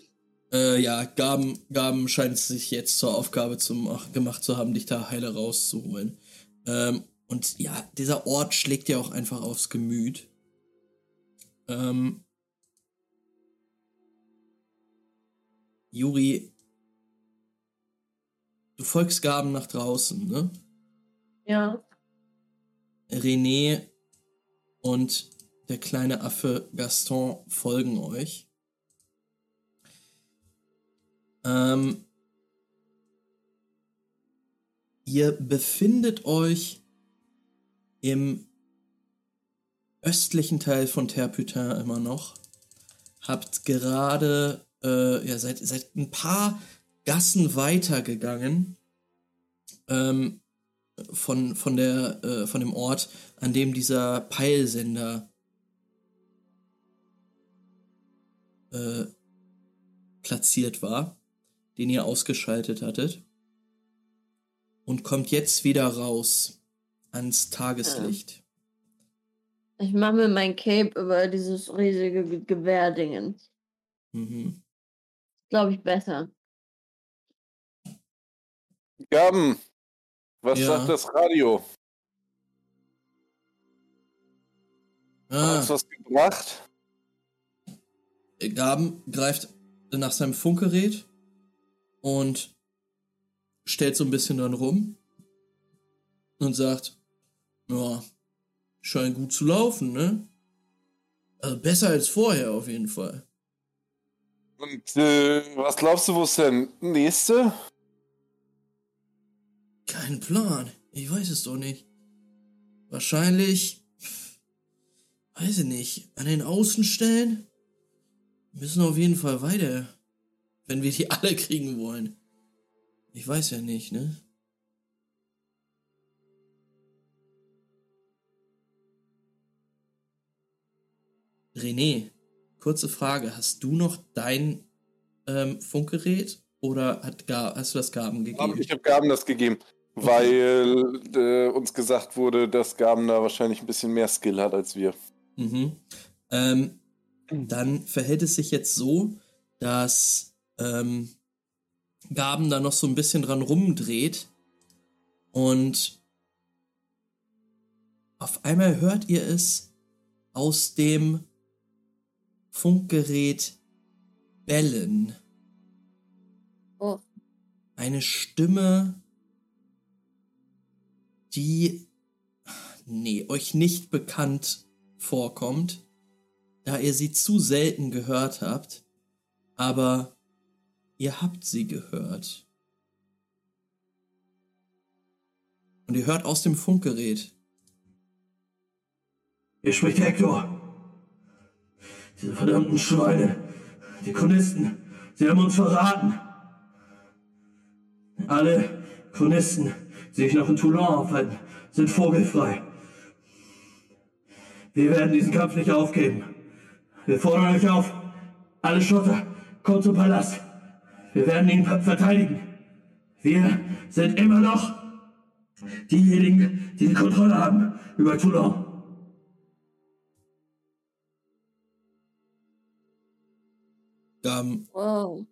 Äh, ja, Gaben, Gaben scheint es sich jetzt zur Aufgabe zu mach, gemacht zu haben, dich da heile rauszuholen. Ähm, und ja, dieser Ort schlägt dir auch einfach aufs Gemüt. Ähm, Juri, du folgst Gaben nach draußen, ne? Ja. René und der kleine Affe Gaston folgen euch. Ähm, ihr befindet euch im östlichen Teil von Terputin immer noch. Habt gerade, äh, ja, seid, seid ein paar Gassen weitergegangen. Ähm, von, von, der, äh, von dem Ort, an dem dieser Peilsender äh, platziert war, den ihr ausgeschaltet hattet. Und kommt jetzt wieder raus ans Tageslicht. Ich mache mir mein Cape über dieses riesige Ge Gewehrdingen. Mhm. Glaube ich besser. Gaben, was Ja. sagt das Radio? Ah, Hat's was gebracht? Gaben greift nach seinem Funkgerät und stellt so ein bisschen dran rum und sagt, ja, scheint gut zu laufen, ne? Also besser als vorher auf jeden Fall. Und äh, was glaubst du, wo ist der nächste? Kein Plan. Ich weiß es doch nicht. Wahrscheinlich, weiß ich nicht, an den Außenstellen müssen auf jeden Fall weiter, wenn wir die alle kriegen wollen. Ich weiß ja nicht, ne? René, kurze Frage. Hast du noch dein ähm, Funkgerät oder hat Ga hast du das Gaben gegeben? Ich habe Gaben das gegeben, weil äh, uns gesagt wurde, dass Gaben da wahrscheinlich ein bisschen mehr Skill hat als wir. Mhm. Ähm, dann verhält es sich jetzt so, dass ähm, Gaben da noch so ein bisschen dran rumdreht und Auf einmal hört ihr es aus dem Funkgerät bellen. Oh. Eine Stimme, die, nee, euch nicht bekannt vorkommt, da ihr sie zu selten gehört habt, aber ihr habt sie gehört. Und ihr hört aus dem Funkgerät. Hier spricht Hector. Diese verdammten Schweine, die Chronisten, sie haben uns verraten. Alle Chronisten, die sich noch in Toulon aufhalten, sind vogelfrei. Wir werden diesen Kampf nicht aufgeben. Wir fordern euch auf. Alle Schotter, kommt zum Palast. Wir werden ihn verteidigen. Wir sind immer noch diejenigen, die die Kontrolle haben über Toulon. Gaben Wow.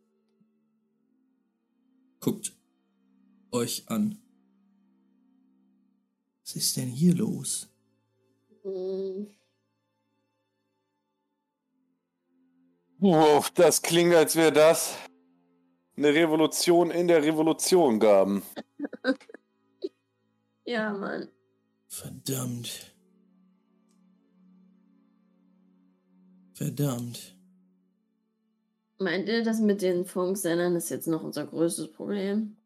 guckt euch an. Was ist denn hier los? Hm. Wow, das klingt, als wäre das eine Revolution in der Revolution gaben. Ja, Mann. Verdammt. Verdammt. Meint ihr, das mit den Funksendern ist jetzt noch unser größtes Problem?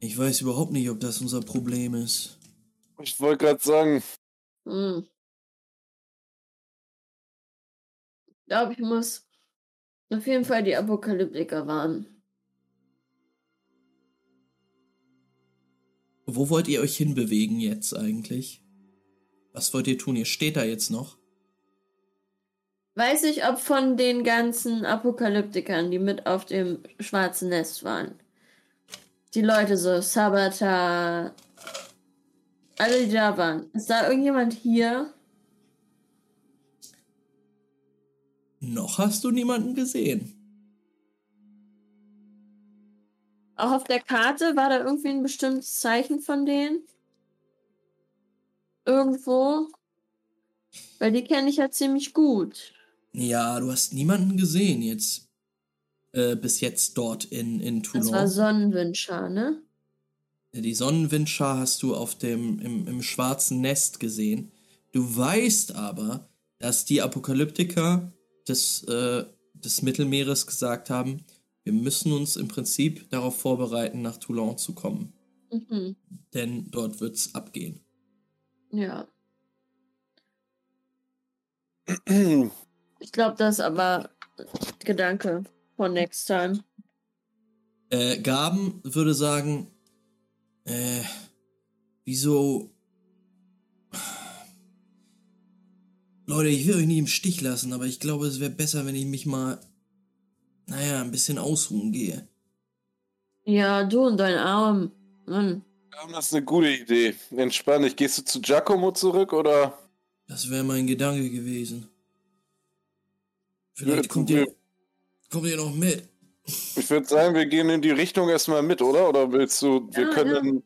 Ich weiß überhaupt nicht, ob das unser Problem ist. Ich wollte gerade sagen, Hm. Glaube, ich muss auf jeden Fall die Apokalyptiker warnen. Wo wollt ihr euch hinbewegen jetzt eigentlich? Was wollt ihr tun? Ihr steht da jetzt noch. Weiß ich, ob von den ganzen Apokalyptikern, die mit auf dem schwarzen Nest waren, die Leute so, Sabata, alle, die da waren, ist da irgendjemand hier? Noch hast du niemanden gesehen. Auch auf der Karte war da irgendwie ein bestimmtes Zeichen von denen? Irgendwo? Weil die kenne ich ja ziemlich gut. Ja, du hast niemanden gesehen jetzt. Äh, bis jetzt dort in, in Das war Toulon. Sonnenwindschar, ne? Die Sonnenwindschar hast du auf dem, im, im schwarzen Nest gesehen. Du weißt aber, dass die Apokalyptiker des, äh, des Mittelmeeres gesagt haben, wir müssen uns im Prinzip darauf vorbereiten, nach Toulon zu kommen. Mhm. Denn dort wird's abgehen. Ja. Ich glaube, das ist aber Gedanke von Next Time. Äh, Gaben würde sagen, äh, wieso. Leute, ich will euch nicht im Stich lassen, aber ich glaube, es wäre besser, wenn ich mich mal, naja, ein bisschen ausruhen gehe. Ja, du und dein Arm. Mann. das ist eine gute Idee. Entspann dich. Gehst du zu Giacomo zurück oder? Das wäre mein Gedanke gewesen. Vielleicht Ja, kommt ihr, kommt ihr noch mit. Ich würde sagen, wir gehen in die Richtung erstmal mit, oder? Oder willst du, wir Ja, können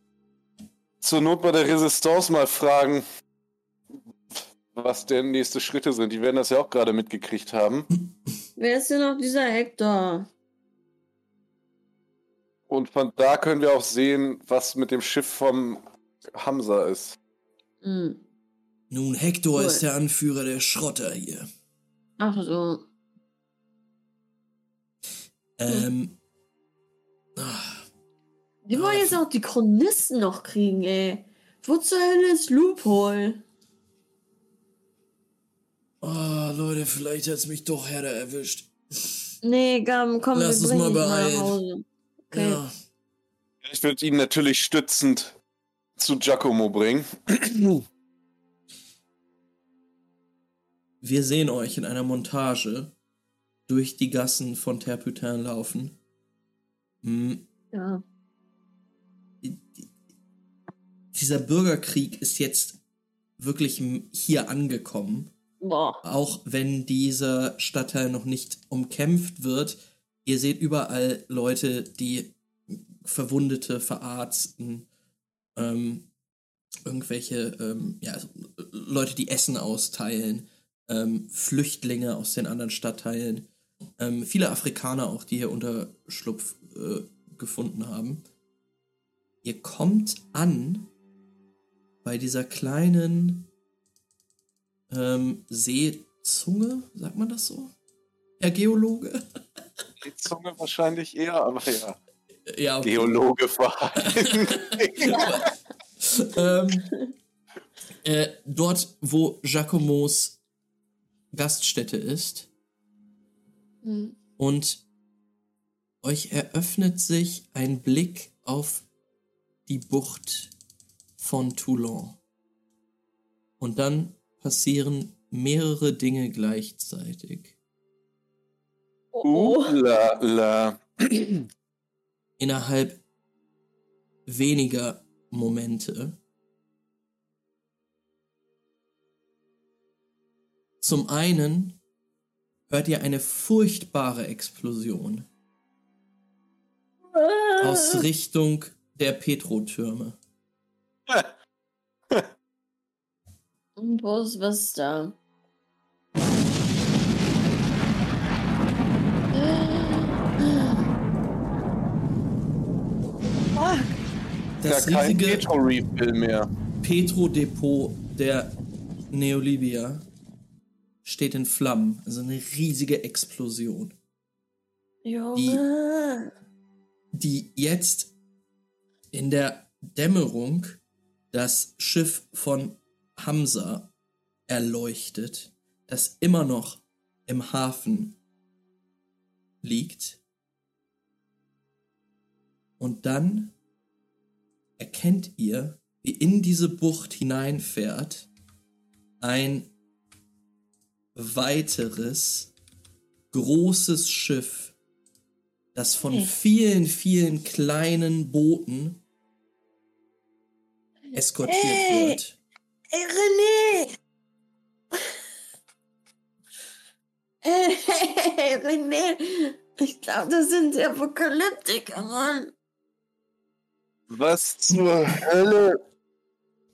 zur Not bei der Resistance mal fragen, was denn nächste Schritte sind. Die werden das ja auch gerade mitgekriegt haben. Wer ist denn noch dieser Hector? Und von da können wir auch sehen, was mit dem Schiff vom Hamza ist. Hm. Nun, Hector Cool. ist der Anführer der Schrotter hier. Ach so. Ähm. ah, Die Ja, wollen jetzt auch die Chronisten noch kriegen, ey. Wo zur Hölle ist Loophole? Oh, Leute, vielleicht hat's mich doch härter erwischt. Nee, Gaben, komm, Lass wir uns bringen mal beeilen. nach Hause. Okay. Ja. Ich würde ihn natürlich stützend zu Giacomo bringen. Wir sehen euch in einer Montage durch die Gassen von Terputin laufen. Hm, Ja. dieser Bürgerkrieg ist jetzt wirklich hier angekommen. Boah. Auch wenn dieser Stadtteil noch nicht umkämpft wird. Ihr seht überall Leute, die Verwundete verarzten ähm, irgendwelche ähm, ja, also, Leute, die Essen austeilen, ähm, Flüchtlinge aus den anderen Stadtteilen, ähm, viele Afrikaner auch, die hier Unterschlupf äh, gefunden haben. Ihr kommt an bei dieser kleinen ähm, Seezunge, sagt man das so? Herr Geologe? Die Zunge wahrscheinlich eher, aber ja. Ja, okay. Geologe vor allem. ähm, äh, dort, wo Giacomos Gaststätte ist. Hm. Und euch eröffnet sich ein Blick auf die Bucht von Toulon. Und dann passieren mehrere Dinge gleichzeitig. Oh, Uh, la, la. Innerhalb weniger Momente. Zum einen hört ihr eine furchtbare Explosion oh. aus Richtung der Petrotürme. Und wo ist was da? Fuck. Das ja, kein riesige Petro-Refill mehr. Petrodepot der Neolibia steht in Flammen. Also eine riesige Explosion, Junge. die jetzt in der Dämmerung das Schiff von Hamza erleuchtet, das immer noch im Hafen liegt. Und dann erkennt ihr, wie in diese Bucht hineinfährt ein weiteres großes Schiff, das von vielen, vielen kleinen Booten eskortiert Hey. wird. Ey, René! Hey, René! Ich glaube, das sind die Apokalyptiker, Mann. Was zur Hölle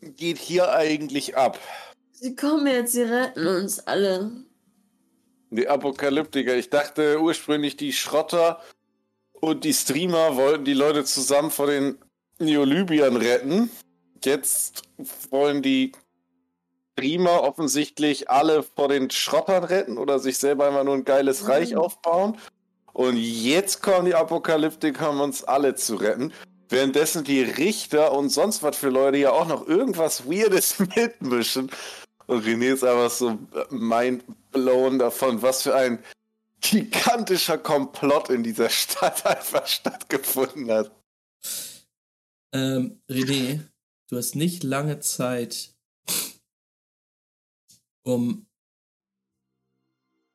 geht hier eigentlich ab? Sie kommen jetzt, sie retten uns alle. Die Apokalyptiker. Ich dachte ursprünglich, die Schrotter und die Streamer wollten die Leute zusammen vor den Neolybiern retten. Jetzt wollen die Streamer offensichtlich alle vor den Schrottern retten oder sich selber immer nur ein geiles Reich Mhm. aufbauen. Und jetzt kommen die Apokalyptiker, um uns alle zu retten. Währenddessen die Richter und sonst was für Leute ja auch noch irgendwas Weirdes mitmischen. Und René ist einfach so mindblown davon, was für ein gigantischer Komplott in dieser Stadt einfach stattgefunden hat. Ähm, René, du hast nicht lange Zeit, um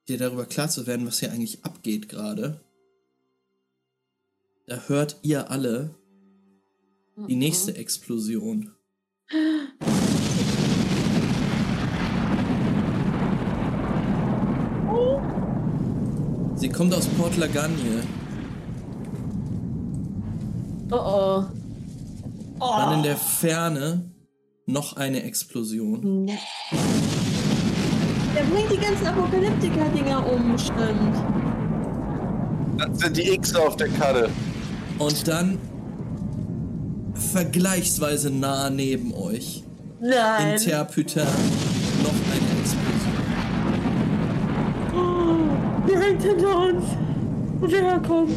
dir darüber klar zu werden, was hier eigentlich abgeht gerade. Da hört ihr alle die nächste Explosion. Sie kommt aus Port Lagagne. Oh oh. Oh. Dann in der Ferne noch eine Explosion. Nee. Der bringt die ganzen Apokalyptiker-Dinger um, stimmt. Das sind die X auf der Karte. Und dann vergleichsweise nah neben euch Nein. in Terpytin noch eine Explosion. Oh, direkt hinter uns. Wo wir herkommen.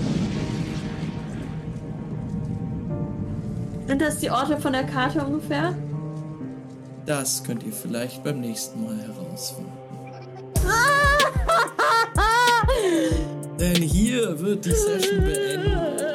Sind das die Orte von der Karte ungefähr? Das könnt ihr vielleicht beim nächsten Mal herausfinden. Denn hier wird die Session beendet.